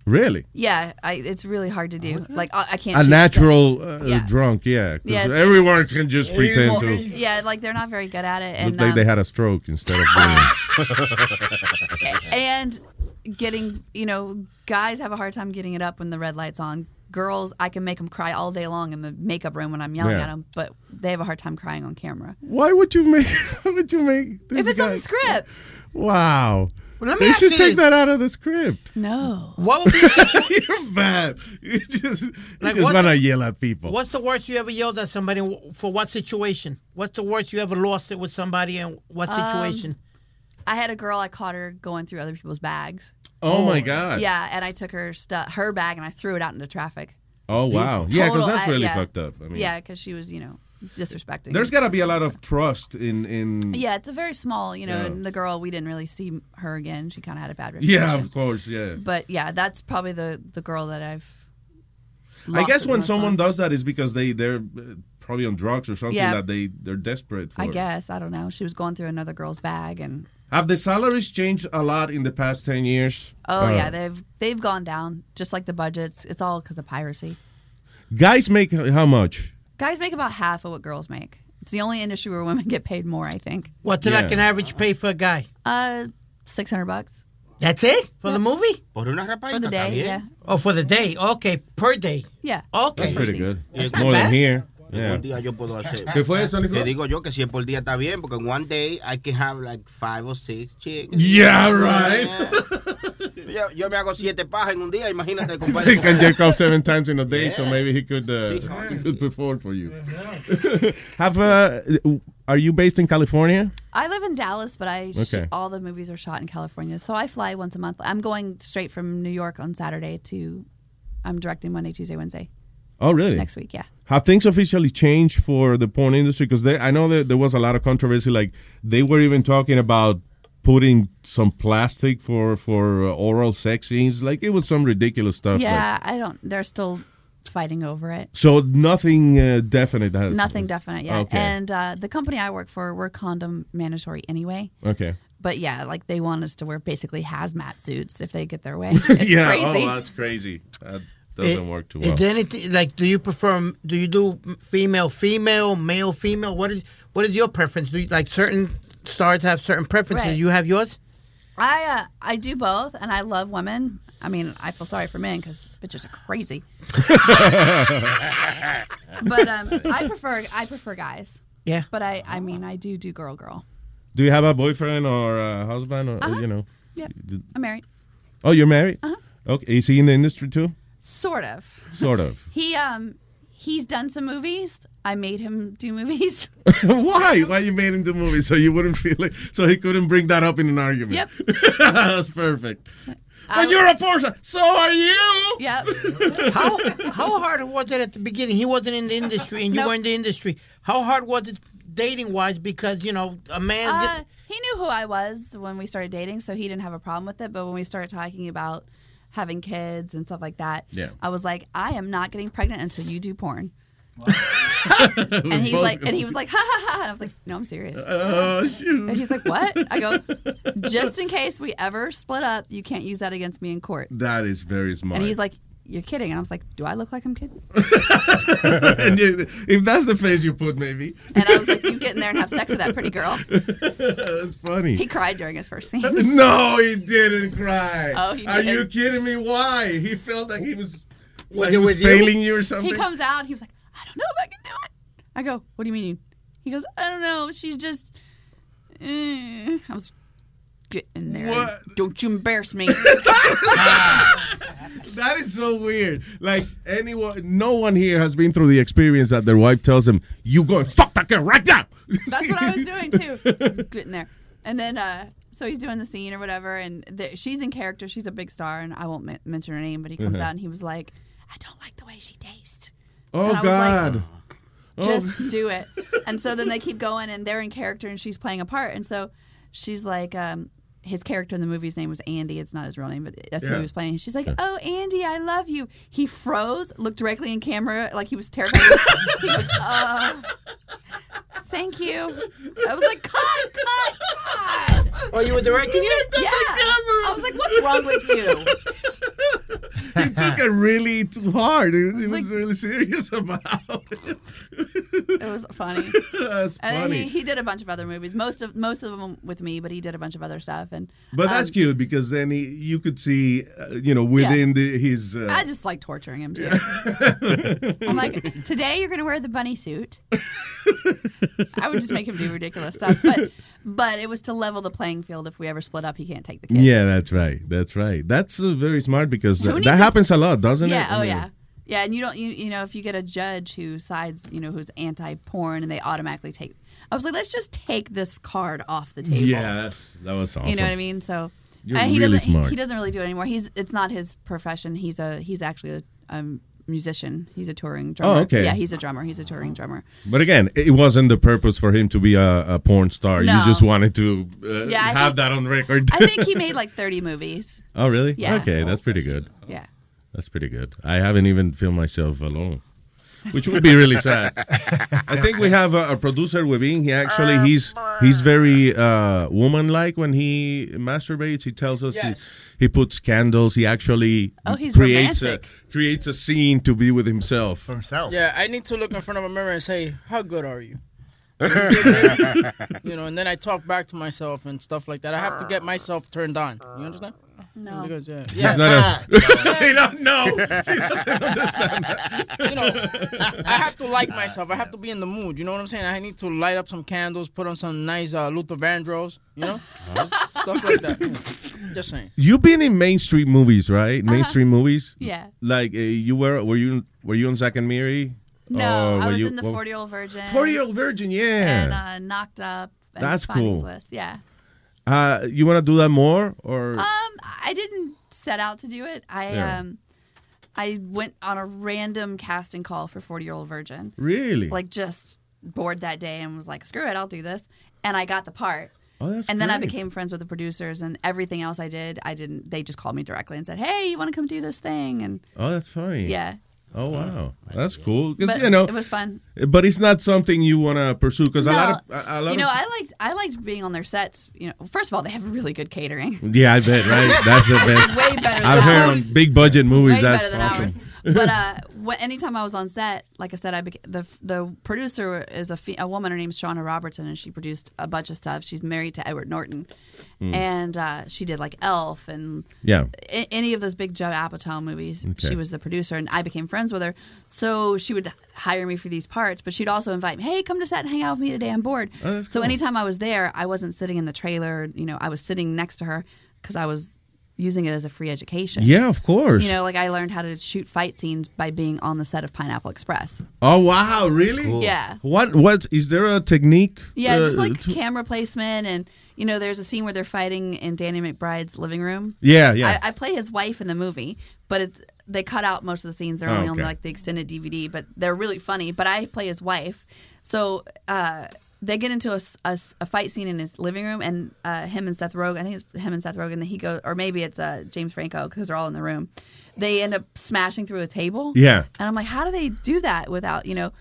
Really? yeah I, it's really hard to do like I, I can't A shoot natural uh, yeah. drunk, yeah. 'cause Yeah, it's- everyone can just pretend to. yeah like they're not very good at it and Look like they um, had a stroke instead of being. and getting you know guys have a hard time getting it up when the red light's on girls i can make them cry all day long in the makeup room when i'm yelling Yeah. at them but they have a hard time crying on camera Why would you make? Why would you make? if this it's on guy- the script Wow. Well, let me they ask should you take that out of the script. no What would be You're bad. You just, you Like, just what's want to yell at people. What's the worst you ever yelled at somebody for what situation? What's the worst you ever lost it with somebody and what Um, situation? I had a girl. I caught her going through other people's bags. Oh, my God. Yeah, and I took her stuff, her bag, and I threw it out into traffic. Oh wow. Yeah, because Total- that's I- really yeah. fucked up. I mean, yeah, because she was, you know, disrespecting. there's got to be a lot of trust in in. Yeah, it's a very small, you know. Yeah. And the girl, we didn't really see her again. She kind of had a bad reputation. Yeah, of course. Yeah. But yeah, that's probably the the girl that I've. I guess when someone on. does that is because they they're uh, probably on drugs or something Yeah. that they they're desperate for. I guess I don't know. She was going through another girl's bag, and Have the salaries changed a lot in the past ten years? oh Uh, yeah, they've they've gone down just like the budgets. It's all because of piracy. Guys make how much? Guys make about half of what girls make. It's the only industry where women get paid more. I think. What's it like an average pay for a guy? Uh, six hundred bucks. That's it for the movie? Por una rapadita For the day, también. yeah. Oh, for the day. Okay, per day. Yeah. Okay. That's pretty good. It's More than here. Yeah. un día yo puedo hacer. ¿Qué fue eso, Nicolás? Te digo yo que si por día está bien, porque en one day I can have like five or six chicks. Yeah, right. Yo, yo me hago siete pajas en un día, imagínate, he can jerk off seven times in a day, so maybe he could uh, Sí, he could perform for you. Have uh, are you based in California? I live in Dallas, but I sh- Okay. all the movies are shot in California, so I fly once a month. I'm going straight from New York on Saturday to. I'm directing Monday, Tuesday, Wednesday. Oh, really? Next week, yeah. Have things officially changed for the porn industry? Because I know that there was a lot of controversy. Like they were even talking about putting some plastic for for uh, oral sex scenes. Like it was some ridiculous stuff. like- yeah, I don't. They're still fighting over it. so nothing uh, definite has Nothing definite yet. Okay. And uh, the company I work for, we're condom mandatory anyway. Okay. But yeah, like they want us to wear basically hazmat suits if they get their way. It's yeah. crazy. Oh, that's crazy. That doesn't I- work too Is well. there anything like? Do you prefer? Do you do female, female, male, female? What is what is your preference? Do you, like certain stars have certain preferences? Right. You have yours. I uh, I do both, and I love women. I mean, I feel sorry for men because bitches are crazy. but um, I prefer I prefer guys. Yeah. But I I mean I do do girl girl. Do you have a boyfriend or a husband or Uh-huh. you know? Yeah. I'm married. Oh, you're married? Uh-huh. Okay. Is he in the industry too? Sort of. Sort of. He um he's done some movies. I made him do movies. Why? Why you made him do movies so you wouldn't feel it, so he couldn't bring that up in an argument? Yep. That's perfect. But you're a Porsche. So are you? Yep. how how hard was it at the beginning? He wasn't in the industry, and you were in the industry. How hard was it dating wise? Because you know a man. Uh, he knew who I was when we started dating, so he didn't have a problem with it. But when we started talking about having kids and stuff like that, Yeah. I was like, I am not getting pregnant until you do porn. and he's like, and he was like, ha ha ha. And I was like, no, I'm serious. Uh, oh, shoot. And he's like, what? I go, just in case we ever split up, you can't use that against me in court. That is very smart. And he's like, you're kidding. And I was like, do I look like I'm kidding? and you, if that's the face you put, maybe. And I was like, you get in there and have sex with that pretty girl. That's funny. He cried during his first scene. no, he didn't cry. Oh, he Are you kidding me? Why? He felt like he was, Was like it he was with you? failing you or something. He comes out. He was like, I don't know if I can do it. I go, what do you mean? He goes, I don't know. She's just. eh." I was, get in there. What? Don't you embarrass me. that is so weird. Like anyone, no one here has been through the experience that their wife tells them, "You go and fuck that girl right now." That's what I was doing too. Getting there. And then, uh, so he's doing the scene or whatever, and the, she's in character. She's a big star, and I won't men- mention her name, but he comes Uh-huh. out and he was like, I don't like the way she tastes. Oh And I was like, God. just Oh. do it. And so then they keep going, and they're in character, and she's playing a part. And so she's like, um, his character in the movie's name was Andy. It's not his real name, but that's who he was playing. She's like, "Oh, Andy, I love you." He froze, looked directly in camera, like he was terrified. he goes, uh, "Thank you." I was like, "Cut, cut, cut." Oh, you were directing it? Yeah. I was like, "What's wrong with you?" he took it really too hard. He, he was really serious about it. It was funny. That's And funny. he, he did a bunch of other movies. Most of most of them with me, but he did a bunch of other stuff. And But that's um, cute because then he, you could see, uh, you know, within the, his. Uh, I just like torturing him too. I'm like, today you're gonna wear the bunny suit. I would just make him do ridiculous stuff, but but it was to level the playing field. If we ever split up, he can't take the kid. yeah, that's right. That's right. That's uh, very smart because that happens a lot, doesn't yeah, it? Oh mean, yeah, yeah. And you don't, you you know, if you get a judge who sides, you know, who's anti-porn, and they automatically take. I was like, let's just take this card off the table. Yeah, that was awesome. You know what I mean? So You're and he really doesn't. he- smart. He, doesn't really do it anymore. He's it's not his profession. He's a he's actually a um, musician. He's a touring drummer. Oh, okay. Yeah, he's a drummer. He's a touring drummer. But again, it wasn't the purpose for him to be a, a porn star. No. You just wanted to uh, Yeah, have think- that on record. I think he made like thirty movies. oh, really? Yeah. Okay, that's pretty good. Yeah. That's pretty good. I haven't even filmed myself alone, which would be really sad. I think we have a, a producer with him. He actually he's he's very uh, woman-like when he masturbates. He tells us Yes. he, he puts candles. He actually Oh, he's creates romantic. a creates a scene to be with himself. For himself. Yeah, I need to look in front of a mirror and say, "How good are you?" you know, and then I talk back to myself and stuff like that. I have to get myself turned on. You understand? No. Because, yeah, It's yeah. not a- you don't know. you know, I have to like myself. I have to be in the mood. You know what I'm saying? I need to light up some candles, put on some nice uh, Luther Vandross. You know, stuff like that. Yeah. Just saying. You've been in mainstream movies, right? Mainstream movies. Uh-huh. Yeah. Like uh, you were, were you were you on Zack and Mary? No, Or I was you- in the 40 year old virgin. 40 year old virgin, yeah. And uh, knocked up. And That's Finding cool. Bliss. Yeah. Uh, you want to do that more, or Um, I didn't set out to do it. I Yeah. um, I went on a random casting call for Forty Year Old Virgin. Really? Like just bored that day and was like, screw it, I'll do this, and I got the part. Oh, that's and then I great. became friends with the producers, and everything else I did, I didn't. They just called me directly and said, "Hey, you want to come do this thing?" And oh, that's funny. yeah, Oh wow, that's cool. Because you know it was fun. But it's not something you want to pursue because a lot of a, a lot you know, of, I liked I liked being on their sets. You know, first of all, they have really good catering. yeah, I bet right. That's the best. Way better I've than heard ours. on big budget movies. Way that's better than awesome. ours. But uh, wh- anytime I was on set, like I said, I beca- the the producer is a fe- a woman. Her name's Shauna Robertson, and she produced a bunch of stuff. She's married to Edward Norton, Hmm. and uh, she did like Elf and Yeah. a- any of those big Judd Apatow movies. Okay. She was the producer, and I became friends with her. So she would hire me for these parts, but she'd also invite me, "Hey, come to set and hang out with me today. I'm bored." Oh, so cool. anytime I was there, I wasn't sitting in the trailer. You know, I was sitting next to her because I was using it as a free education. Yeah, of course. You know, like I learned how to shoot fight scenes by being on the set of Pineapple Express. Oh wow, really? Cool. Yeah. What what is there a technique? Yeah, uh, just like to- camera placement, and you know, there's a scene where they're fighting in Danny McBride's living room. Yeah, yeah. I, I play his wife in the movie, but it's they cut out most of the scenes. They're Oh, only on like the extended DVD, but they're really funny. But I play his wife, so uh, they get into a a fight scene in his living room, and uh, him and Seth Rogen. I think it's him and Seth Rogen. That he goes, or maybe it's uh, James Franco because they're all in the room. They end up smashing through a table. Yeah. and I'm like, how do they do that without you know,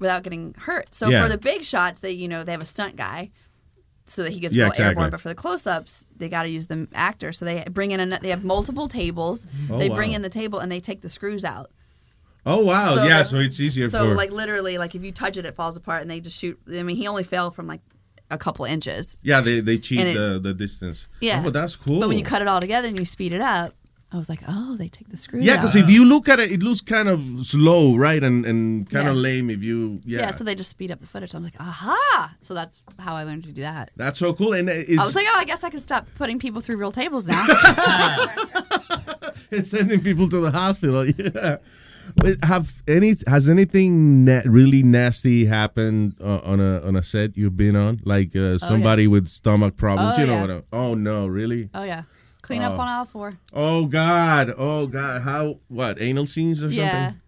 without getting hurt? So Yeah. for the big shots, they you know they have a stunt guy. So that he gets Yeah, exactly. airborne, but for the close-ups, they got to use the actor. So they bring in, a, they have multiple tables. Oh, they bring wow. in the table and they take the screws out. Oh wow, So yeah. that- so it's easier So for. like literally, like if you touch it, it falls apart, and they just shoot. I mean, he only fell from like a couple inches. yeah, they they cheat it- the the distance. Yeah, Oh, that's cool. But when you cut it all together and you speed it up, I was like, oh, they take the screws. Yeah, because if you look at it, it looks kind of slow, right, and and kind of lame if you. Yeah, yeah. so they just speed up the footage. I'm like, aha! So that's how I learned to do that. that's so cool, and it's I was like, oh, I guess I can stop putting people through real tables now. and sending people to the hospital. Yeah. Have any has anything na- really nasty happened uh, on a on a set you've been on? Like uh, somebody with stomach problems, Oh, you know yeah. what? I- oh no, really? oh yeah, clean up Oh. on aisle four. Oh God! Oh God! How? What? Anal scenes or Yeah, something?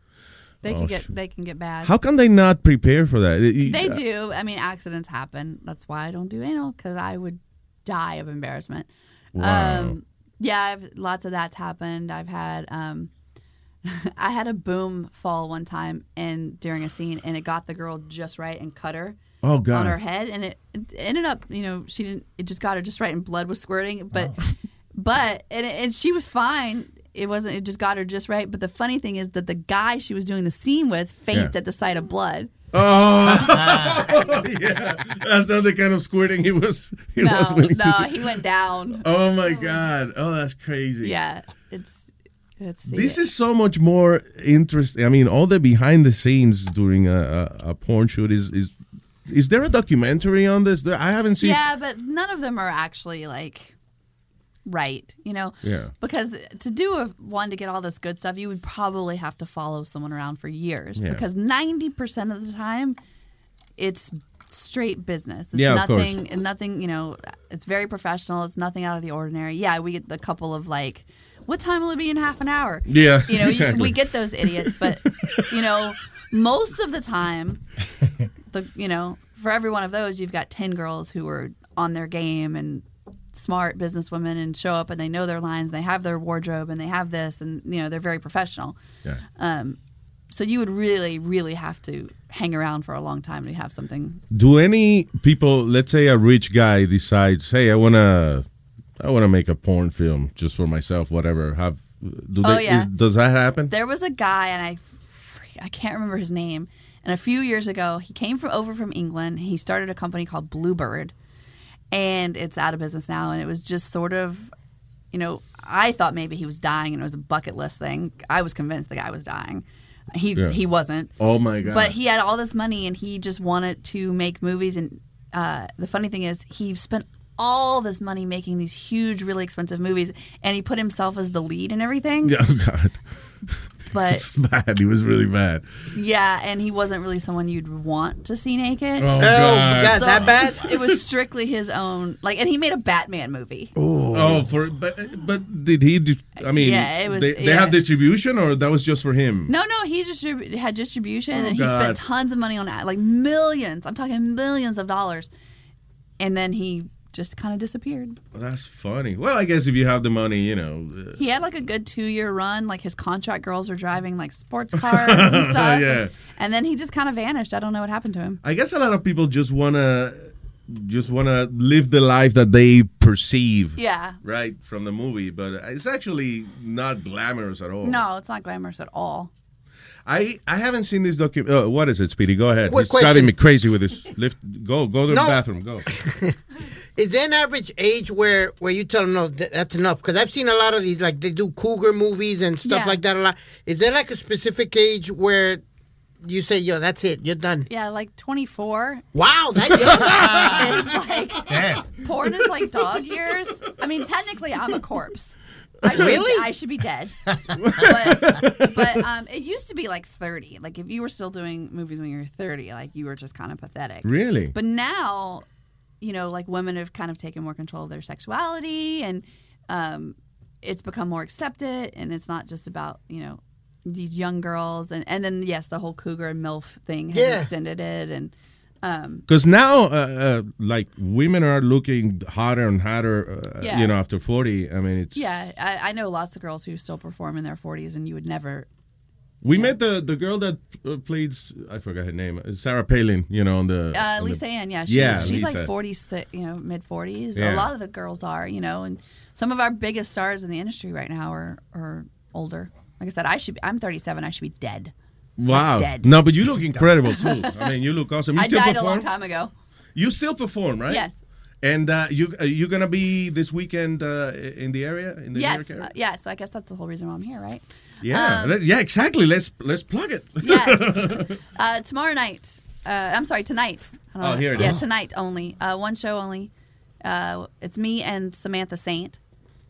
they Oh, can get they can get bad. How can they not prepare for that? They uh, do. I mean, accidents happen. That's why I don't do anal because I would die of embarrassment. Wow. Um, yeah, I've, lots of that's happened. I've had um, I had a boom fall one time and during a scene, and it got the girl just right and cut her. Oh, God. On her head, and it, it ended up, you know, she didn't. It just got her just right, and blood was squirting. But, Oh. but, and, and she was fine. It wasn't. It just got her just right. But the funny thing is that the guy she was doing the scene with faints Yeah. at the sight of blood. Oh, yeah. That's not the kind of squirting he was. He no, was no, to. he went down. Oh my God! Oh, that's crazy. Yeah, it's This is so much more interesting. I mean, all the behind the scenes during a, a, a porn shoot is is. Is there a documentary on this? I haven't seen. yeah, but none of them are actually like right, you know. Yeah. Because to do a one to get all this good stuff, you would probably have to follow someone around for years. Yeah. Because ninety percent of the time, it's straight business. It's Yeah, of course. nothing, nothing. You know, it's very professional. It's nothing out of the ordinary. Yeah, we get the couple of like. What time will it be in half an hour? Yeah, you know, you- we get those idiots, but you know, most of the time, the you know for every one of those you've got 10 girls who are on their game and smart businesswomen and show up and they know their lines and they have their wardrobe and they have this and you know they're very professional Yeah. um, so you would really really have to hang around for a long time to have something Do any people, let's say a rich guy decides, hey, I wanna, I wanna make a porn film just for myself, whatever. Have do Oh, they, yeah. is- does that happen? There was a guy, and I, I can't remember his name. And a few years ago, he came from over from England. He started a company called Bluebird, and it's out of business now. And it was just sort of, you know, I thought maybe he was dying, and it was a bucket list thing. I was convinced the guy was dying. He Yeah. he wasn't. Oh, my God. But he had all this money, and he just wanted to make movies. And uh, the funny thing is, he spent all this money making these huge, really expensive movies, and he put himself as the lead and everything. Yeah, oh God, But it's bad. He was really bad. Yeah, and he wasn't really someone you'd want to see naked. Oh, Oh, God. God, So that bad? It was strictly his own. Like, and he made a Batman movie. Oh, oh for but but did he? di- I mean, Yeah, it was- They, they have distribution, or that was just for him? No, no, he distrib- had distribution, Oh, and he God. spent tons of money on it, like millions. I'm talking millions of dollars, and then he just kind of disappeared. That's funny. Well, I guess if you have the money, you know. uh, He had like a good two year run. Like his contract girls were driving like sports cars and stuff. Yeah. And then he just kind of vanished. I don't know what happened to him. I guess a lot of people just wanna just wanna live the life that they perceive. Yeah. Right from the movie, but it's actually not glamorous at all. No, it's not glamorous at all. I I haven't seen this docu. Uh, what is it, Speedy? Go ahead. Quick He's driving me crazy with this. Lift. Go go to No. the bathroom. Go. Is there an average age where where you tell them no, th- that's enough? Because I've seen a lot of these, like they do cougar movies and stuff Yeah. like that a lot. Is there like a specific age where you say, yo, that's it, you're done? Yeah, like 24. Wow, that is like Damn. porn is like dog years. I mean, technically, I'm a corpse. I should, Really? I should be dead. but but um, it used to be like 30. Like if you were still doing movies when you were 30, like you were just kind of pathetic. Really? But now, you know, like women have kind of taken more control of their sexuality and um, it's become more accepted and it's not just about, you know, these young girls and, and then yes, the whole cougar and MILF thing has Yeah. extended it and um Because now, uh, uh, like, women are looking hotter and hotter, uh, Yeah. you know, after 40. I mean, it's. yeah, I, I know lots of girls who still perform in their 40s and you would never We met the, the girl that uh, played, I forgot her name, uh, Sarah Palin, you know, on the. Uh, on Lisa the, Ann, yeah, she's, yeah, she's like Lisa. 46, you know, mid 40s. Yeah. A lot of the girls are, you know, and some of our biggest stars in the industry right now are, are older. Like I said, I should. Be, I'm 37. I should be dead. Wow. dead. No, but you look incredible, too. I mean, you look awesome. You I still died perform? a long time ago. You still perform, right? Yes. And uh, you uh, you gonna be this weekend uh, in the area in the New Yes, York area? uh, yes. I guess that's the whole reason why I'm here, right? Yeah, Um, yeah, exactly. Let's let's plug it. Yes. uh, tomorrow night. Uh, I'm sorry, tonight. Oh, know. here it yeah, is. tonight only. Uh, one show only. Uh, it's me and Samantha Saint,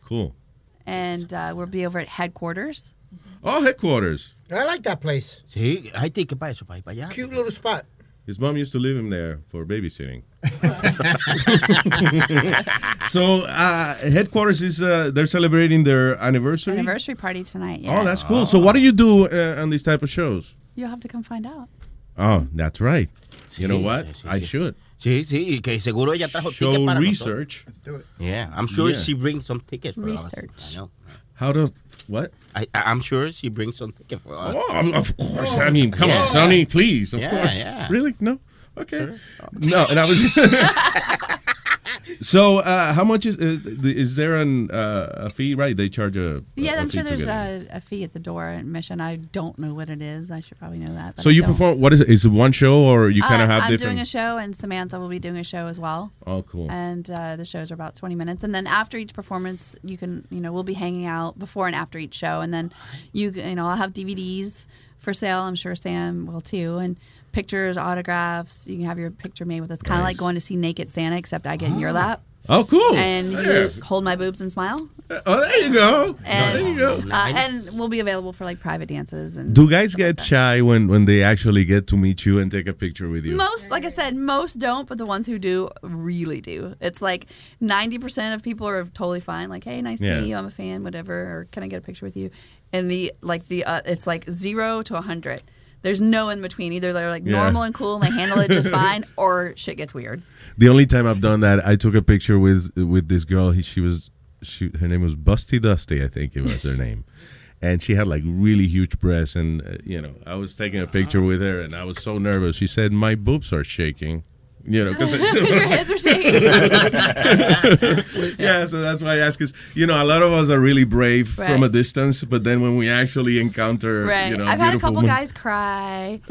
cool. and uh, we'll be over at headquarters. Oh, headquarters. I like that place. See, I ticket para eso, para ir para allá. Cute little spot. His mom used to live him there for babysitting. so uh, headquarters is uh, they're celebrating their anniversary. Anniversary party tonight. Yeah. Oh, that's cool. So what do you do uh, on these type of shows? You'll have to come find out. Oh, that's right. you know what? sí, sí, I should. Sí, sí, que seguro ella trajo Show tickets para research. nosotros. Let's do it. Yeah, I'm sure Yeah. she brings some tickets for Research. us. I know. How does what? I, I- I'm sure she brings something for us. Oh, of course. Oh. I mean, come Yeah. on, Sonny, please. Of Yeah, course. yeah. Really? No. Okay. No, and I was. so, uh, how much is uh, is there an uh, a fee? Right, they charge a. Yeah, a I'm fee sure there's a, a fee at the door admission. I don't know what it is. I should probably know that. So I you don't. perform? What is it? Is it one show or you kind of Uh, have I'm different? doing a show, and Samantha will be doing a show as well. Oh, cool. And uh, the shows are about 20 minutes, and then after each performance, you can, you know, we'll be hanging out before and after each show, and then you, you know, I'll have DVDs for sale. I'm sure Sam will too, and pictures, autographs. You can have your picture made with us, kind of like going to see Naked Santa, except I get in your lap. Oh, cool. And you Yeah. hold my boobs and smile. Oh, there you go. And, there you go. Uh, and we'll be available for like private dances and Do guys get shy when when they actually get to meet you and take a picture with you? Most, like I said, most don't, but the ones who do really do. It's like 90% of people are totally fine. Like, hey, nice Yeah. to meet you. I'm a fan, whatever. Or can I get a picture with you? And the, like, the, uh, it's like zero to a 100. There's no in between. Either they're like Yeah. normal and cool and they handle it just fine, or shit gets weird. The only time I've done that, I took a picture with with this girl. He, she was, she, her name was Busty Dusty, I think it was her name, and she had like really huge breasts. And uh, you know, I was taking a picture with her, and I was so nervous. She said, "My boobs are shaking." You know, because Your hands are shaking. yeah, so that's why I ask. Because you know, a lot of us are really brave from a distance, but then when we actually encounter, Right. you know, I've had a couple women- guys cry,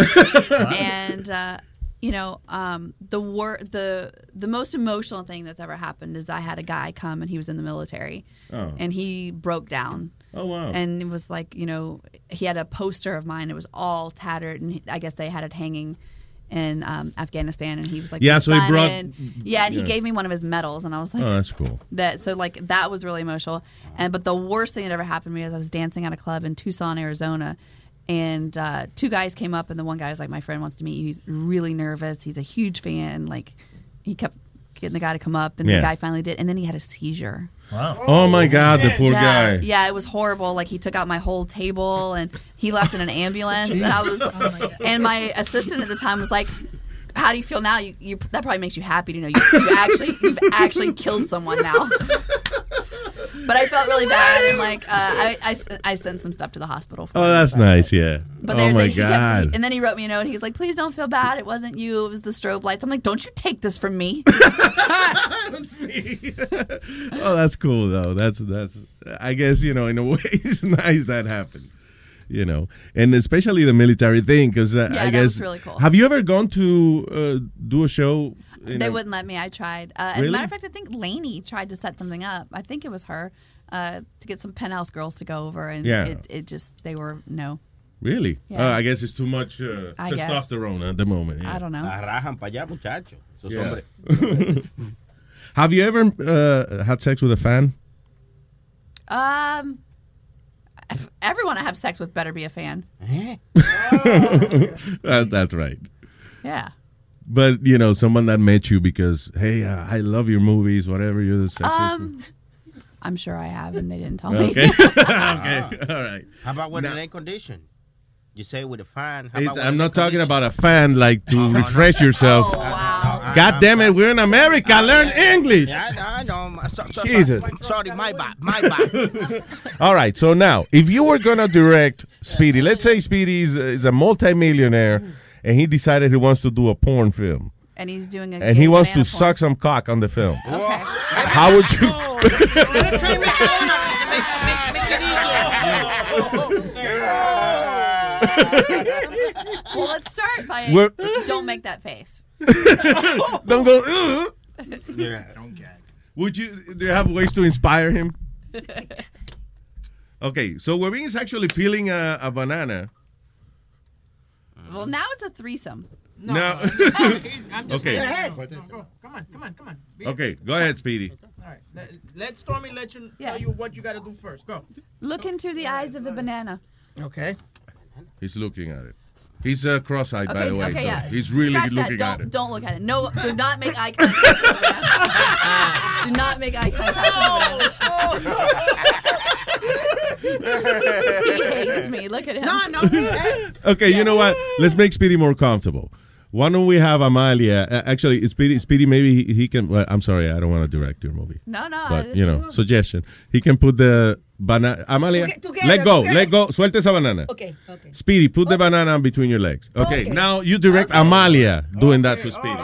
and uh, you know, um, the wor- the the most emotional thing that's ever happened is I had a guy come and he was in the military, Oh. and he broke down. Oh wow! And it was like you know he had a poster of mine. It was all tattered, and I guess they had it hanging in um, Afghanistan. And he was like, Yeah, so he brought- it." Yeah, and he gave me one of his medals, and I was like, Oh, that's cool. that so like that was really emotional and but the worst thing that ever happened to me is i was dancing at a club in tucson arizona and uh, two guys came up and the one guy was like my friend wants to meet you he's really nervous he's a huge fan like he kept getting the guy to come up and Yeah. the guy finally did and then he had a seizure Wow. Oh my God, the poor yeah, guy. yeah it was horrible like he took out my whole table and he left in an ambulance and i was oh and my assistant at the time was like how do you feel now? You, you that probably makes you happy to know you, you actually you've actually killed someone now. but I felt really bad and like uh, I, I s- I sent some stuff to the hospital. For Oh, him, that's but- nice. Yeah. But oh they- my they- he kept- God. and then he wrote me a note. And he's like, "Please don't feel bad. It wasn't you. It was the strobe lights." I'm like, "Don't you take this from me." oh, that's cool though. That's that's. I guess you know, in a way, it's nice that happened. You know, and especially the military thing, because uh, Yeah, I that guess. was really cool. Have you ever gone to uh, do a show? In they a- wouldn't let me. I tried. Uh, as Really? a matter of fact, I think Lainey tried to set something up. I think it was her uh, to get some penthouse girls to go over, and Yeah. it, it just they were no. Really? Yeah. Uh, I guess it's too much uh, I guess. testosterone at the moment. yeah. I don't know. Arrajan para allá, muchacho. Yeah. Have you ever uh, had sex with a fan? Um, everyone I have sex with better be a fan. That- that's right. Yeah. But you know, someone that met you because hey, uh, I love your movies, whatever. You're the sexiest. Um, I'm sure I have, and they didn't tell me. Okay. okay. All right. How about with Now- an air condition? You say with a fan. How about I'm not talking about a fan like to refresh yourself. Oh, wow. God damn it, we're in America. Learn English. Yeah, I know. I know. So, so, Jesus. Sorry, sorry, my bad. My bad. All right. So now, if you were gonna direct Speedy, let's say Speedy is, is a multimillionaire, and he decided he wants to do a porn film, and he's doing a. and he wants to banana suck some cock on the film. Okay. How would you? well, let's start by We're- don't make that face. Don't go. "Ugh." Yeah, don't gag. Would you? Do you have ways to inspire him? Okay, so Webin is actually peeling a, a banana. Well, now it's a threesome. No, Now- he's- I'm just Okay. Go Go ahead. Go, Come on, come on, come on. Be- Okay, go ahead, Speedy. All right. Let, let Stormy let you tell you what you got to do first. Go. Look into the eyes of the banana. Okay. He's looking at it. He's uh, cross-eyed, by the way. okay, so yeah. He's really Scratch looking that. at Don't it. don't look at it. No, do not make eye contact. do not make eye contact. with the banana. he hates me. Look at him. No, no. Okay, you know what? Let's make Speedy more comfortable. Why don't we have Amalia? Uh, actually, Speedy, Speedy, maybe he, he can. Well, I'm sorry, I don't want to direct your movie. No, no. But you know, suggestion. He can put the banana. Amalia, Toge- together, let go, together. let go. Suelte esa banana. Okay, okay. Speedy, put the banana between your legs. Okay, Okay. now you direct Amalia doing that to Speedy.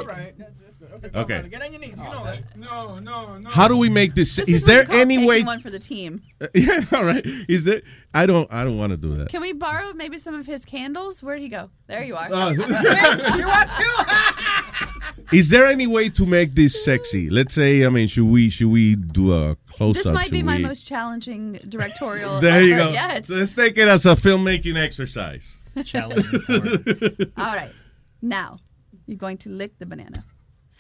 All right. Okay. Get on your knees. You know that. No, no, no. How do we make this? This is is what there you call any taking way? one for the team. yeah, all right. Is there? I don't. I don't want to do that. Can we borrow maybe some of his candles? Where'd he go? There you are. Oh. you want to? Is there any way to make this sexy? Let's say, I mean, should we should we do a close This up? This might be Should my we- most challenging directorial. There you go. yet. So let's take it as a filmmaking exercise. All right. Now, you're going to lick the banana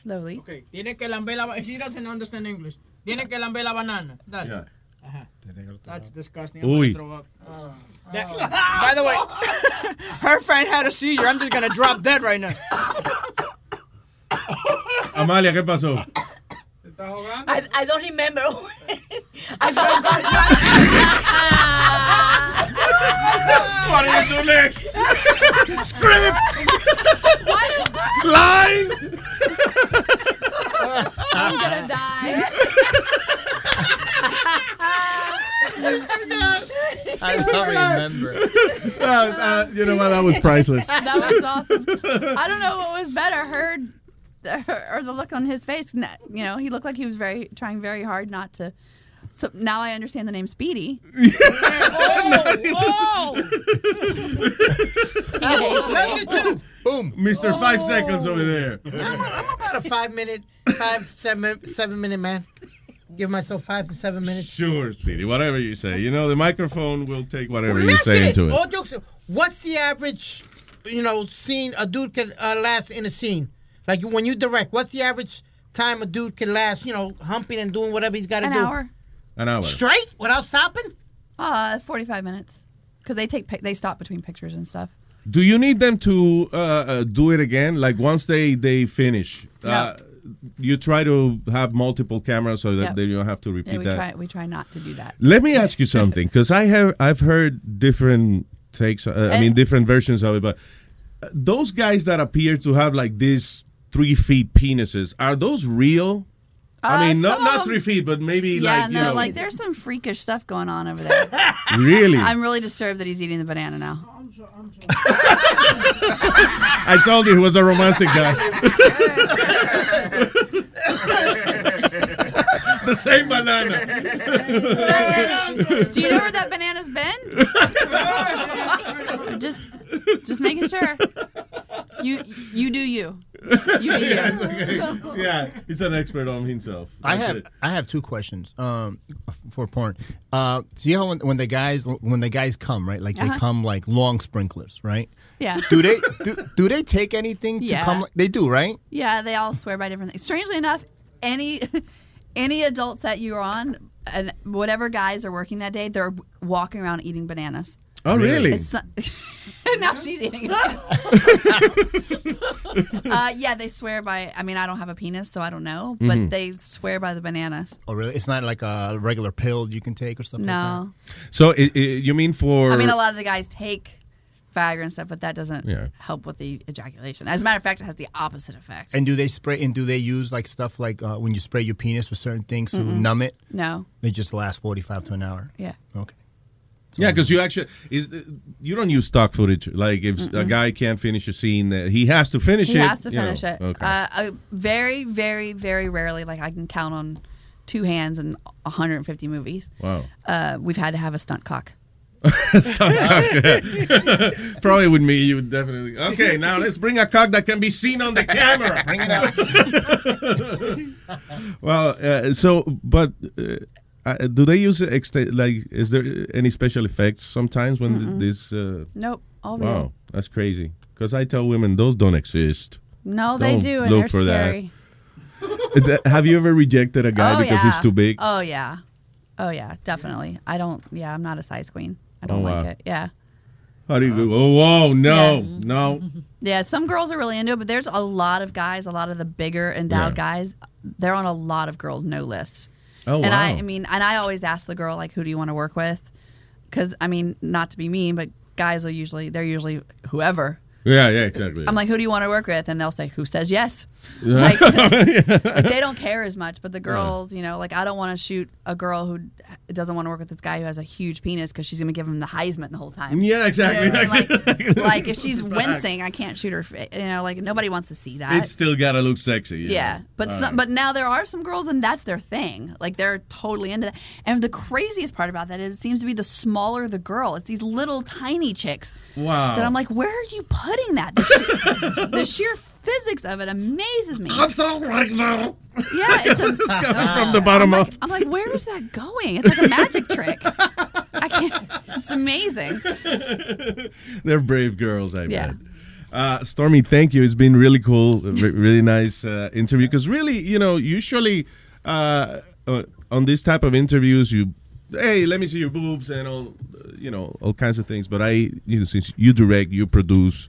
slowly. Okay. Tiene que lamber la. ba- She doesn't understand English. Tiene que lamber la banana. Dale. Yeah. Ajá. That's disgusting. I'm Uy. throw up. That- by the way, her friend had a seizure. I'm just gonna drop dead right now. Amalia, ¿qué pasó? I, I don't remember. I What do you do next? Script. Line. I'm gonna die. I don't remember. Uh, uh, you know what? That was priceless. That was awesome. I don't know what was better, her or the look on his face. You know, he looked like he was very trying very hard not to. So now I understand the name Speedy. Love you too. Boom. Mr. Five Seconds over there. I'm, I'm about a five minute, five, seven, seven minute man. Give myself five to seven minutes. Sure, Speedy. Whatever you say. You know, the microphone will take whatever Let you me ask say this. into it. All jokes. What's the average, you know, scene a dude can uh, last in a scene? Like when you direct, what's the average time a dude can last? You know, humping and doing whatever he's got to do. An do. hour. An hour. Straight without stopping. Uh, forty-five minutes. Because they take they stop between pictures and stuff. Do you need them to uh, uh, do it again? Like once they they finish, uh, you try to have multiple cameras so that Yep. they don't have to repeat Yeah, we that. try we try not to do that. Let me ask you something, because I have I've heard different takes. Uh, I mean, different versions of it. But uh, those guys that appear to have like these three feet penises are those real? I Uh, mean, not not three feet, but maybe yeah, like you no, know, like there's some freakish stuff going on over there. really. I'm really disturbed that he's eating the banana now. I told you he was a romantic guy. the same banana. Do you know where that banana's been? just, just making sure. You, you do you. You be you. yeah, he's an expert on himself. I That's have it. I have two questions um, for porn. Uh, see how when, when the guys when the guys come right, like Uh-huh. they come like long sprinklers, right? Yeah. Do they do, do they take anything to Yeah. come? They do, right? Yeah, they all swear by different things. Strangely enough, any any adults that you're on, and whatever guys are working that day, they're walking around eating bananas. Oh, really? It's not- now she's eating it too. uh, yeah, they swear by. I mean, I don't have a penis, so I don't know, but Mhm. they swear by the bananas. Oh, really? It's not like a regular pill you can take or stuff No. So i i you mean for? I mean, a lot of the guys take Viagra and stuff, but that doesn't Yeah. help with the ejaculation. As a matter of fact, it has the opposite effect. And do they spray? And do they use like stuff like uh, when you spray your penis with certain things to Mm-mm. numb it? No. They just last forty-five to an hour. Yeah. Okay. Yeah, because you actually is you don't use stock footage. Like if a Mm-mm. guy can't finish a scene, he has to finish he it. He has to you know. finish it. Okay. Uh, uh, very, very, very rarely. Like I can count on two hands and 150 movies. Wow. Uh, we've had to have a stunt cock. Stock cock. Probably with me, you would definitely. Okay, now let's bring a cock that can be seen on the camera. Bring it out. well, uh, so but uh, uh, do they use extra, like? Is there any special effects sometimes when this? Uh, Nope, all wow, real. that's crazy. Because I tell women those don't exist. No, they Don't do, and look they're for that. scary. Th- Have you ever rejected a guy oh because yeah. he's too big? Oh yeah. Oh yeah, definitely. I don't. Yeah, I'm not a size queen. I don't Oh, like wow. it. Yeah. How do you go? Oh, whoa, no, no. Yeah, some girls are really into it, but there's a lot of guys, a lot of the bigger endowed Yeah. guys, they're on a lot of girls' no list. Oh, and I, wow. I mean, and I always ask the girl like, "Who do you want to work with?" Because I mean, not to be mean, but guys will usually they're usually whoever. Yeah, yeah, exactly. I'm like, "Who do you want to work with?" And they'll say, "Who says yes?" Yeah. Like, like, they don't care as much, but the girls, you know, like I don't want to shoot a girl who doesn't want to work with this guy who has a huge penis because she's gonna give him the Heisman the whole time. Yeah, exactly. You know what I mean? Like, like if she's wincing, I can't shoot her. You know, like nobody wants to see that. It's still gotta look sexy. you Yeah, but some, right. but now there are some girls, and that's their thing. Like they're totally into that. And the craziest part about that is, it seems to be the smaller the girl. It's these little tiny chicks. Wow. That I'm like, where are you putting that? The, sheer, the sheer physics of it amazes me. That's right now. Yeah, it's, a, It's coming from the bottom I'm up. like, I'm like, where is that going? It's like a magic trick. I can't. It's amazing. They're brave girls, I Yeah. bet. Uh, Stormy, thank you. It's been really cool, really nice uh, interview. Because really, you know, usually uh, uh, on this type of interviews, you, hey, let me see your boobs and all, uh, you know, all kinds of things. But I, you know, since you direct, you produce,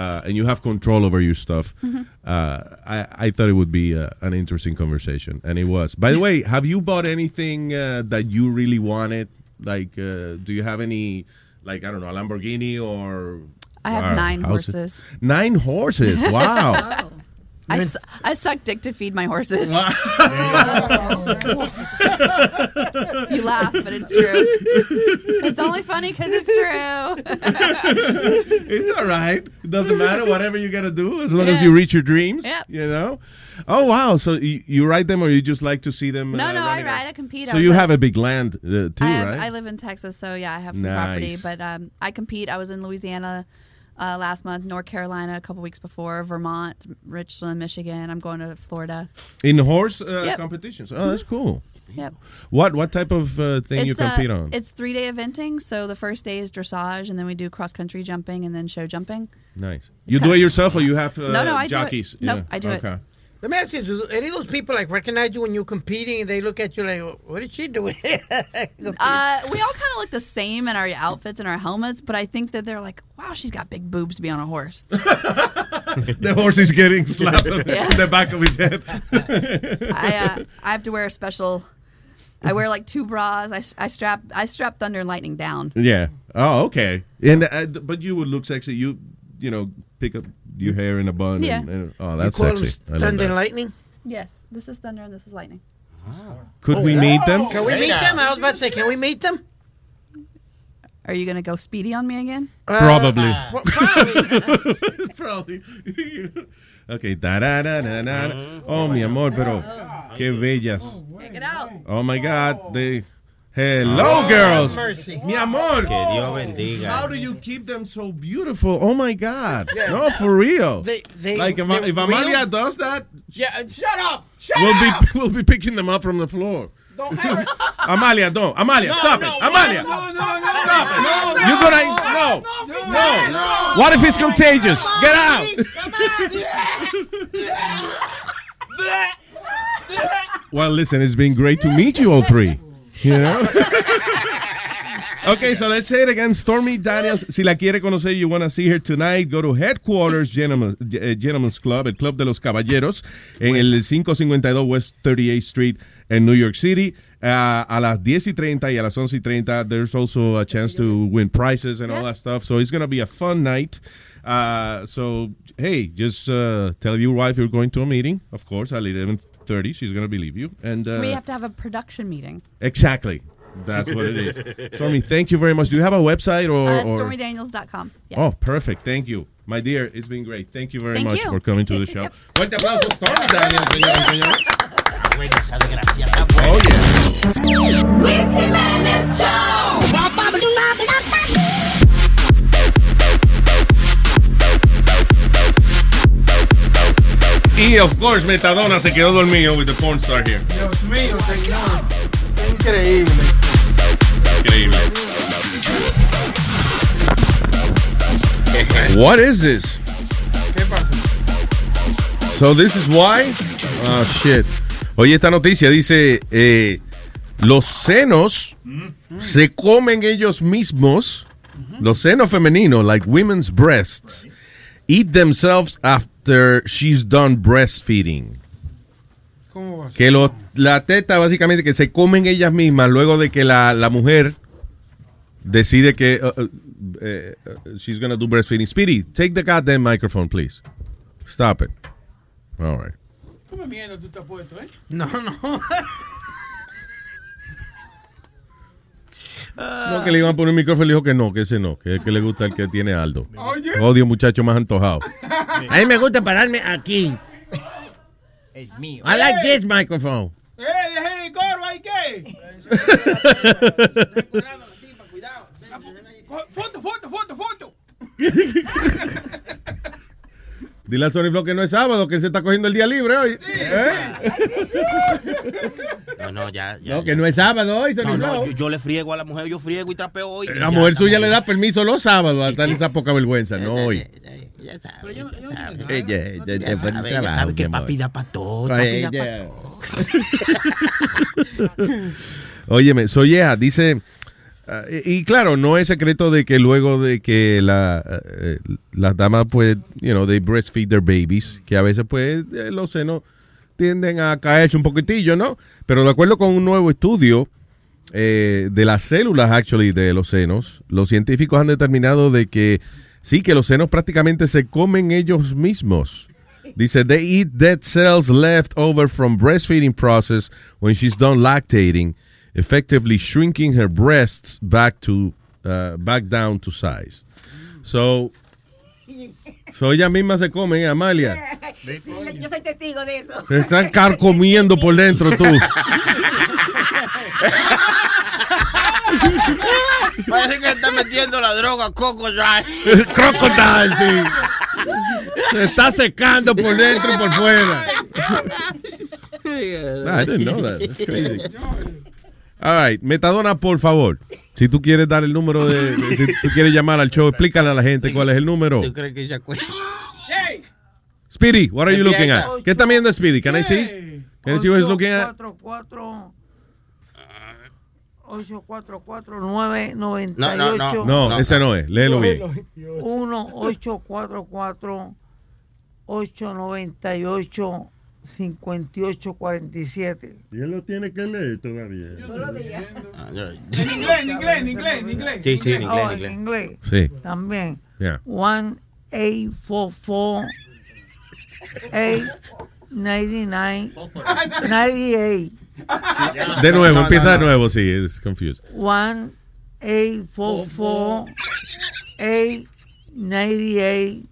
uh, and you have control over your stuff, Mm-hmm. uh, I, I thought it would be uh, an interesting conversation, and it was. By the way, have you bought anything uh, that you really wanted? Like, uh, do you have any, like, I don't know, a Lamborghini or? I have nine horses. Nine horses. Wow. I, su- I suck dick to feed my horses. you laugh, but it's true. It's only funny because it's true. it's all right. It doesn't matter. Whatever you got to do, as long as you reach your dreams. Yep. You know. Oh wow! So you, you ride them, or you just like to see them? No, uh, no, I running ride, around? I compete. So was you like- have a big land uh, too, I, have, right? I live in Texas, so yeah, I have some property. But um, I compete. I was in Louisiana uh, last month, North Carolina a couple weeks before, Vermont, Richland, Michigan. I'm going to Florida. In horse uh, Yep. competitions. Oh, that's cool. Yep. What what type of uh, thing you It's, uh, compete on? It's three day eventing. So the first day is dressage, and then we do cross country jumping, and then show jumping. Nice. You do it yourself, or you have uh, No, no, I do it. jockeys? Nope, I do it. Okay. Let me ask you: Do any of those people like recognize you when you're competing, and they look at you like, "What is she doing?" Uh, we all kind of look the same in our outfits and our helmets, but I think that they're like, "Wow, she's got big boobs to be on a horse." the horse is getting slapped on Yeah. the back of his head. I uh, I have to wear a special. I wear like two bras. I, I strap I strap Thunder and Lightning down. Yeah. Oh, okay. And uh, but you would look sexy. You you know pick up your mm. hair in a bun. Yeah. And, and- oh, you that's call sexy. Them Thunder and Lightning. Yes, this is Thunder and this is Lightning. Ah. Could oh, we meet them? Can we meet them? I was about to say, can we meet them? Are you gonna go speedy on me again? Uh, probably. Pro- probably. Probably. okay. Da, da, da, da, da. Oh, oh mi amor, pero qué bellas. Check it out. Oh my God. They. Hello, Oh, girls. mercy. Mi amor. Que Dios bendiga. How do you keep them so beautiful? Oh my God. Yeah. No, for real. They, they, like if, if Amalia real? does that, Yeah, shut up! Shut we'll up! be we'll be picking them up from the floor. Don't ever. Amalia, don't. Amalia, No, stop no, it. no, Amalia, no, no, no, stop it. no, no, You're gonna no, no, no. What if it's contagious? Get out. Well, listen, it's been great to meet you all three. You know? Okay, so let's say it again. Stormy Daniels, si la quiere conocer, you want to see her tonight, go to Headquarters Gentlemen, eh, Gentlemen's Club, el Club de los Caballeros, en el 552 West 38th Street en New York City. Uh, a las 10 y 30 y a las 11 y 30, there's also a chance to win prizes and all that stuff. So it's going to be a fun night. Uh, so, hey, just uh, tell your wife you're going to a meeting, of course, at 11.30. She's going to believe you. And uh, we have to have a production meeting. Exactly. That's what it is. Stormy, thank you very much. Do you have a website or? Uh, or- StormyDaniels.com. Yeah. Oh, perfect. Thank you. My dear, it's been great. Thank you very Thank much you. for coming to the show. Yep. Fuerte aplauso, Stormy Daniels, señoras y señores. esa Oh, yeah. Luis Jiménez Show. Y, of course, Metadona se quedó dormido with the porn star here. Dios mío, señor. Increíble. Increíble. What is this? ¿Qué pasa? So this is why? Oh, shit. Oye, esta noticia dice, eh, los senos se comen ellos mismos, los senos femeninos, like women's breasts, eat themselves after she's done breastfeeding. ¿Cómo va? Que lo- la teta básicamente que se comen ellas mismas luego de que la, la mujer decide que uh, uh, uh, she's gonna do breastfeeding. Speedy, take the goddamn microphone, please. Stop it. All right. ¿Cómo mierda tú estás puesto, eh? No, no. No, que le iban a poner un micrófono y dijo que no, que ese no, que es que le gusta el que tiene Aldo. Oye. Odio muchacho más antojado. A mí me gusta pararme aquí. Es mío. I like this microphone. ¡Eh, dejen el coro ahí, qué! ¡Foto, foto, foto, foto! Dile a Sony Flow que no es sábado, que se está cogiendo el día libre hoy. ¿Eh? No, no, ya. ya No, ya. que no es sábado hoy, Sony No, no, Flow. yo, yo le friego a la mujer, yo friego y trapeo hoy. La mujer suya le da permiso los sábados a darle esa poca vergüenza, no hoy. Ya sabe, Ya ella fue sabe, ya sabe que papi da pa' todo. Ay, papi da pa' todo. Óyeme, so yeah, dice, y, y claro, no es secreto de que luego de que la, eh, las damas pues, you know, they breastfeed their babies, que a veces pues eh, los senos tienden a caerse un poquitillo, ¿no? Pero de acuerdo con un nuevo estudio eh, de las células, actually, de los senos, los científicos han determinado de que sí, que los senos prácticamente se comen ellos mismos. Dice, they eat dead cells left over from breastfeeding process when she's done lactating, effectively shrinking her breasts back to uh, back down to size. So, so ella misma se come, ¿eh, Amalia. Sí, yo soy testigo de eso. Se están carcomiendo por dentro tú. Parece que está metiendo la droga Coco Dry. Crocodile, sí. Se está secando por dentro y por fuera. I didn't know that. That's crazy. All right, Metadona, por favor. Si tú quieres dar el número de, de- si tú quieres llamar al show, explícale a la gente cuál es el número. ¿Tú crees que ella cuenta? Speedy, what are you looking at? ¿Qué está viendo Speedy? Can I see? Can I see what he's looking at? 844 844 998 No, no, no. No, ese no es. Léelo bien. 1 844 898 5847 Y él lo tiene que leer todavía. En inglés, en inglés, en inglés, en inglés. Sí, sí, en inglés, Oh, en inglés. Sí. También. Yeah. 1 844 899 98 De nuevo, empieza de nuevo, sí, es confused. 1 844 898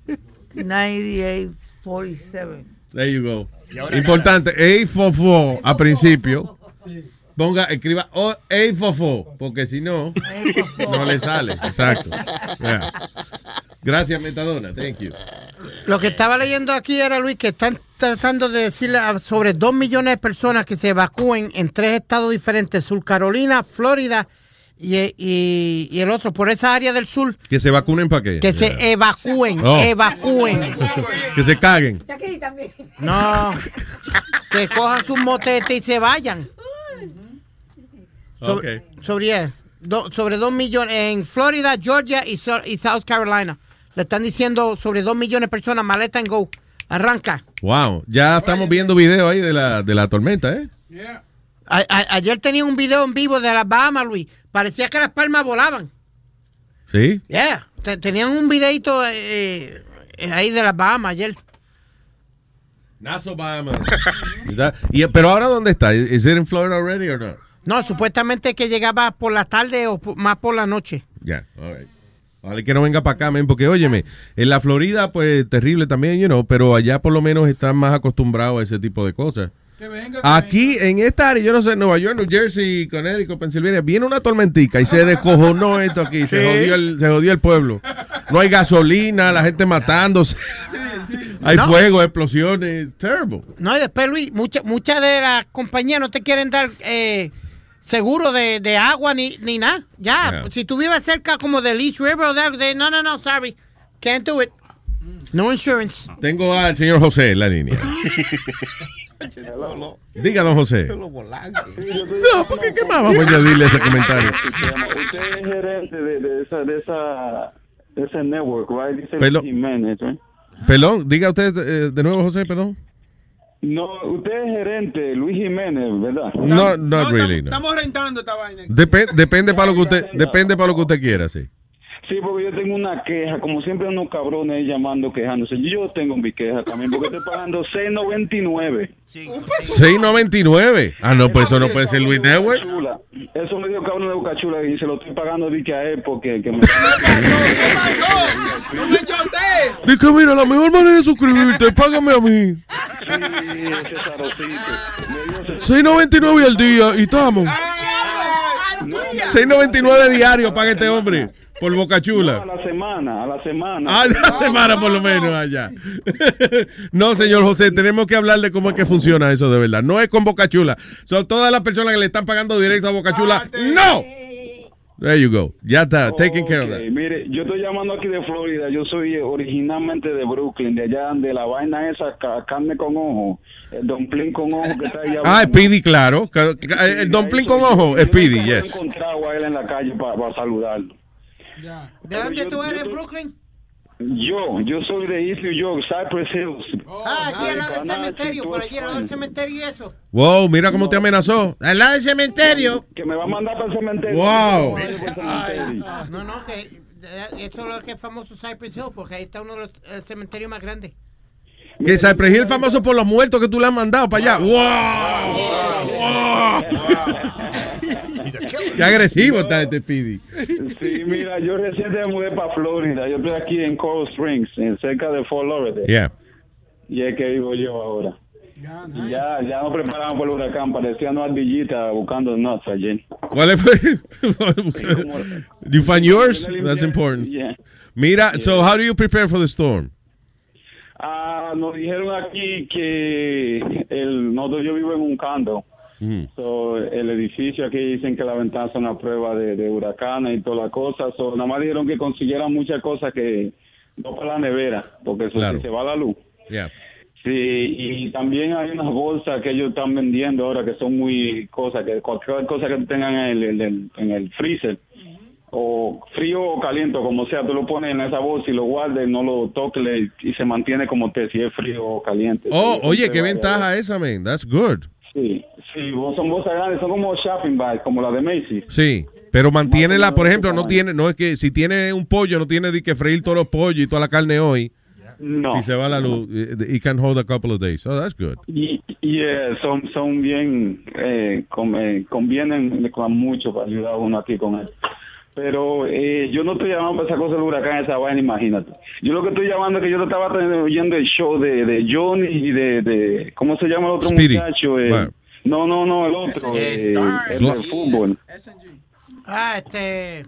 9847 There you go. Importante, A fofo a principio. Ponga, escriba o A fofo, porque si no, no le sale. Exacto. Yeah. Gracias, Metadona. Thank you. Lo que estaba leyendo aquí era, Luis, que están tratando de decirle a sobre dos millones de personas que se evacúen en tres estados diferentes, Sur Carolina, Florida y, y- y el otro, por esa área del sur, Que se vacunen para qué. que se evacúen, Oh. evacúen. Que se caguen. No, que cojan sus motetes y se vayan. Sobre, Ok. sobre, yeah, do- sobre dos millones en Florida, Georgia y, Sur- y South Carolina. Le están diciendo sobre dos millones de personas, maleta en go. Arranca. Wow, ya estamos viendo video ahí de la, de la tormenta, ¿eh? A- a- ayer tenía un video en vivo de las Bahamas, Luis. Parecía que las palmas volaban. Sí. Yeah. Te- tenían un videito eh, eh, ahí de las Bahamas ayer. Naso Bahamas. Y, pero ahora, ¿dónde está? ¿Es it in Florida already or not? No, supuestamente que llegaba por la tarde o más por la noche. Ya, all right. Ojalá que no venga para acá, men, porque óyeme, en la Florida, pues terrible también, you know, pero allá por lo menos están más acostumbrados a ese tipo de cosas. Aquí, en esta área, yo no sé, Nueva York, New Jersey, Connecticut, Pensilvania, viene una tormentica y se descojonó esto aquí, se, jodió el, se jodió el pueblo. No hay gasolina, la gente matándose. Hay No. fuego, explosiones, terrible. No, y después, Luis, muchas muchas de las compañías no te quieren dar eh, seguro de, de agua ni, ni nada. Ya, Yeah. si tú vives cerca como del East River o de, algo, de- no, no, no, sorry, can't do it. No insurance. Tengo al señor José en la línea. Diga, don José. No, porque qué más vamos a añadirle ese comentario. Usted es gerente de, de esa, de esa, de ese network, right? Dice Pelo- Jiménez, right? Perdón, diga usted eh, de nuevo, José, perdón. No, usted es gerente, Luis Jiménez, ¿verdad? No, not really, no. Estamos rentando esta vaina. Depe- depende para lo que usted, depende para lo que usted quiera, sí. Sí, porque yo tengo una queja, como siempre unos cabrones ahí llamando, quejándose. Yo tengo mi queja también, porque estoy pagando 6.99. 6.99. Ah, no, pues eso no puede ser Luis Network. Chula. Eso me dio cabrón de Boca Chula y se lo estoy pagando que a él porque que me... ¡No me eche a usted! Dice, mira, la mejor manera de suscribirte, págame a mí. Sí, ese sarocito. 6.99 al día y estamos. 6.99 diario paga este hombre por Boca No, a la semana, a la semana. Ah, de la semana por lo menos allá. No, señor José, tenemos que hablar de cómo es que funciona eso de verdad. No es con Boca Chula. Son todas las personas que le están pagando directo a Boca Chula. ¡No! There you go. Ya está, taking care of that. Mire, yo estoy llamando aquí de Florida. Yo soy originalmente de Brooklyn, de allá de la vaina esa, ca- carne con ojo, el dumpling con ojo que está allá. Ah, Speedy, claro. El dumpling con ojo, Speedy, Yo yes. he encontrado a él en la calle para saludarlo. ¿De dónde tú eres, Brooklyn? Yo, yo soy de East New York, Cypress Hills. ah, aquí al lado del cementerio, por allí, al lado del cementerio y eso. Wow, mira cómo te amenazó. Al lado del cementerio. Que me va a mandar para el cementerio. Wow. No, no, que eh, eso es lo que es famoso Cypress Hill, porque ahí está uno de los cementerios más grandes. Que Cypress Hill es famoso por los muertos que tú le has mandado para allá. ¡Wow! Qué agresivo está este Speedy. Sí, mira, yo recién me mudé para Florida. Yo estoy aquí en Coral Springs, en cerca de Fort Lauderdale. Yeah. Y es que vivo yo ahora. Y Ya, ya nos preparamos para el huracán. Parecía una ardillita buscando nuts ayer. ¿Cuál fue? you find yours? That's important. Yeah. Mira, so how do you prepare for the storm? Ah, nos dijeron aquí que el, nosotros yo vivo en un condo. Mm. So, el edificio aquí dicen que la ventana son a prueba de, de huracanes y toda la cosa. So, nada más dijeron que consiguieran muchas cosas que no para la nevera, porque eso Claro. sí se va la luz. Yeah. Sí, y también hay unas bolsas que ellos están vendiendo ahora que son muy cosas, que cualquier cosa que tengan en el, en el, en el freezer, o frío o caliente, como sea, tú lo pones en esa bolsa y lo guardas y no lo toques y se mantiene como te, si es frío o caliente. Oh, oye, qué ventaja esa, man. That's good. Sí, sí, son bolsas grandes, son como shopping bags, como la de Macy's. Sí, pero mantiene por ejemplo, no tiene, no es que si tiene un pollo, no tiene de que freír todos los pollos y toda la carne hoy. No. Si se va la luz, it it can hold a couple of days. Oh, that's good. Y, y eh, son, son bien, eh, eh, convienen con mucho para ayudar a uno aquí con él. Pero eh, yo no estoy llamando para esa cosa del huracán, esa vaina, imagínate. Yo lo que estoy llamando es que yo lo estaba teniendo- oyendo el show de, de Johnny y de, de, ¿cómo se llama el otro Speedy. muchacho? Eh, Bueno. No, no, no, el otro, eh, el de fútbol. Ah, este.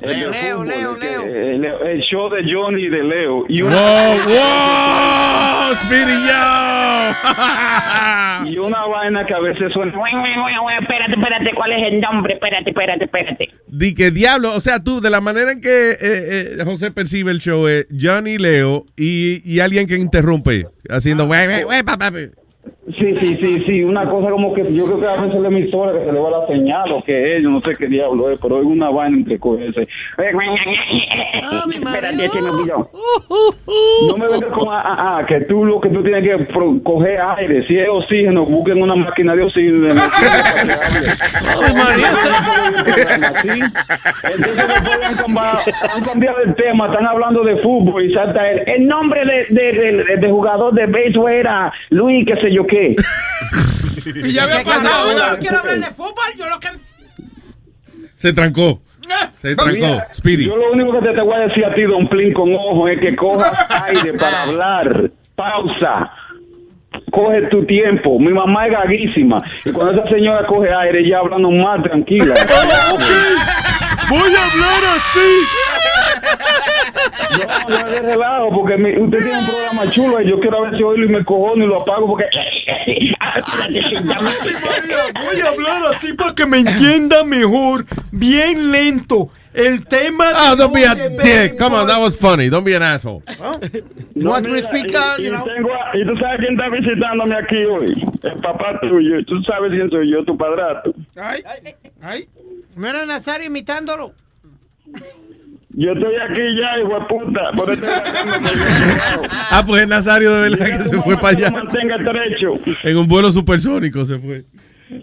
Leo, Leo, Leo. El, el show de Johnny y de Leo. Y Wow, wow, Speedy, yo. y una vaina que a veces suena... Espérate, espérate, ¿cuál es el nombre? Espérate, espérate, espérate. Di que diablo, o sea, tú, de la manera en que eh, eh, José percibe el show, es Johnny Leo y, y alguien que interrumpe, haciendo, "Wey, wey, wey, pa, pa, pa". Sí, sí, sí, sí, una cosa como que yo creo que a veces la emisora que se le va la señal o que yo no sé qué diablo es, pero es una vaina entre cogerse. Espérate, se me olvidó. No me vengas con ah, ah, ah, que tú lo que tú tienes que coger aire, si es oxígeno, busquen una máquina de oxígeno. Entonces después han cambiado, han cambiado el tema, están hablando de fútbol y salta el, el nombre de, de, de- de jugador de béisbol era Luis, qué sé yo qué. Y ya había pasado. Yo no quiero hablar de fútbol, yo lo que. Se trancó. Se trancó. Mira, Speedy. Yo lo único que te, te voy a decir a ti, Don Plin, con ojo, es que cojas aire para hablar. Pausa. Coge tu tiempo. Mi mamá es gaguísima. Y cuando esa señora coge aire, ella hablando más tranquila. Voy a hablar así. No, no es de relajo, porque mi- usted tiene un programa chulo y yo quiero ver si oírlo y me cojono y lo apago porque... Voy a hablar así para que me entienda mejor, bien lento. El tema de Oh, don't be a dick. Come on, that was funny. Don't be an asshole. No, Want me to mira, speak y, you know? tengo a- y tú sabes quién está visitándome aquí hoy. El papá tuyo. Tú sabes quién soy yo, tu padrastro. Ay, ay. Mira a Nazario imitándolo. Yo estoy aquí ya, hijo de puta. Por este Ah, pues es Nazario de verdad que se fue para allá. mantenga estrecho. En un vuelo supersónico se fue.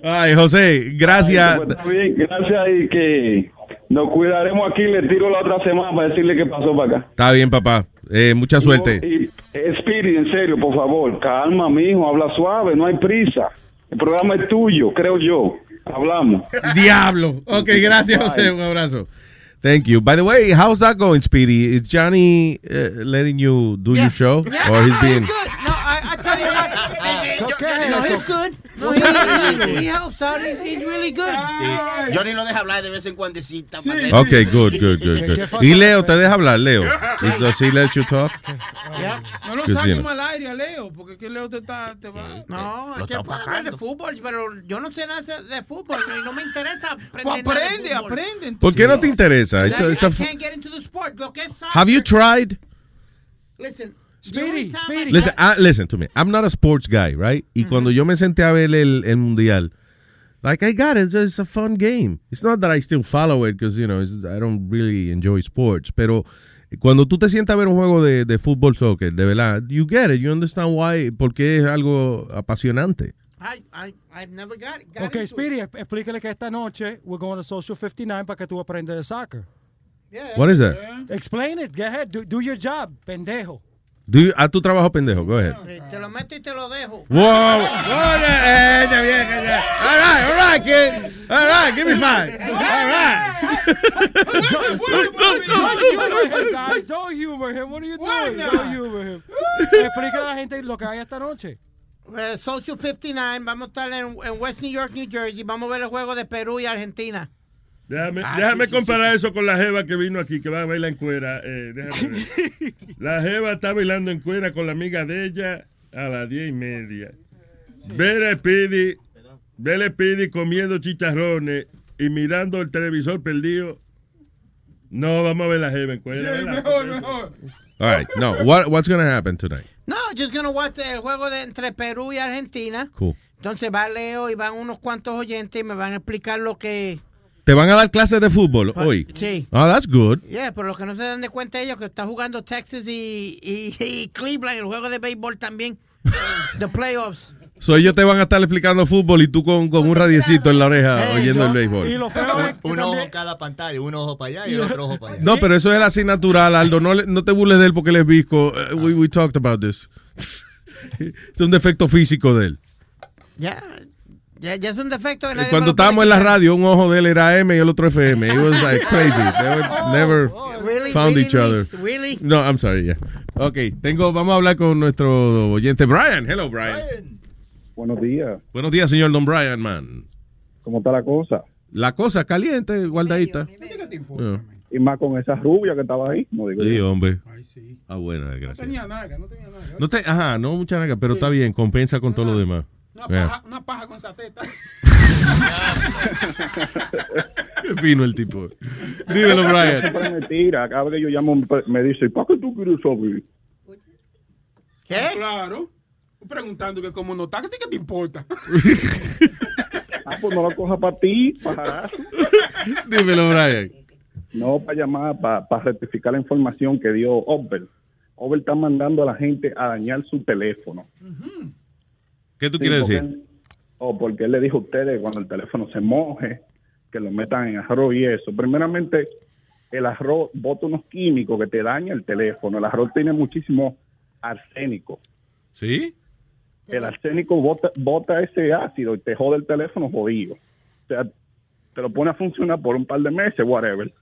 Ay, José, gracias. Pues está bien, gracias y que nos cuidaremos aquí. Le tiro la otra semana para decirle qué pasó para acá. Está bien, papá. Eh, mucha suerte. Y, eh, Spirit, en serio, por favor, calma, mijo, habla suave, no hay prisa. El programa es tuyo, creo yo. Hablamos. Diablo. Ok, gracias. José. Un abrazo. Thank you. By the way, how's that going, Speedy? Is Johnny uh, letting you do your show? Or he's being. No, No, he's good. No, he, he, he helps out. He- he's really good. Johnny lo deja hablar de vez en cuando. Sí. Ok, good, good, good, good. Y Leo, ¿te deja hablar, Leo? Does he let you talk? No lo Que sí, saquen ¿no? al aire a Leo, porque que Leo te, está, te va. No, es que puedo hablar de fútbol, pero yo no sé nada de fútbol y no me interesa aprender Pues nada de aprende, aprende. ¿Por qué no te interesa? I, It's a- it's a I fu- can't get into the sport. Have you tried? Listen, Speedy, Speedy. Listen, ah, listen to me. I'm not a sports guy, right? Y cuando yo me senté a ver el, el mundial, like I got it, it's, it's a fun game. It's not that I still follow it because you know it's- I don't really enjoy sports, pero cuando tú te sientas a ver un juego de, de fútbol, soccer, de verdad, you get it, you understand why, porque es algo apasionante. I, I, I've never got, got Ok, into it. Speedy, exp- explícale que esta noche we're going to Social 59 para que tú aprendas de soccer. What is that? Explain it. Go ahead. Do, do your job, pendejo. Do you, a tu trabajo pendejo, go ahead. Eh, Te lo meto y te lo dejo. Wow. eh, ya vieja, ya. All right, all right, kid. All right, give me five. All right. Hey, guys, don't humor him. What are you doing? Don't humor him. Explícale a la gente lo que hay esta noche. Eh, Social 59, vamos a estar en, en West New York, New Jersey. Vamos a ver el juego de Perú y Argentina. Déjame, Ah, déjame sí, sí, comparar sí, eso con la jeva que vino aquí, que va a bailar en cuera. Eh, déjame ver. La jeva está bailando en cuera con la amiga de ella a las diez y media. Ver a Speedy, ver a Speedy comiendo chicharrones y mirando el televisor perdido. No, vamos a ver la jeva en cuera. mejor, mejor. All right, no. What, what's going to happen tonight? No, just gonna watch el juego de entre Perú y Argentina. Cool. Entonces va Leo y van unos cuantos oyentes y me van a explicar lo que... ¿Te van a dar clases de fútbol hoy? sí. Oh, that's good. Yeah, pero lo que no se dan de cuenta ellos que está jugando Texas y, y, y Cleveland, el juego de béisbol también. The playoffs. So ellos te van a estar explicando fútbol y tú con, con un radiecito en la oreja oyendo el béisbol. Un ojo en cada pantalla, un ojo para allá y el otro ojo para allá. No, pero eso es así natural, Aldo. No, le- no te burles de él porque él es visco. Uh, we, we talked about this. es un defecto físico de él. Ya, ya, ya es un defecto. que nadie me Cuando estábamos en la radio, un ojo de él era M y el otro FM. It was like crazy. They were never Really, found really, each other. Really? No, I'm sorry, yeah. Ok, tengo, vamos a hablar con nuestro oyente Brian. Hello, Brian. Buenos días. Buenos días, señor Don Brian, man. ¿Cómo está la cosa? La cosa caliente, guardadita. Yeah. Y más con esa rubia que estaba ahí. No digo Sí, yo. hombre. Ah, bueno, No gracias. tenía nada, no tenía nada. No te, ajá, no mucha naga, pero está bien, compensa con todo lo demás. Una Yeah. paja, una paja con esa teta. Qué fino el tipo. Dímelo, Brian. Siempre me tira. Cada vez que yo llamo me dice, ¿para qué tú quieres saber? ¿Qué? Claro. preguntando que cómo no está, ¿qué te- importa? Ah, pues no lo coja para ti, pajarazo. Dímelo, Brian. No, para llamar, para rectificar la información que dio Ober. Ober está mandando a la gente a dañar su teléfono. ¿Qué tú Sí, quieres decir? él- O porque él le dijo a ustedes cuando el teléfono se moje, que lo metan en arroz y eso. Primeramente, el arroz bota unos químicos que te dañan el teléfono. El arroz tiene muchísimo arsénico. ¿Sí? El arsénico bota, bota ese ácido y te jode el teléfono jodido. O sea, te lo pone a funcionar por un par de meses, whatever.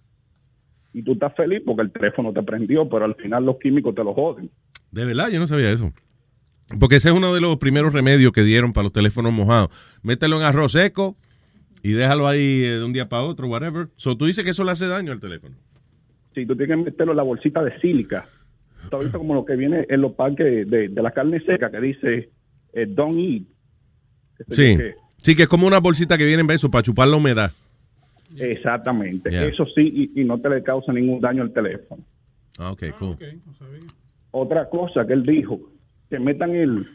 Y tú estás feliz porque el teléfono te prendió, pero al final los químicos te lo joden. De verdad, yo no sabía eso. Porque ese es uno de los primeros remedios que dieron para los teléfonos mojados. Mételo en arroz seco y déjalo ahí eh, de un día para otro, whatever. So, tú dices que eso le hace daño al teléfono. Si tú tienes que meterlo en la bolsita de sílica, tú has visto como lo que viene en los parques de, de la carne seca que dice eh, don't eat. Sé Sí. qué. Sí, que es como una bolsita que viene en beso para chupar la humedad. Exactamente. Yeah. Eso sí, y, y no te le causa ningún daño al teléfono. Ah, ok, cool. Otra cosa que él dijo, que metan el,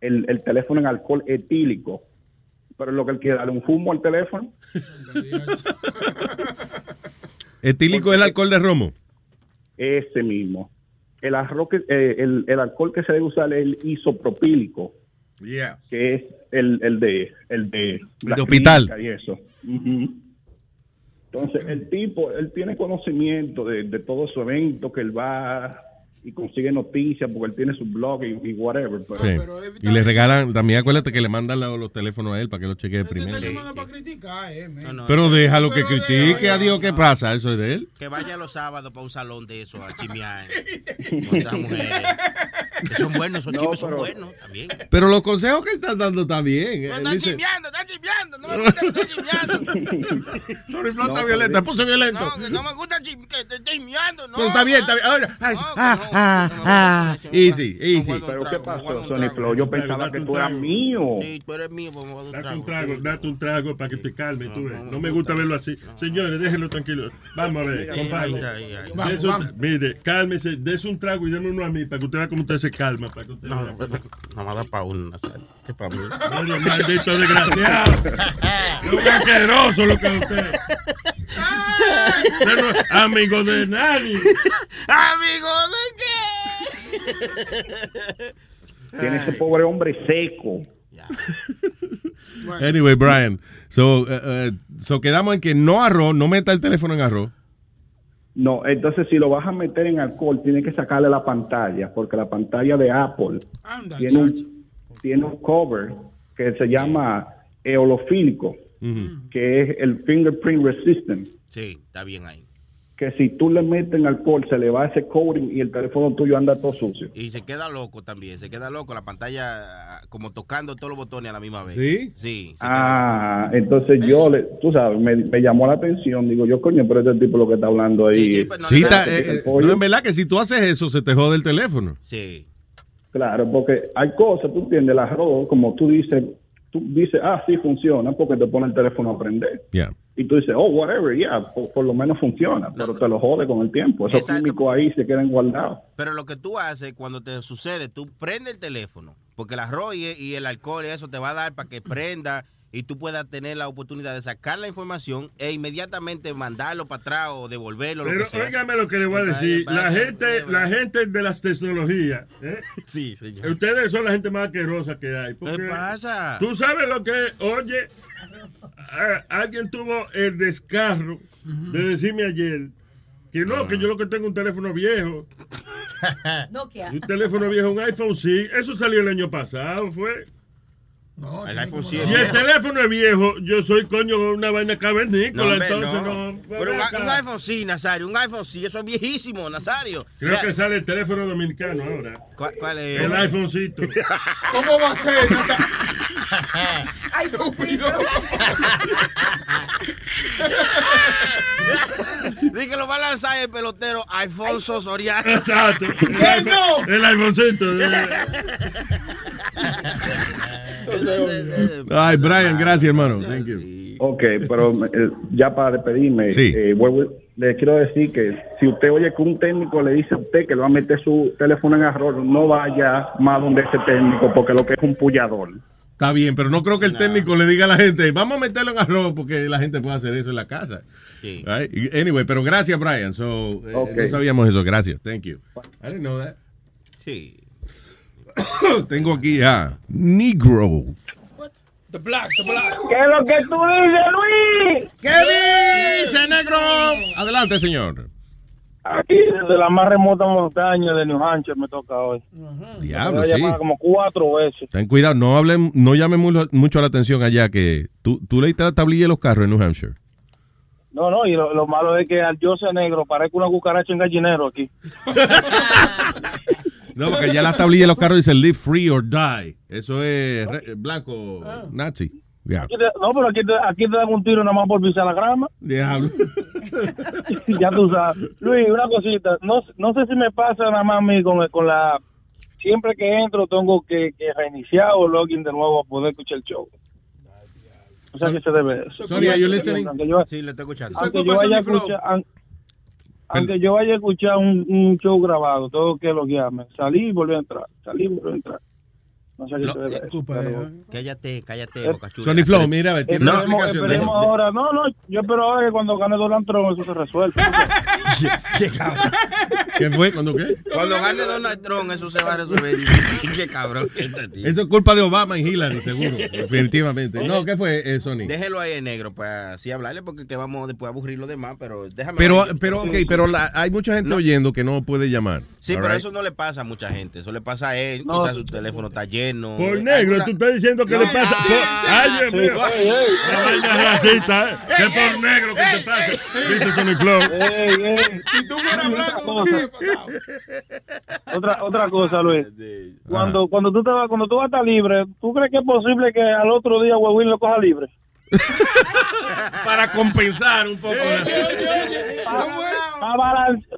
el, el teléfono en alcohol etílico. Pero lo que él quiere, darle un fumo al teléfono. Etílico es el alcohol de romo. Ese mismo. El, arroz que, eh, el, el alcohol que se debe usar es el isopropílico, Yeah. que es el, el de el de, la de hospital. y eso. Entonces, el tipo, él tiene conocimiento de, de todo su evento, que él va y consigue noticias, porque él tiene su blog y, y whatever. Pero, Sí. Y le regalan, también acuérdate que le mandan los, los teléfonos a él para que lo chequee primero. para criticar, eh. Pero déjalo que critique a Dios qué pasa, eso es de él. Que vaya los sábados para un salón de eso a chimear con esas mujeres. Que son buenos, esos No, chismes son buenos también. Pero los consejos que él está dando está bien. No, Él está dice, chismeando, está chismeando. No me gusta que esté chismeando. Sorry, Flo, está violenta, puse violento. No, que no me gusta que esté chismeando. No, Pero está bien, está bien. Ahora, ah, ah, ah. Easy, easy. pero ¿qué pasó, Sony Flow? Yo pensaba que tú eras mío. Sí, tú eres mío, pues me voy a dar Date un trago. date un trago para que te calme, tú ves. No me gusta verlo así. Señores, déjenlo tranquilo. Vamos a ver, compadre. Vamos, vamos. Mire, cálmese, des un trago y deme uno a mí para que usted vea cómo usted se calma. Para que usted No, no, nada más para uno, es para mí. Maldito desgraciado. Es un asqueroso lo que es usted. Amigo de nadie. ¿Amigo de qué? Tiene ese pobre hombre seco. Anyway, Brian, so, eh, eh, so quedamos en que no arroz, no meta el teléfono en arroz. No, entonces si lo vas a meter en alcohol, tienes que sacarle la pantalla, porque la pantalla de Apple Anda, tiene un, tiene un cover que se llama eolofílico, que es el fingerprint resistant, Sí, está bien ahí. Que si tú le metes en alcohol se le va ese coating y el teléfono tuyo anda todo sucio. Y se queda loco también, se queda loco la pantalla como tocando todos los botones a la misma vez. ¿Sí? Sí. Ah, entonces yo, le, tú sabes, me, me llamó la atención, digo yo, coño, pero este tipo lo que está hablando ahí. Sí, está, ¿Te pica eh, el eh, pollo? no, en verdad que si tú haces eso, se te jode el teléfono. Sí. Claro, porque hay cosas, tú entiendes, el arroz, como tú dices, tú dices, ah, sí funciona, porque te pone el teléfono a prender. Yeah. Y tú dices, oh, whatever, yeah, por, por lo menos funciona, pero te lo jode con el tiempo. Esos Exacto. químicos ahí se quedan guardados. Pero lo que tú haces cuando te sucede, tú prendes el teléfono, porque el arroz y, y el alcohol y eso te va a dar para que prenda y tú puedas tener la oportunidad de sacar la información e inmediatamente mandarlo para atrás o devolverlo. Pero lo que sea. óigame lo que le voy a decir. La gente, la gente de las tecnologías. ¿eh? Sí, señor. Ustedes son la gente más asquerosa que hay. porque ¿Qué pasa? Tú sabes lo que, oye, a- alguien tuvo el descarro de decirme ayer que no, que yo lo que tengo es un teléfono viejo. Nokia. Un teléfono viejo, un iPhone sí. Eso salió el año pasado, fue. El iPhone sí Si es el teléfono es viejo, yo soy coño una vaina cavernícola, hombre, entonces no. no. Pero un, un iPhone sí, Nazario, un iPhone sí, eso es viejísimo, Nazario. Creo que sale el teléfono dominicano ahora. ¿Cuál, cuál es? El iPhonecito. ¿Cómo va a ser? Ay, Dice que lo va a lanzar el pelotero Alfonso Soriano. Exacto. El, ¿Qué iPhone- el iPhonecito. Ay, Brian, gracias, hermano. Thank you. Ok, pero eh, ya para despedirme, Sí. eh, vuelvo- le quiero decir que si usted oye que un técnico le dice a usted que le va a meter su teléfono en error, no vaya más donde ese técnico, porque lo que es un pullador. Está bien, pero no creo que el técnico le diga a la gente, vamos a meterlo en arroz porque la gente puede hacer eso en la casa. Sí. Right? Y- Anyway, pero gracias, Brian. So, eh. No sabíamos eso. Gracias. Thank you. I didn't know that. Sí. Tengo aquí a Negro. The black, the black. ¿Qué es lo que tú dices, Luis? ¿Qué dice, negro? Adelante, señor. Aquí desde la más remota montaña de New Hampshire me toca hoy. Diablo, sí. como cuatro veces. Ten cuidado, no hablen, no llamen mucho, mucho la atención allá que tú, tú leíste la tablilla de los carros en New Hampshire. No, no, y lo, lo malo es que al yo ser negro parezco una cucaracha en gallinero aquí. No, porque ya la tablilla de los carros dice live free or die. Eso es re- blanco nazi. Ya. Aquí te- no, pero aquí te, aquí te dan un tiro nada más por pisar la grama. Diablo. ya tú sabes. Luis, una cosita. No, no sé si me pasa nada más a mí con, con la... Siempre que entro tengo que, que reiniciar o login de nuevo para poder escuchar el show. O sea que se debe eso. Sonia, you listening? Yo, Sí, le estoy escuchando. aunque yo vaya a escuchar... an- aunque yo vaya a escuchar un, un show grabado, tengo que loguearme. Salí y volví a entrar. Salí y volví a entrar. No sé qué No, se debe eso, pero- Cállate, cállate, Eh, boca chula. Sonny Flow, mira, a ver, tiene una Esperemos, de- ahora. No, no, yo espero ahora que cuando gane Donald Trump eso se resuelva. ¿Qué fue? ¿Cuándo qué? Cuando gane Donald Trump, eso se va a resolver. Qué cabrón. este tío. Eso es culpa de Obama y Hillary, seguro. Definitivamente. No, ¿qué fue, eh, Sony? Déjelo ahí en negro para así hablarle porque que vamos después a aburrir los demás, pero déjame. Pero, ahí. pero, ok, pero la- hay mucha gente oyendo que no puede llamar. Sí, pero right? eso no le pasa a mucha gente. Eso le pasa a él. No. Quizás su teléfono está lleno. Por negro, una- tú estás diciendo que le pasa. Por... Ay, Dios mío. La vaina racista, ¿eh? Que por negro que te pasa. Dice Sony Flow. Si tú fueras blanco, otra, otra cosa, Luis. Cuando, cuando, tú te vas, cuando tú vas a estar libre, ¿tú crees que es posible que al otro día Huevín lo coja libre? Para compensar un poco.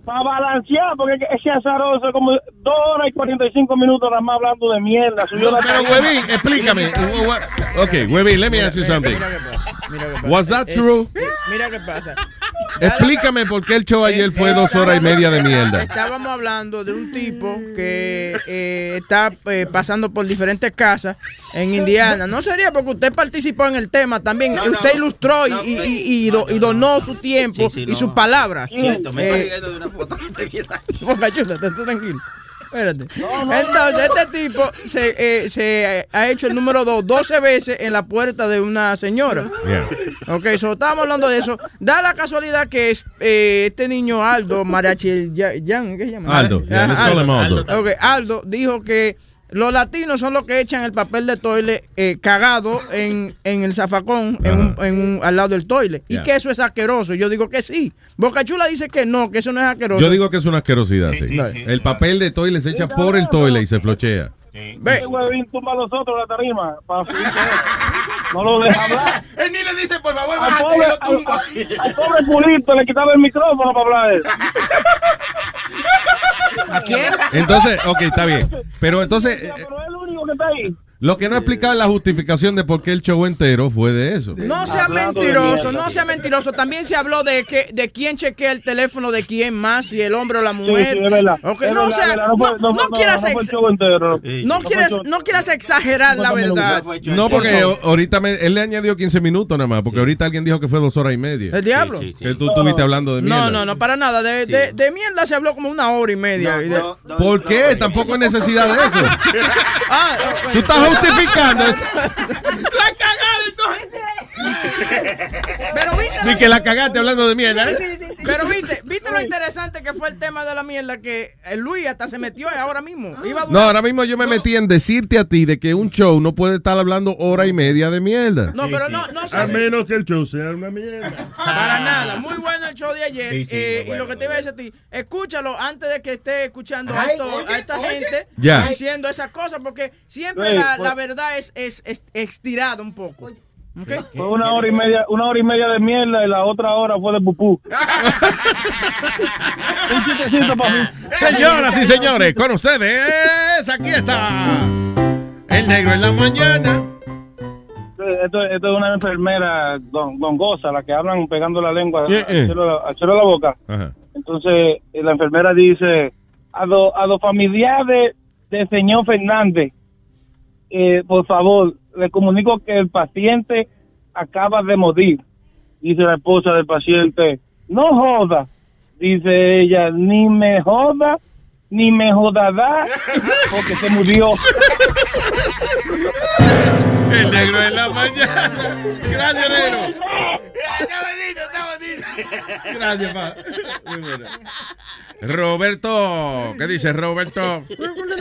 Para balancear, porque ese azaroso, como dos horas y 45 minutos nada más hablando de mierda. Subió la Pero, Huevín, explícame. Ok, Huevín, let me ask you something. Was that Es- true? Mira qué pasa. Explícame por qué el show ayer fue dos horas y media de mierda. Estábamos hablando de un tipo que eh, está eh, pasando por diferentes casas en Indiana. No sería porque usted participó en el tema también. No, no. usted ilustró y, No, y- y- y do- y donó su tiempo Sí, sí, y no. sus palabras. Cierto, me estoy Eh, de una foto. Boca tranquilo. Espérate. Entonces, este tipo se, eh, se ha hecho el número 2 12 veces en la puerta de una señora. Yeah. Ok, so estábamos hablando de eso. Da la casualidad que es, eh, este niño Aldo, Mariachi Jan, ¿qué se llama? Aldo, yeah, Ah, let's call him Aldo. Ok, Aldo dijo que los latinos son los que echan el papel de toile eh, cagado en, en el zafacón, en un, en un- al lado del toile. Y que eso es asqueroso. Yo digo que sí. Boca Chula dice que no, que eso no es asqueroso. Yo digo que es una asquerosidad, sí. El papel de toile se echa por el toile y se flochea. Ve. Huevín tumba a los otros la tarima. Para subirse eso. no lo deja hablar. Él ni le dice, por favor, bájate pobre, y lo al, tumba. al- al pobre Pulito le quitaba el micrófono para hablar. ¿A quién? Entonces, ok, está bien. Pero entonces, Pero es el único que está ahí. Lo que no explicaba es la justificación de por qué el show entero fue de eso. No sea Hablando mentiroso, no sea mentiroso. También se habló de que de quién chequea el teléfono de quién más, si el hombre o la mujer. Sí, sí, no, quieras no quieras, exagerar la verdad. No, porque ahorita me- él le añadió 15 minutos nada más, porque ahorita alguien dijo que fue dos horas y media. ¿El diablo? Que tú estuviste hablando de mierda. No, no, no, para nada. De, de, de mierda se habló como una hora y media. y de- ¿Por qué? Tampoco hay necesidad de eso. Ah, Tú estás justificando. La cagada entonces. Pero viste, Ni que la cagaste hablando de mierda. ¿eh? pero viste, viste lo interesante que fue el tema de la mierda que el Luis hasta se metió ahora mismo. Iba a No, ahora mismo yo me metí en decirte a ti de que un show no puede estar hablando hora y media de mierda. No, pero no, no sé A si- menos que el show sea una mierda. Para nada, muy bueno el show de ayer. Sí, sí, eh, muy y lo que te iba a decir a ti, escúchalo antes de que esté escuchando a, Ay, esto- oye, a esta oye. gente Ya. diciendo esas cosas, porque siempre la, pues- la verdad es, es, es estirada un poco. Fue una hora y media, una hora y media de mierda y la otra hora fue de pupú. Un chistecito para mí. Señoras y señores, con ustedes, aquí está. El negro en la mañana. Eh, esto, esto es una enfermera don, gongosa, la que hablan pegando la lengua Eh, eh. al de la boca. Ajá. Entonces, eh, la enfermera dice, a los a los familiares del señor Fernández, eh, por favor, le comunico que el paciente acaba de morir. Dice la esposa del paciente, no joda. Dice ella, ni me joda, ni me jodará, porque se murió. El negro en la mañana. Gracias, negro. Gracias, pa. Muy bueno. Roberto, ¿qué dice Roberto?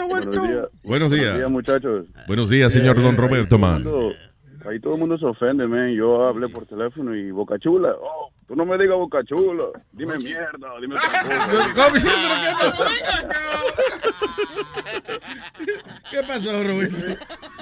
Buenos días. Buenos días. muchachos. Buenos días, señor Don Roberto, man. Ahí todo el mundo se ofende, man. Yo hablé por teléfono y Boca Chula. Oh, tú no me digas Boca Chula. Dime mierda, dime. ¿Qué pasó, Roberto?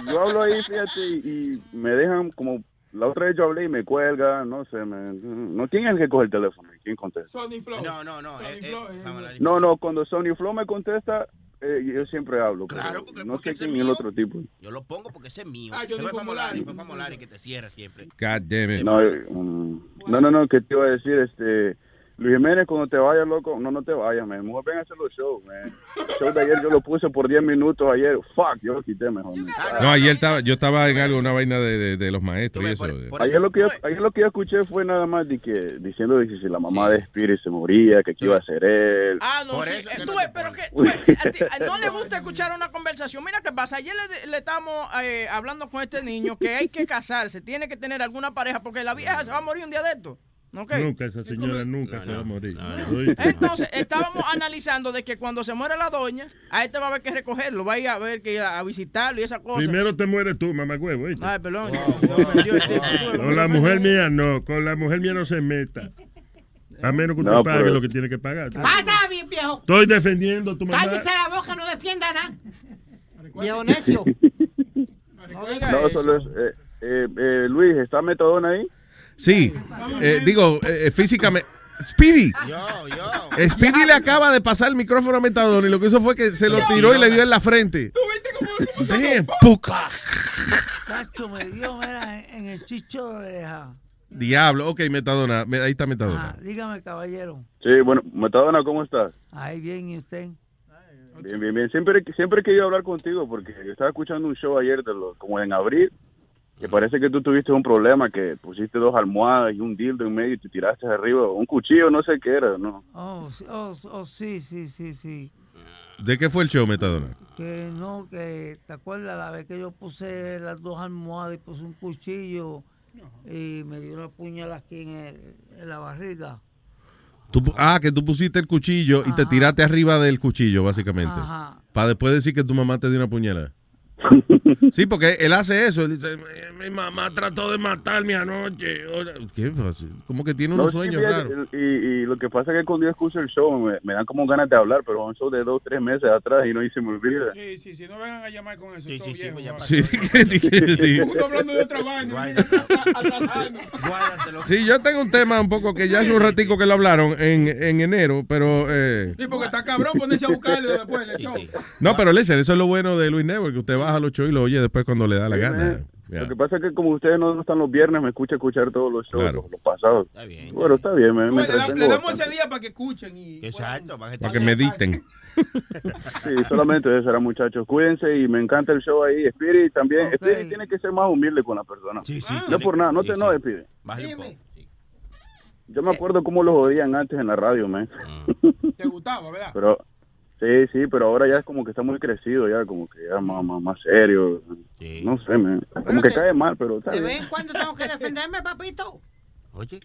Yo hablo ahí, fíjate, y me dejan como... La otra vez yo hablé y me cuelga, no sé, me, no, ¿quién es el que coge el teléfono? ¿Quién contesta? Sony Flow. No, no, no. eh, eh, a la- No, no, cuando Sony Flow me contesta, eh, yo siempre hablo. pero no sé quién es el otro tipo. Yo lo pongo porque ese es mío. Ah, yo digo Famolari, Molari. después Famolari que te cierra siempre. God damn it. No, eh, mm, no, no, no, que te iba a decir, este, Luis Jiménez, cuando te vayas, loco, no, no te vayas, man. Mejor ven a hacer los shows, man. El show de ayer yo lo puse por 10 minutos ayer. Fuck, yo lo quité mejor. man. No, ayer estaba, yo estaba en algo, una vaina de, de, de los maestros y eso. Ayer lo, que yo, ayer lo que yo escuché fue nada más de que, diciendo de que si la mamá de Spirit se moría, que qué iba a hacer él. Ah, no, sí. Eh, tú ves, pero que tú ves, a ti- a- no le gusta escuchar una conversación. Mira qué pasa. Ayer le, le estamos eh, hablando con este niño que hay que casarse, tiene que tener alguna pareja porque la vieja se va a morir un día de esto. Nunca, esa señora nunca se va a morir. Entonces, estábamos analizando de que cuando se muere la doña, a este va a haber que recogerlo, va a ir a ver que ir a visitarlo y esa cosa. Primero te mueres tú, mamá huevo. Ay, perdón. este Con la mujer mía no, con la mujer mía no se meta. A menos que usted No, pague pero- lo que tiene que pagar. Pasa, bien viejo. Estoy defendiendo a tu mamá. Cállese la boca, no defienda nada. Viejo necio. No, solo es, eh, eh, eh, Luis, ¿está Metadona ahí? Sí, eh, digo, eh, físicamente. Speedy. Yo, yo. Speedy le acaba de pasar el micrófono a Metadona y lo que hizo fue que se lo tiró y le dio en la frente. Damn, puca. Cacho, me dio, mira, en, en el chicho de oreja. Diablo, ok, Metadona, me- ahí está Metadona. Ah, dígame, caballero. Sí, bueno, Metadona, ¿cómo estás? Ahí bien, ¿y usted? Bien, bien, bien. Siempre, siempre he querido hablar contigo porque yo estaba escuchando un show ayer, de los, como en abril, que parece que tú tuviste un problema, que pusiste dos almohadas y un dildo en medio y te tiraste arriba, un cuchillo, no sé qué era, ¿no? Oh, sí, oh, oh, sí, sí, sí, sí. ¿De qué fue el show, Metadona? Que no, que te acuerdas la vez que yo puse las dos almohadas y puse un cuchillo y me dio una puñalada aquí en, el- en la barriga. Tú ah, que tú pusiste el cuchillo y te tiraste arriba del cuchillo, básicamente. Ajá. Para después decir que tu mamá te dio una puñalada. Sí, porque él hace eso. Él dice, mi, mamá trató de matarme anoche. ¿Qué pasa? Como que tiene No, unos sí, sueños raros. Y, y lo que pasa es que cuando yo escucho el show me, me dan como ganas de hablar, pero un show de dos, tres meses atrás y no se me olvida. Sí, sí, sí, no vengan a llamar con eso. todo viejo, pues ya va. Sí, dije, sí. Uno hablando de otra vaina. Sí, yo tengo un tema un poco que ya hace un ratico que lo hablaron en, en enero, pero... eh, Sí, porque está cabrón ponerse a buscarlo después del show. no, pero listen, eso es lo bueno de Luis Network, que usted baja los shows y lo oye después cuando le da la gana. Lo que pasa es que como ustedes no están los viernes, me escucha escuchar todos los shows, los, los pasados. Está bien. Bueno, está bien, me, me le, da- entretengo le damos bastante. ese día para que escuchen. Y, Exacto, para que, Para que mediten. Sí, solamente eso era, muchachos. Cuídense y me encanta el show ahí. Spirit también. Spirit tiene que ser más humilde con la persona. sí, no por nada, no te no poco. Yo me acuerdo cómo los odian antes en la radio, man. Te gustaba, ¿verdad? Pero, sí, sí, pero ahora ya es como que está muy crecido, ya como que ya más, más, más serio. No sé, man. Como que cae mal, pero está De vez en cuando tengo que defenderme, papito.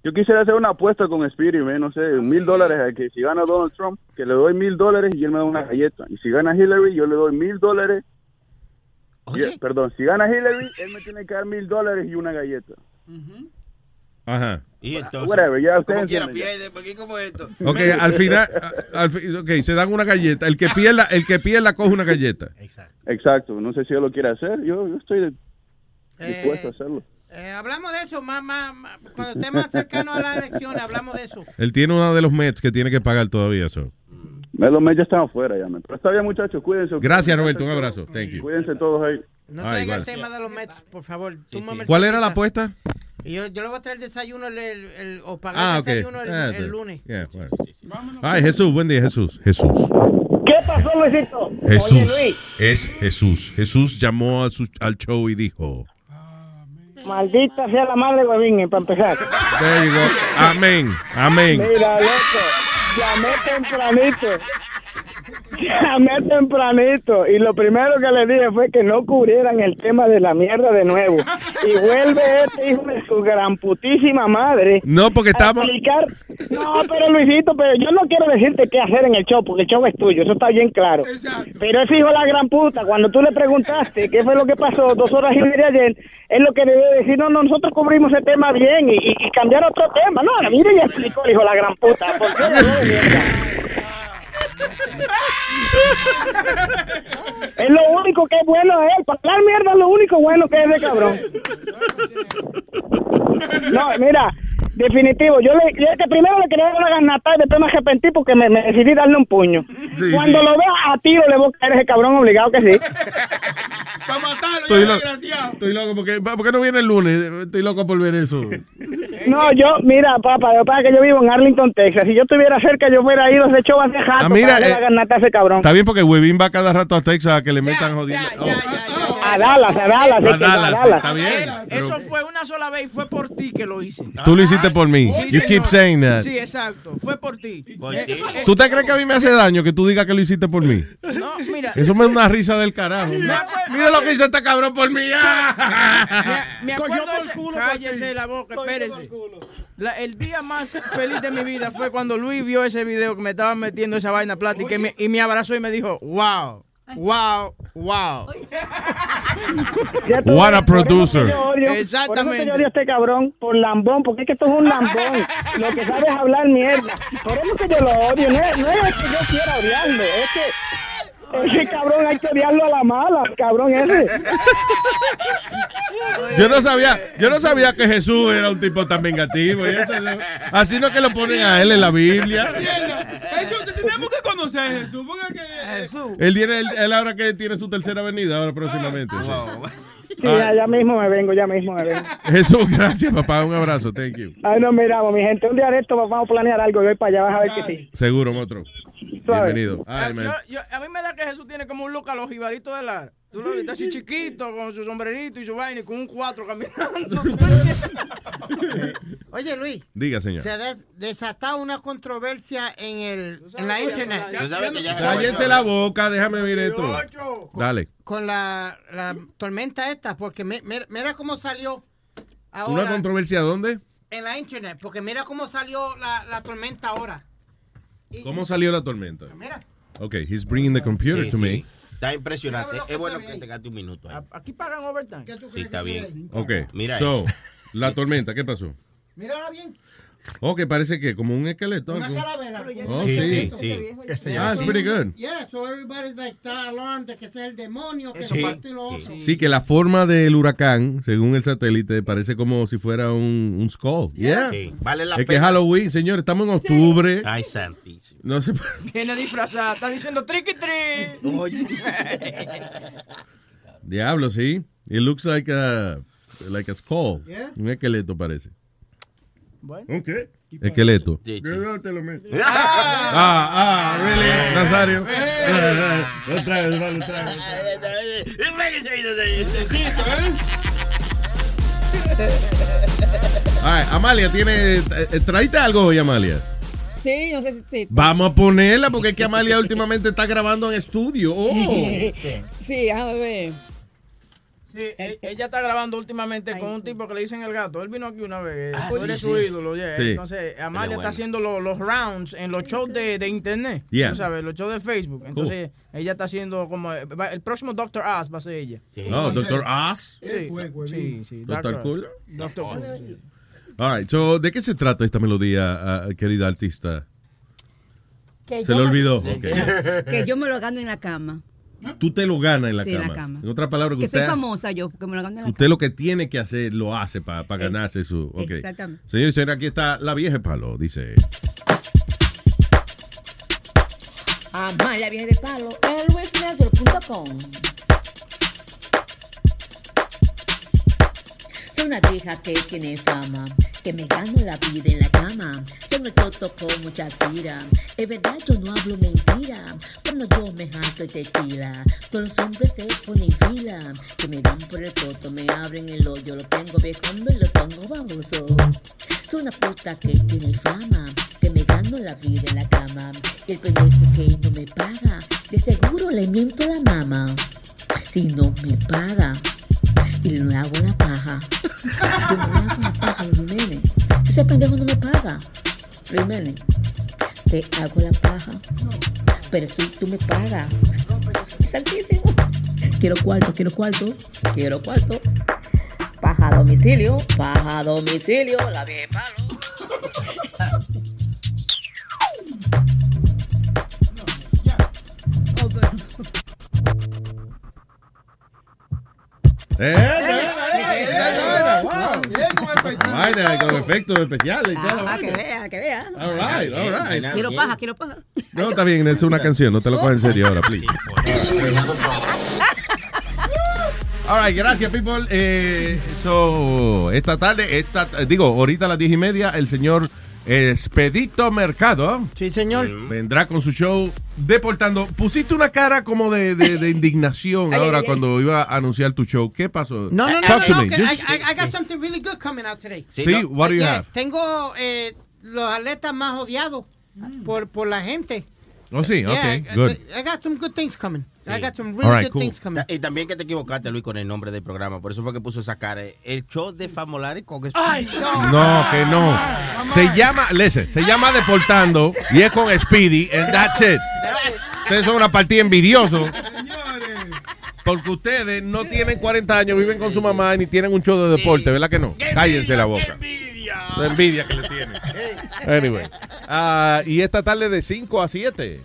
Yo quisiera hacer una apuesta con Spirit, man, no sé, mil dólares a que si gana Donald Trump, que le doy mil dólares y él me da una galleta. Y si gana Hillary, yo le doy mil dólares. Y- perdón, si gana Hillary, él me tiene que dar mil dólares y una galleta. Ajá. Y entonces, Whatever, ya como quiera pierde, porque como esto. Ok, al final, al fi- ok, se dan una galleta. El que pierda, el que pierda coge una galleta. Exacto, no sé si él lo quiere hacer, yo, yo estoy dispuesto a hacerlo. Eh, hablamos de eso, más, más, más- cuando esté más cercano a las elecciones, hablamos de eso. Él tiene uno de los Mets que tiene que pagar todavía eso. Me- Los Mets ya están afuera ya, man. Pero está bien, muchachos, cuídense. Gracias, Roberto. Un abrazo. Thank you. Cuídense todos ahí. No Ah, traiga igual. el tema de los Mets, por favor. Mame el ¿Cuál era la apuesta? Y Yo, yo le voy a traer el desayuno el, el- el- o pagar Ah, el ok. desayuno el, Ah, el sí. lunes. Yeah, bueno. Ay, Jesús, buen día, Jesús. Jesús. ¿Qué pasó, Luisito? Oye, Jesús. Luis, Es Jesús. Jesús llamó a su- al show y dijo. maldita sea la madre de para empezar. There you go. Amén. Amén. Mira, loco, llamé tempranito. Llamé tempranito y lo primero que le dije fue que no cubrieran el tema de la mierda de nuevo. Y vuelve este hijo de su gran putísima madre. No, porque estamos. explicar- No, pero Luisito, pero yo no quiero decirte qué hacer en el show, porque el show es tuyo, eso está bien claro. Pero ese hijo de la gran puta, cuando tú le preguntaste qué fue lo que pasó dos horas y media ayer, es lo que debió decir, no, no, nosotros cubrimos ese tema bien y, y- y cambiar otro tema. No, ahora mire y explicó el hijo de la gran puta. ¿Por qué le habló de mierda? Es lo único que es bueno él. Para hablar mierda es lo único bueno que es de cabrón. No, mira, definitivo. Yo le, yo que primero le quería dar una ganata y después me arrepentí porque me, me decidí darle un puño. Sí, Cuando sí. lo vea a tiro le voy a caer ese cabrón obligado que sí. Para matarlo, Estoy, ya, lo- desgraciado. estoy loco porque ¿por qué no viene el lunes? Estoy loco por ver eso. No, yo, mira, papá, pasa es que yo vivo en Arlington, Texas. Si yo estuviera cerca, yo hubiera ido a ese show hace rato Ah, mira, para darle eh, la ganata a ese cabrón. Está bien porque Webin va cada rato a Texas a que le metan jodiendo. A Dallas, a Dallas. Dallas, está bien. Es- eso fue una sola vez y fue por ti que lo hice. Tú lo hiciste por mí. You keep saying that. Sí, exacto. Fue por ti. ¿Tú te crees que a mí me hace daño que tú digas que lo hiciste por mí? No, mira. Eso me da una risa del carajo. Mira lo que hizo este cabrón por mí. Me acuerdo ese- Cállese la boca, espérese. La- el día más feliz de mi vida fue cuando Luis vio ese video que me estaban metiendo esa vaina plata y, que me, y me abrazó y me dijo, wow, wow, wow. What a producer. Exactamente. Por eso que yo odio a este cabrón, por lambón, porque es que esto es un lambón. lo que sabe es hablar mierda. Por eso que yo lo odio. No es, no es que yo quiera odiarlo, es que ese cabrón hay que odiarlo a la mala, cabrón ese. Yo no sabía, yo no sabía que Jesús era un tipo tan vengativo. y eso- así no que lo ponen a él en la Biblia. Jesús, te tenemos que conocer a Jesús. Porque que, Jesús. Él viene, él, él ahora que tiene su tercera venida ahora próximamente. sí. Sí, ya, ya mismo me vengo, ya mismo me vengo. Jesús, gracias papá, un abrazo, thank you. Ay, nos miramos, mi gente. Un día de esto vamos a planear algo y voy para allá, vas a ver que sí. Seguro, monstruo. Bienvenido. Ay, man. Yo- yo- a mí me da que Jesús tiene como un look a los jibaritos de la... Tú lo viste así chiquito, con su sombrerito y su vaina y con un cuatro caminando. Oye, Luis. Diga, señor. Se ha des- desatado una controversia en, el, en la internet. Cállense la boca, déjame ver esto. Dale. Con la, la tormenta esta, porque mi- mira, mira cómo salió ahora ¿Una controversia dónde? en la internet, porque mira cómo salió la, la tormenta ahora. ¿Cómo salió la tormenta? Mira. Ok, he's bringing the computer Sí, to sí. me. Está impresionante. Es bueno que te gaste un minuto ahí. Aquí pagan overtime. Sí, está bien. Ok, Mira so, la tormenta, ¿qué pasó? Mírala bien. Ok, parece que como un esqueleto. Una calavera. Oh, Sí, sí. sí, sí. Ah, it's pretty good. Yeah, so everybody's like, está alarmed de que sea el demonio, que es lo otro. Sí, que la forma del huracán, según el satélite, parece como si fuera un, un skull. Yeah. Sí, vale la es que pena. Halloween, señor, estamos en octubre. Ay, santísimo. No sé. Viene disfrazada, está diciendo tricky trick. Diablo, sí. It looks like a, like a skull. Yeah. Un esqueleto parece. ¿Un qué? Esqueleto. Yo no te lo meto. Ah, ah, really, Nazario. Otra vez, vale, otra vez. Ay, Amalia, tiene. eh, ¿Traíste algo hoy, Amalia? Sí, no sé si... Sí, Vamos a ponerla porque es que Amalia últimamente está grabando en estudio. Oh. sí déjame ver. Sí, e- ella está grabando últimamente con un tipo que le dicen el gato. Él vino aquí una vez. Ah, Tú sí, eres sí. su ídolo. yeah. Sí. Entonces, Amalia está haciendo lo- los rounds en los shows de, de internet. Yeah. Tú sabes, los shows de Facebook. Entonces, ella está haciendo como. El próximo Doctor Oz va a ser ella. Oh, Dr. Oz. Sí, sí. Oz. Cool. Cool, sí. All right, so, ¿de qué se trata esta melodía, ah, querida artista? Que Se le me- olvidó. Que, yo me lo gano en la cama. Tú te lo ganas en la Sí, en cama. la cama. En otras palabras, Que usted, soy famosa yo, porque me lo gano en la usted lo que tiene que hacer lo hace para ganarse su. Exactamente. Señor y señora, aquí está la vieja palo, dice. Amalia Vieja de Palo, elwesnetwork.com. Soy una vieja que tiene fama, que me gano la vida en la cama. Tengo el toto como Shakira. Es verdad, yo no hablo mentira. Cuando yo me jato de tequila, todos los hombres se ponen fila. Que me dan por el toto, me abren el hoyo. Lo tengo viejando y lo tengo baboso. Soy una puta que tiene fama, que me gano la vida en la cama. Y el pendejo que no me paga, de seguro le miento la mama. Si no me paga, y le hago la paja. No hago la paja a los ese pendejo no me paga, Jiménez, te hago la paja. Pero si tú me pagas, es altísimo. Quiero cuarto, quiero cuarto, quiero cuarto. Paja a domicilio, paja a domicilio, la vieja palo. Eh, eh. Vaina con efectos especiales Ah, que vea, que vea. All right, all right. Quiero paja, quiero paja. No, está bien, es una canción, no te lo cojas en serio ahora, please. All right, gracias, people. Eh, so, esta tarde, esta, eh, digo, ahorita a las diez y media, el señor Expedito Mercado. Sí, señor. Vendrá con su show deportando. Pusiste una cara como de, de- de indignación Ay, ahora ay, ay. cuando iba a anunciar tu show. ¿Qué pasó? No, no, no, Talk to no, me. no, que Just- I, I, got something really good coming out today. Sí, Sí, no. what do you Yeah, have? Tengo eh, los atletas más odiados por, por la gente. Oh, sí, Yeah, ok, good. I got some good things coming. I got some really right, good cool. things coming. Y también que te equivocaste, Luis, con el nombre del programa. Por eso fue que puso esa cara. El show de Famolari con Ay, No, que no. Se llama, listen, se llama Deportando y es con Speedy and that's it. Ustedes son una partida envidiosos. Porque ustedes no tienen 40 años, viven con su mamá y ni tienen un show de deporte, ¿verdad que no? Cállense la boca. La envidia que le tienen. Anyway. Ah, y esta tarde de 5 a 7.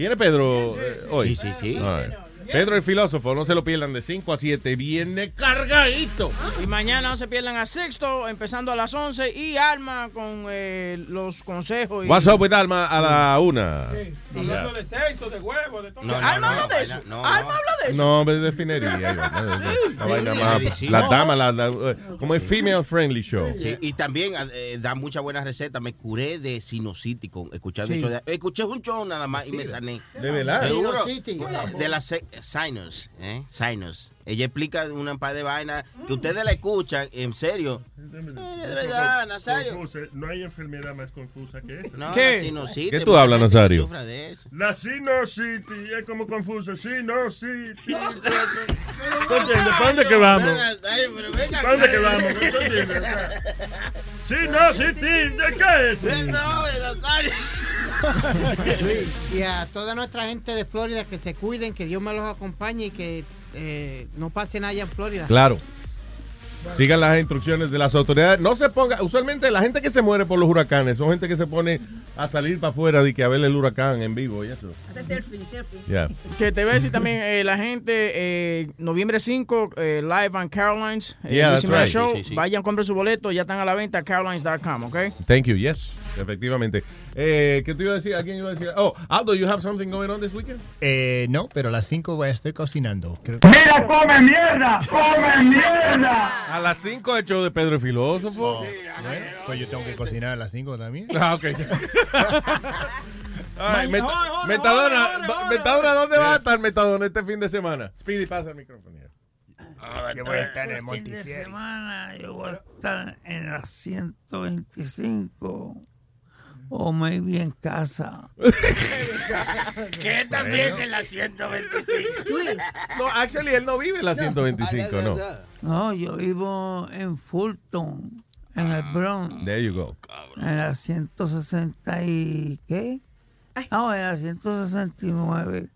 ¿Viene Pedro eh, hoy? Sí, sí, sí. All right. Pedro el filósofo, no se lo pierdan de 5 a 7. Viene cargadito. Y mañana no se pierdan a Sexto, empezando a las 11. Y Alma con eh, los consejos. Y... What's up with Alma a la una. Hablando de sexo, de huevo, de todo. No, no, Alma no, habla de eso. Alma habla de eso. No, de ¿no? La vaina Sí, más- sí. Las damas, la- la- eh, como es female friendly show. Sí, y también eh, da muchas buenas recetas. Me curé de sinusitis con escuchando Sí. el show de- Escuché un show nada más y me sané. ¿De verdad? Seguro. De la sinus, ¿eh? Sinus. Ella explica una par de vainas que ustedes la escuchan, en serio. Eh, de verdad, Nazario. Confusa. No hay enfermedad más confusa que esa. No, ¿Qué? la sinusitis, ¿Qué tú hablas, Nazario? La sinusitis es como confuso. Sinusitis. ¿Tú entiendes? ¿Para dónde que vamos? ¿Para dónde que vamos? Sinusitis, ¿de qué es? Luis, y a toda nuestra gente de Florida que se cuiden, que Dios me los acompañe y que eh, no pase nada allá en Florida. Claro. Sigan las instrucciones de las autoridades. No se ponga, usualmente la gente que se muere por los huracanes son gente que se pone a salir para afuera de que a ver el huracán en vivo y eso. Hacer selfie, selfie. Yeah. Que te voy a decir también, eh, la gente, eh, noviembre 5, eh, live on Carolines. eh, Yeah, that's right. Show. Sí, sí, sí. Vayan, compren su boleto, ya están a la venta, carolines.com, ¿ok? Thank you, yes, efectivamente. Eh, ¿Qué te iba a decir? ¿A quién iba a decir? Oh, Aldo, you have something going on this weekend? Eh, no, pero a las 5 voy a estar cocinando. Creo- ¡Mira, come mierda! ¡Come mierda! A las 5 el show de Pedro el Filósofo. Bueno, pues yo tengo que cocinar a las 5 también. Ah, ok. Metadona, do- Metadona, ¿dónde va a estar Metadona este fin de semana? Speedy, pasa el micrófono. Yo voy a estar en el Este fin de Monticello. semana yo voy a estar en la 125 o maybe en casa. que también en la 125. No, actually, él no vive en la 125, no. No, yo vivo en Fulton, en el Bronx, There you go. en la 160 y ¿qué? No, en la 169.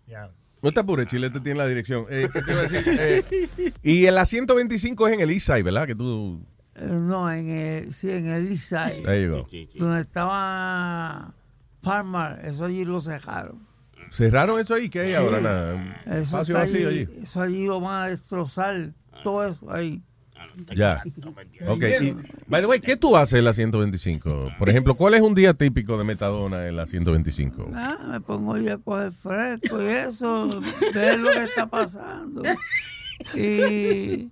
No te apures, Chile te tiene la dirección. Eh, ¿Qué te iba a decir? Eh, y en la 125 es en el East Side, ¿verdad? Que tú... Eh, no, en el, sí, en el East Side. There you go. Donde estaba Palmer, eso allí lo cerraron. ¿Cerraron eso ahí? ¿Qué hay ahora? Nada. Un Eso, espacio está vacío allí, allí. eso allí lo van a destrozar, todo eso ahí. Ya. Ok. Y, by the way, ¿qué tú haces en la 125? Por ejemplo, ¿cuál es un día típico de Metadona en la 125? Ah, me pongo yo a coger fresco y eso, ver lo que está pasando. Y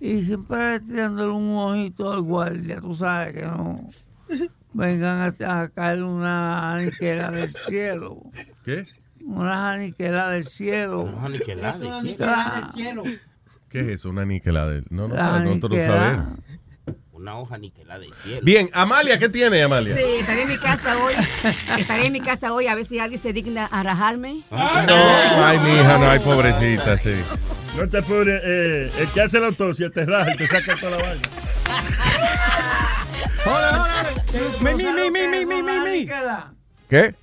y siempre tirándole un ojito al guardia, tú sabes que no vengan a, a caer una aniquela del cielo. ¿Qué? Una aniquela del cielo. Una aniquelada del cielo. ¿Qué es eso? Una aniquelada. No, no, La no, nosotros aniquelada. sabemos. Una hoja niquelada de cielo. Bien, Amalia, ¿qué tiene Amalia? Sí, estaré en mi casa hoy. Estaré en mi casa hoy a ver si alguien se digna a rajarme. No, ay, mi hija, no, ay, pobrecita, sí. No te apures, eh, el que hace la autopsia te raja y te saca toda la vaina. Mi, mi, mi, mi, mi, mi, mi, mi. ¿Qué?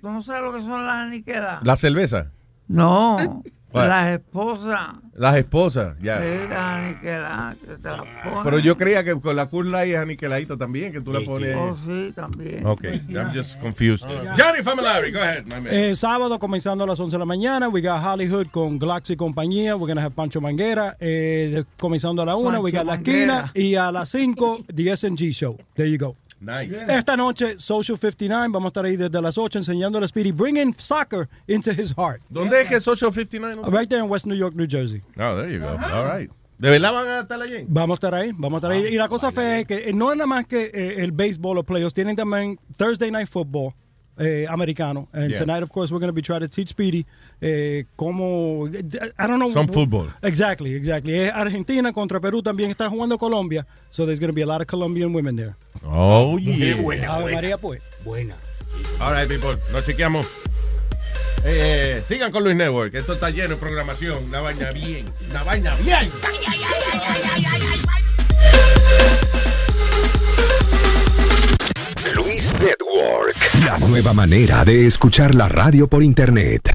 ¿Tú no sabes lo que son las aniquelas? La cerveza. No, What? las esposas. Las esposas, ya. Sí, las aniquelas, que te las ponen. Pero yo creía que con la Cool Light es aniquiladita también, que tú la pones. Oh, sí, también. Ok, I'm just confused. Johnny Familari, go ahead, my man. Eh, sábado comenzando a las 11 de la mañana, we got Hollywood con Glax y compañía, we're gonna have Pancho Manguera, eh, comenzando a la 1, we Pancho got La. Esquina, y a las 5, The S&G Show. There you go. Nice. Esta noche, Social 59, vamos a estar ahí desde las 8 enseñando a Speedy, bringing soccer into his heart. ¿Dónde es que Social 59? Right there in West New York, New Jersey. Oh, there you go. All right. ¿De verdad van a estar allí? Vamos a estar ahí, vamos a estar ahí. Y la cosa fea es que eh, no es nada más que eh, el béisbol o playoffs, tienen también Thursday Night Football eh, americano. And Yeah. tonight, of course, we're going to be trying to teach Speedy eh, cómo... I don't know. Some football. Exactly, exactly. Argentina contra Perú también está jugando Colombia. So there's going to be a lot of Colombian women there. Oh, yeah. Ave María, pues. Buena. All right, people. Nos chequeamos. Eh, sigan con Luis Network. que Esto está lleno de programación. Una vaina bien. Una vaina bien. Luis Network. La nueva manera de escuchar la radio por internet.